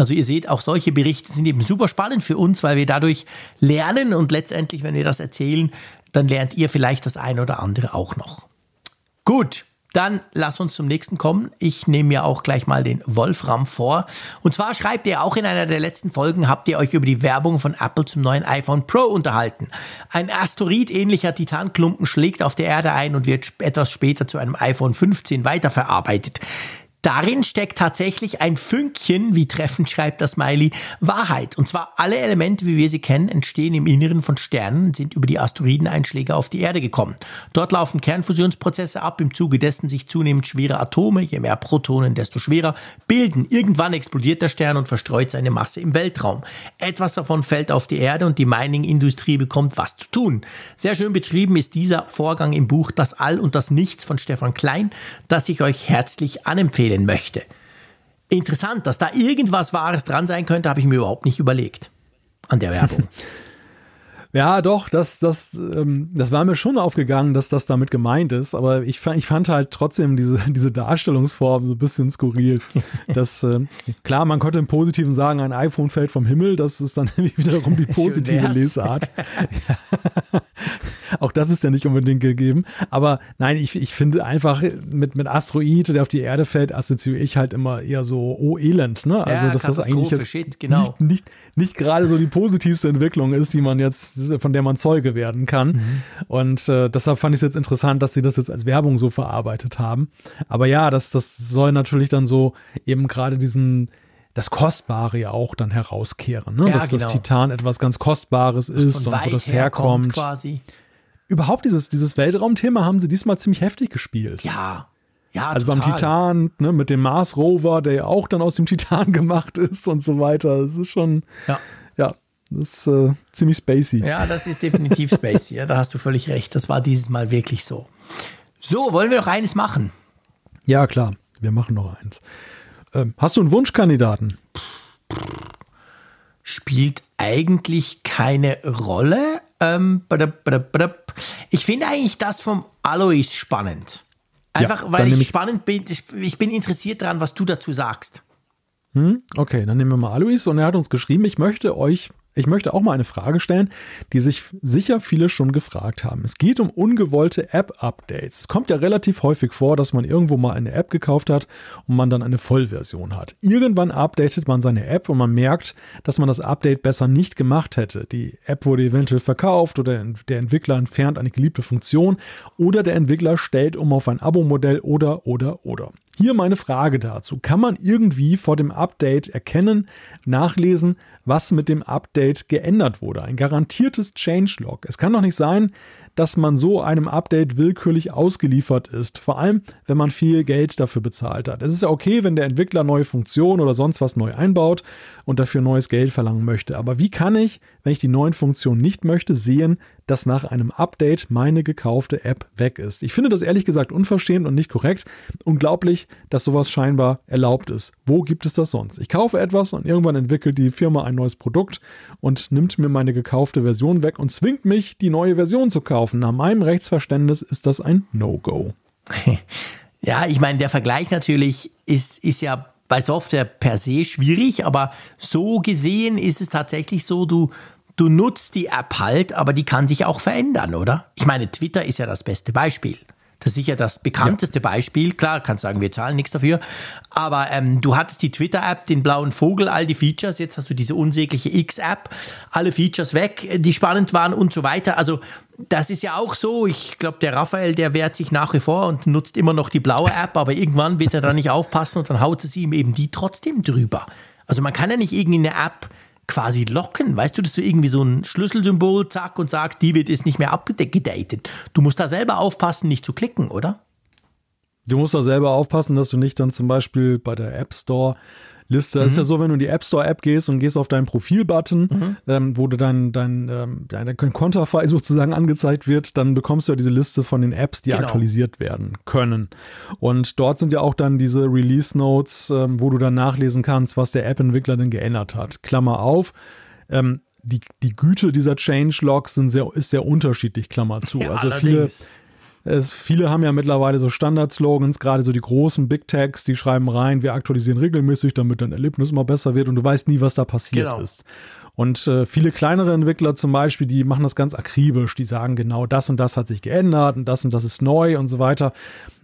Also ihr seht, auch solche Berichte sind eben super spannend für uns, weil wir dadurch lernen und letztendlich, wenn wir das erzählen, dann lernt ihr vielleicht das eine oder andere auch noch. Gut, dann lass uns zum nächsten kommen. Ich nehme mir auch gleich mal den Wolfram vor. Und zwar schreibt ihr auch in einer der letzten Folgen, habt ihr euch über die Werbung von Apple zum neuen iPhone Pro unterhalten. Ein Asteroid-ähnlicher Titanklumpen schlägt auf der Erde ein und wird etwas später zu einem iPhone 15 weiterverarbeitet. Darin steckt tatsächlich ein Fünkchen, wie treffend schreibt das Smiley, Wahrheit. Und zwar alle Elemente, wie wir sie kennen, entstehen im Inneren von Sternen und sind über die Asteroideneinschläge auf die Erde gekommen. Dort laufen Kernfusionsprozesse ab, im Zuge dessen sich zunehmend schwere Atome, je mehr Protonen, desto schwerer, bilden. Irgendwann explodiert der Stern und verstreut seine Masse im Weltraum. Etwas davon fällt auf die Erde und die Mining-Industrie bekommt was zu tun. Sehr schön beschrieben ist dieser Vorgang im Buch Das All und das Nichts von Stefan Klein, das ich euch herzlich anempfehle empfehlen möchte. Interessant, dass da irgendwas Wahres dran sein könnte, habe ich mir überhaupt nicht überlegt an der Werbung. *laughs* Ja, doch, das, das, ähm, das war mir schon aufgegangen, dass das damit gemeint ist, aber ich, ich fand halt trotzdem diese, *laughs* diese Darstellungsform so ein bisschen skurril. *laughs* Das, äh, klar, man konnte im Positiven sagen, ein iPhone fällt vom Himmel, das ist dann wiederum die positive Lesart. Auch das ist ja nicht unbedingt gegeben. Aber nein, ich, ich finde einfach mit, mit Asteroid, der auf die Erde fällt, assoziiere ich halt immer eher so, oh Elend, ne? Also, ja, dass das eigentlich jetzt Shit, genau. nicht, nicht, nicht gerade so die positivste Entwicklung ist, die man jetzt von der man Zeuge werden kann. Mhm. Und äh, deshalb fand ich es jetzt interessant, dass sie das jetzt als Werbung so verarbeitet haben. Aber ja, das, das soll natürlich dann so eben gerade diesen das Kostbare ja auch dann herauskehren, ne? Ja, dass genau. das Titan etwas ganz Kostbares ist und wo das herkommt. Quasi. Überhaupt dieses, dieses Weltraumthema haben sie diesmal ziemlich heftig gespielt. Ja. Ja, also total. beim Titan, ne, mit dem Mars Rover, der ja auch dann aus dem Titan *laughs* gemacht ist und so weiter. Das ist schon, ja, ja das ist äh, ziemlich spacey. Ja, das ist definitiv spacey. Ja, da hast du völlig recht. Das war dieses Mal wirklich so. So, wollen wir noch eines machen? Ja, klar. Wir machen noch eins. Ähm, hast du einen Wunschkandidaten? Spielt eigentlich keine Rolle. Ähm, ich finde eigentlich das vom Alois spannend. Einfach, Ja, weil ich ich- spannend bin. Ich, ich bin interessiert daran, was du dazu sagst. Hm? Okay, dann nehmen wir mal Alois und er hat uns geschrieben, ich möchte euch, ich möchte auch mal eine Frage stellen, die sich sicher viele schon gefragt haben. Es geht um ungewollte App-Updates. Es kommt ja relativ häufig vor, dass man irgendwo mal eine App gekauft hat und man dann eine Vollversion hat. Irgendwann updatet man seine App und man merkt, dass man das Update besser nicht gemacht hätte. Die App wurde eventuell verkauft oder der Entwickler entfernt eine geliebte Funktion oder der Entwickler stellt um auf ein Abo-Modell oder oder oder. Hier meine Frage dazu. Kann man irgendwie vor dem Update erkennen, nachlesen, was mit dem Update geändert wurde? Ein garantiertes Changelog. Es kann doch nicht sein, dass man so einem Update willkürlich ausgeliefert ist. Vor allem, wenn man viel Geld dafür bezahlt hat. Es ist ja okay, wenn der Entwickler neue Funktionen oder sonst was neu einbaut und dafür neues Geld verlangen möchte. Aber wie kann ich, wenn ich die neuen Funktionen nicht möchte, sehen, dass nach einem Update meine gekaufte App weg ist? Ich finde das ehrlich gesagt unverschämt und nicht korrekt. Unglaublich, dass sowas scheinbar erlaubt ist. Wo gibt es das sonst? Ich kaufe etwas und irgendwann entwickelt die Firma ein neues Produkt und nimmt mir meine gekaufte Version weg und zwingt mich, die neue Version zu kaufen. Nach meinem Rechtsverständnis ist das ein No-Go. *laughs* Ja, ich meine, der Vergleich natürlich ist, ist ja bei Software per se schwierig, aber so gesehen ist es tatsächlich so, du, du nutzt die App halt, aber die kann sich auch verändern, oder? Ich meine, Twitter ist ja das beste Beispiel. Das ist sicher das bekannteste Beispiel. Klar, kannst sagen, wir zahlen nichts dafür. Aber ähm, du hattest die Twitter-App, den blauen Vogel, all die Features. Jetzt hast du diese unsägliche X-App, alle Features weg, die spannend waren und so weiter. Also das ist ja auch so. Ich glaube, der Raphael, der wehrt sich nach wie vor und nutzt immer noch die blaue App, aber irgendwann wird er da nicht aufpassen und dann haut es ihm eben die trotzdem drüber. Also man kann ja nicht irgendwie eine App quasi locken. Weißt du, dass du irgendwie so ein Schlüsselsymbol, zack, und sagst, die wird jetzt nicht mehr abgedatet. Du musst da selber aufpassen, nicht zu klicken, oder? Du musst da selber aufpassen, dass du nicht dann zum Beispiel bei der App Store Liste. Ist ja so, wenn du in die App Store App gehst und gehst auf deinen Profilbutton, ähm, wo du dein, dein, ähm, dein Konterfei *laughs* sozusagen angezeigt wird, dann bekommst du ja diese Liste von den Apps, die Genau. aktualisiert werden können. Und dort sind ja auch dann diese Release Notes, ähm, wo du dann nachlesen kannst, was der App-Entwickler denn geändert hat. Klammer auf. Ähm, die, die Güte dieser Changelogs sind sehr, ist sehr unterschiedlich, Klammer zu. Ja, also viele, allerdings. Es, viele haben ja mittlerweile so Standard-Slogans, gerade so die großen Big Techs, die schreiben rein, wir aktualisieren regelmäßig, damit dein Erlebnis immer besser wird und du weißt nie, was da passiert Genau. ist. Und äh, viele kleinere Entwickler zum Beispiel, die machen das ganz akribisch, die sagen genau, das und das hat sich geändert und das und das ist neu und so weiter.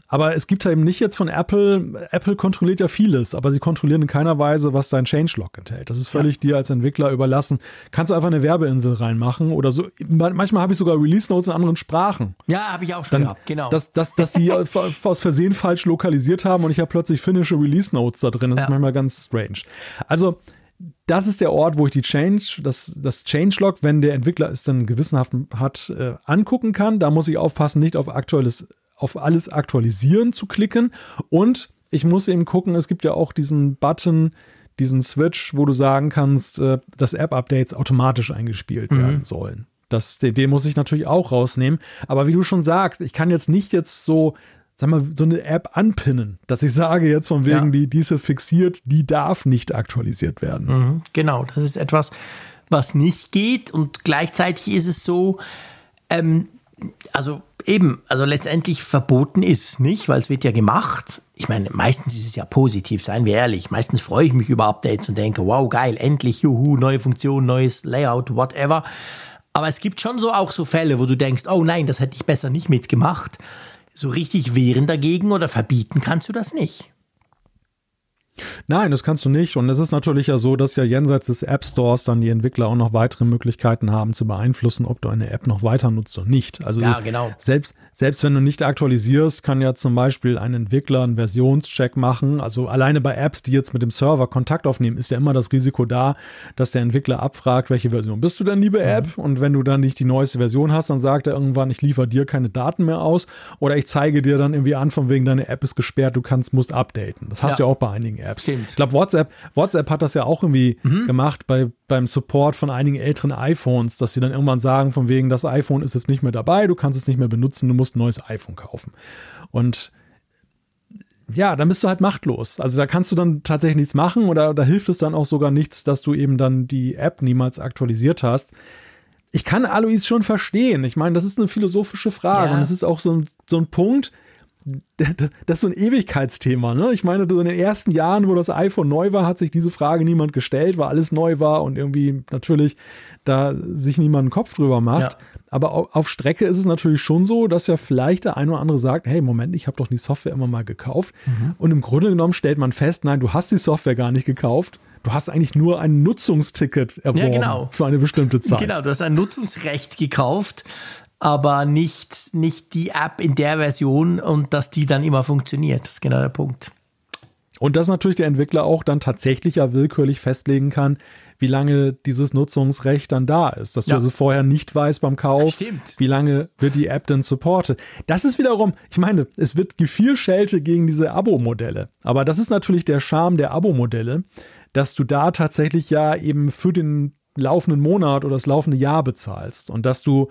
Aber es gibt ja eben nicht jetzt von Apple, Apple kontrolliert ja vieles, aber sie kontrollieren in keiner Weise, was dein Changelog enthält. Das ist völlig ja. dir als Entwickler überlassen. Kannst du einfach eine Werbeinsel reinmachen oder so. Manchmal habe ich sogar Release Notes in anderen Sprachen. Ja, habe ich auch schon Dann, gehabt, genau. Dass, dass, dass die aus Versehen falsch lokalisiert haben und ich habe plötzlich finnische Release Notes da drin. Das ja. ist manchmal ganz strange. Also, das ist der Ort, wo ich die Change, das, das Changelog, wenn der Entwickler es dann gewissenhaft hat, äh, angucken kann. Da muss ich aufpassen, nicht auf aktuelles auf alles aktualisieren zu klicken. Und ich muss eben gucken, es gibt ja auch diesen Button, diesen Switch, wo du sagen kannst, äh, dass App-Updates automatisch eingespielt mhm. werden sollen. Das, den, den muss ich natürlich auch rausnehmen. Aber wie du schon sagst, ich kann jetzt nicht jetzt so, sag mal, so eine App anpinnen, dass ich sage jetzt von wegen, ja. die, diese fixiert, die darf nicht aktualisiert werden. Mhm. Genau, das ist etwas, was nicht geht. Und gleichzeitig ist es so, ähm, also eben, also letztendlich verboten ist es nicht, weil es wird ja gemacht. Ich meine, meistens ist es ja positiv, seien wir ehrlich. Meistens freue ich mich über Updates und denke, wow, geil, endlich, juhu, neue Funktion, neues Layout, whatever. Aber es gibt schon so auch so Fälle, wo du denkst, oh nein, das hätte ich besser nicht mitgemacht. So richtig wehren dagegen oder verbieten kannst du das nicht. Nein, das kannst du nicht. Und es ist natürlich ja so, dass ja jenseits des App Stores dann die Entwickler auch noch weitere Möglichkeiten haben zu beeinflussen, ob du eine App noch weiter nutzt oder nicht. Also ja, genau. selbst, selbst wenn du nicht aktualisierst, kann ja zum Beispiel ein Entwickler einen Versionscheck machen. Also alleine bei Apps, die jetzt mit dem Server Kontakt aufnehmen, ist ja immer das Risiko da, dass der Entwickler abfragt, welche Version bist du denn, liebe mhm. App? Mhm. Und wenn du dann nicht die neueste Version hast, dann sagt er irgendwann, ich liefere dir keine Daten mehr aus. Oder ich zeige dir dann irgendwie an, von wegen deine App ist gesperrt, du kannst, musst updaten. Das hast du ja. ja auch bei einigen Apps. Stimmt. Ich glaube, WhatsApp, WhatsApp hat das ja auch irgendwie mhm. gemacht bei, beim Support von einigen älteren iPhones, dass sie dann irgendwann sagen, von wegen, das iPhone ist jetzt nicht mehr dabei, du kannst es nicht mehr benutzen, du musst ein neues iPhone kaufen. Und ja, dann bist du halt machtlos. Also da kannst du dann tatsächlich nichts machen oder da hilft es dann auch sogar nichts, dass du eben dann die App niemals aktualisiert hast. Ich kann Alois schon verstehen. Ich meine, das ist eine philosophische Frage ja. und es ist auch so ein, so ein Punkt, *laughs* das ist so ein Ewigkeitsthema. Ne? Ich meine, so in den ersten Jahren, wo das iPhone neu war, hat sich diese Frage niemand gestellt, weil alles neu war und irgendwie natürlich da sich niemand einen Kopf drüber macht. Ja. Aber auf Strecke ist es natürlich schon so, dass ja vielleicht der ein oder andere sagt, hey, Moment, ich habe doch die Software immer mal gekauft. Mhm. Und im Grunde genommen stellt man fest, nein, du hast die Software gar nicht gekauft. Du hast eigentlich nur ein Nutzungsticket erworben ja, genau. für eine bestimmte *laughs* Zeit. Genau, du hast ein Nutzungsrecht gekauft aber nicht, nicht die App in der Version und dass die dann immer funktioniert. Das ist genau der Punkt. Und dass natürlich der Entwickler auch dann tatsächlich ja willkürlich festlegen kann, wie lange dieses Nutzungsrecht dann da ist. Dass ja. du also vorher nicht weißt beim Kauf, Stimmt. wie lange wird die App denn supportet. Das ist wiederum, ich meine, es wird Gefehlschelte gegen diese Abo-Modelle. Aber das ist natürlich der Charme der Abo-Modelle, dass du da tatsächlich ja eben für den laufenden Monat oder das laufende Jahr bezahlst und dass du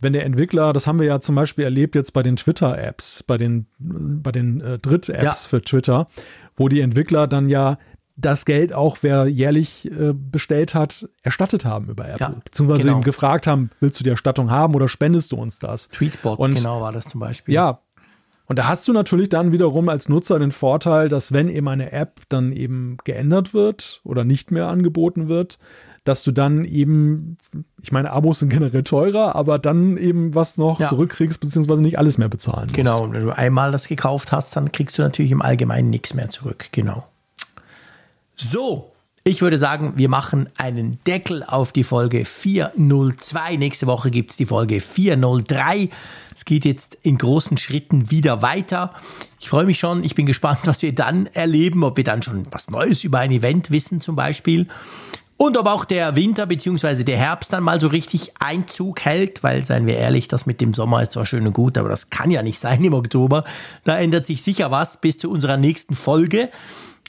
wenn der Entwickler, das haben wir ja zum Beispiel erlebt jetzt bei den Twitter-Apps, bei den, bei den äh, Dritt-Apps ja. für Twitter, wo die Entwickler dann ja das Geld auch, wer jährlich äh, bestellt hat, erstattet haben über Apple. Ja, Beziehungsweise genau. eben gefragt haben, willst du die Erstattung haben oder spendest du uns das? Tweetbot, und, genau war das zum Beispiel. Ja, und da hast du natürlich dann wiederum als Nutzer den Vorteil, dass wenn eben eine App dann eben geändert wird oder nicht mehr angeboten wird, dass du dann eben, ich meine, Abos sind generell teurer, aber dann eben was noch ja. zurückkriegst, beziehungsweise nicht alles mehr bezahlen musst. Genau, wenn du einmal das gekauft hast, dann kriegst du natürlich im Allgemeinen nichts mehr zurück. Genau. So, ich würde sagen, wir machen einen Deckel auf die Folge 402. Nächste Woche gibt es die Folge 403. Es geht jetzt in großen Schritten wieder weiter. Ich freue mich schon. Ich bin gespannt, was wir dann erleben, ob wir dann schon was Neues über ein Event wissen zum Beispiel. Und ob auch der Winter bzw. der Herbst dann mal so richtig Einzug hält, weil, seien wir ehrlich, das mit dem Sommer ist zwar schön und gut, aber das kann ja nicht sein im Oktober. Da ändert sich sicher was bis zu unserer nächsten Folge.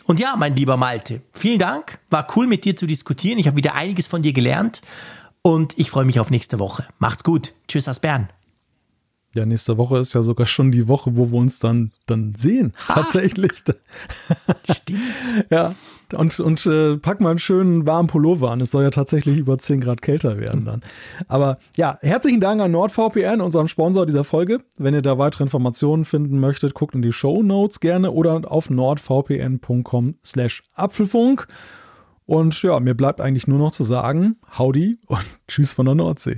Und ja, mein lieber Malte, vielen Dank. War cool mit dir zu diskutieren. Ich habe wieder einiges von dir gelernt und ich freue mich auf nächste Woche. Macht's gut. Tschüss aus Bern. Ja, nächste Woche ist ja sogar schon die Woche, wo wir uns dann, dann sehen. Ha. Tatsächlich. *laughs* Stimmt. ja. Und, und äh, pack mal einen schönen warmen Pullover an. Es soll ja tatsächlich über 10 Grad kälter werden dann. Aber ja, herzlichen Dank an NordVPN, unserem Sponsor dieser Folge. Wenn ihr da weitere Informationen finden möchtet, guckt in die Show Notes gerne oder auf nordvpn.com slash Apfelfunk. Und ja, mir bleibt eigentlich nur noch zu sagen, howdy und tschüss von der Nordsee.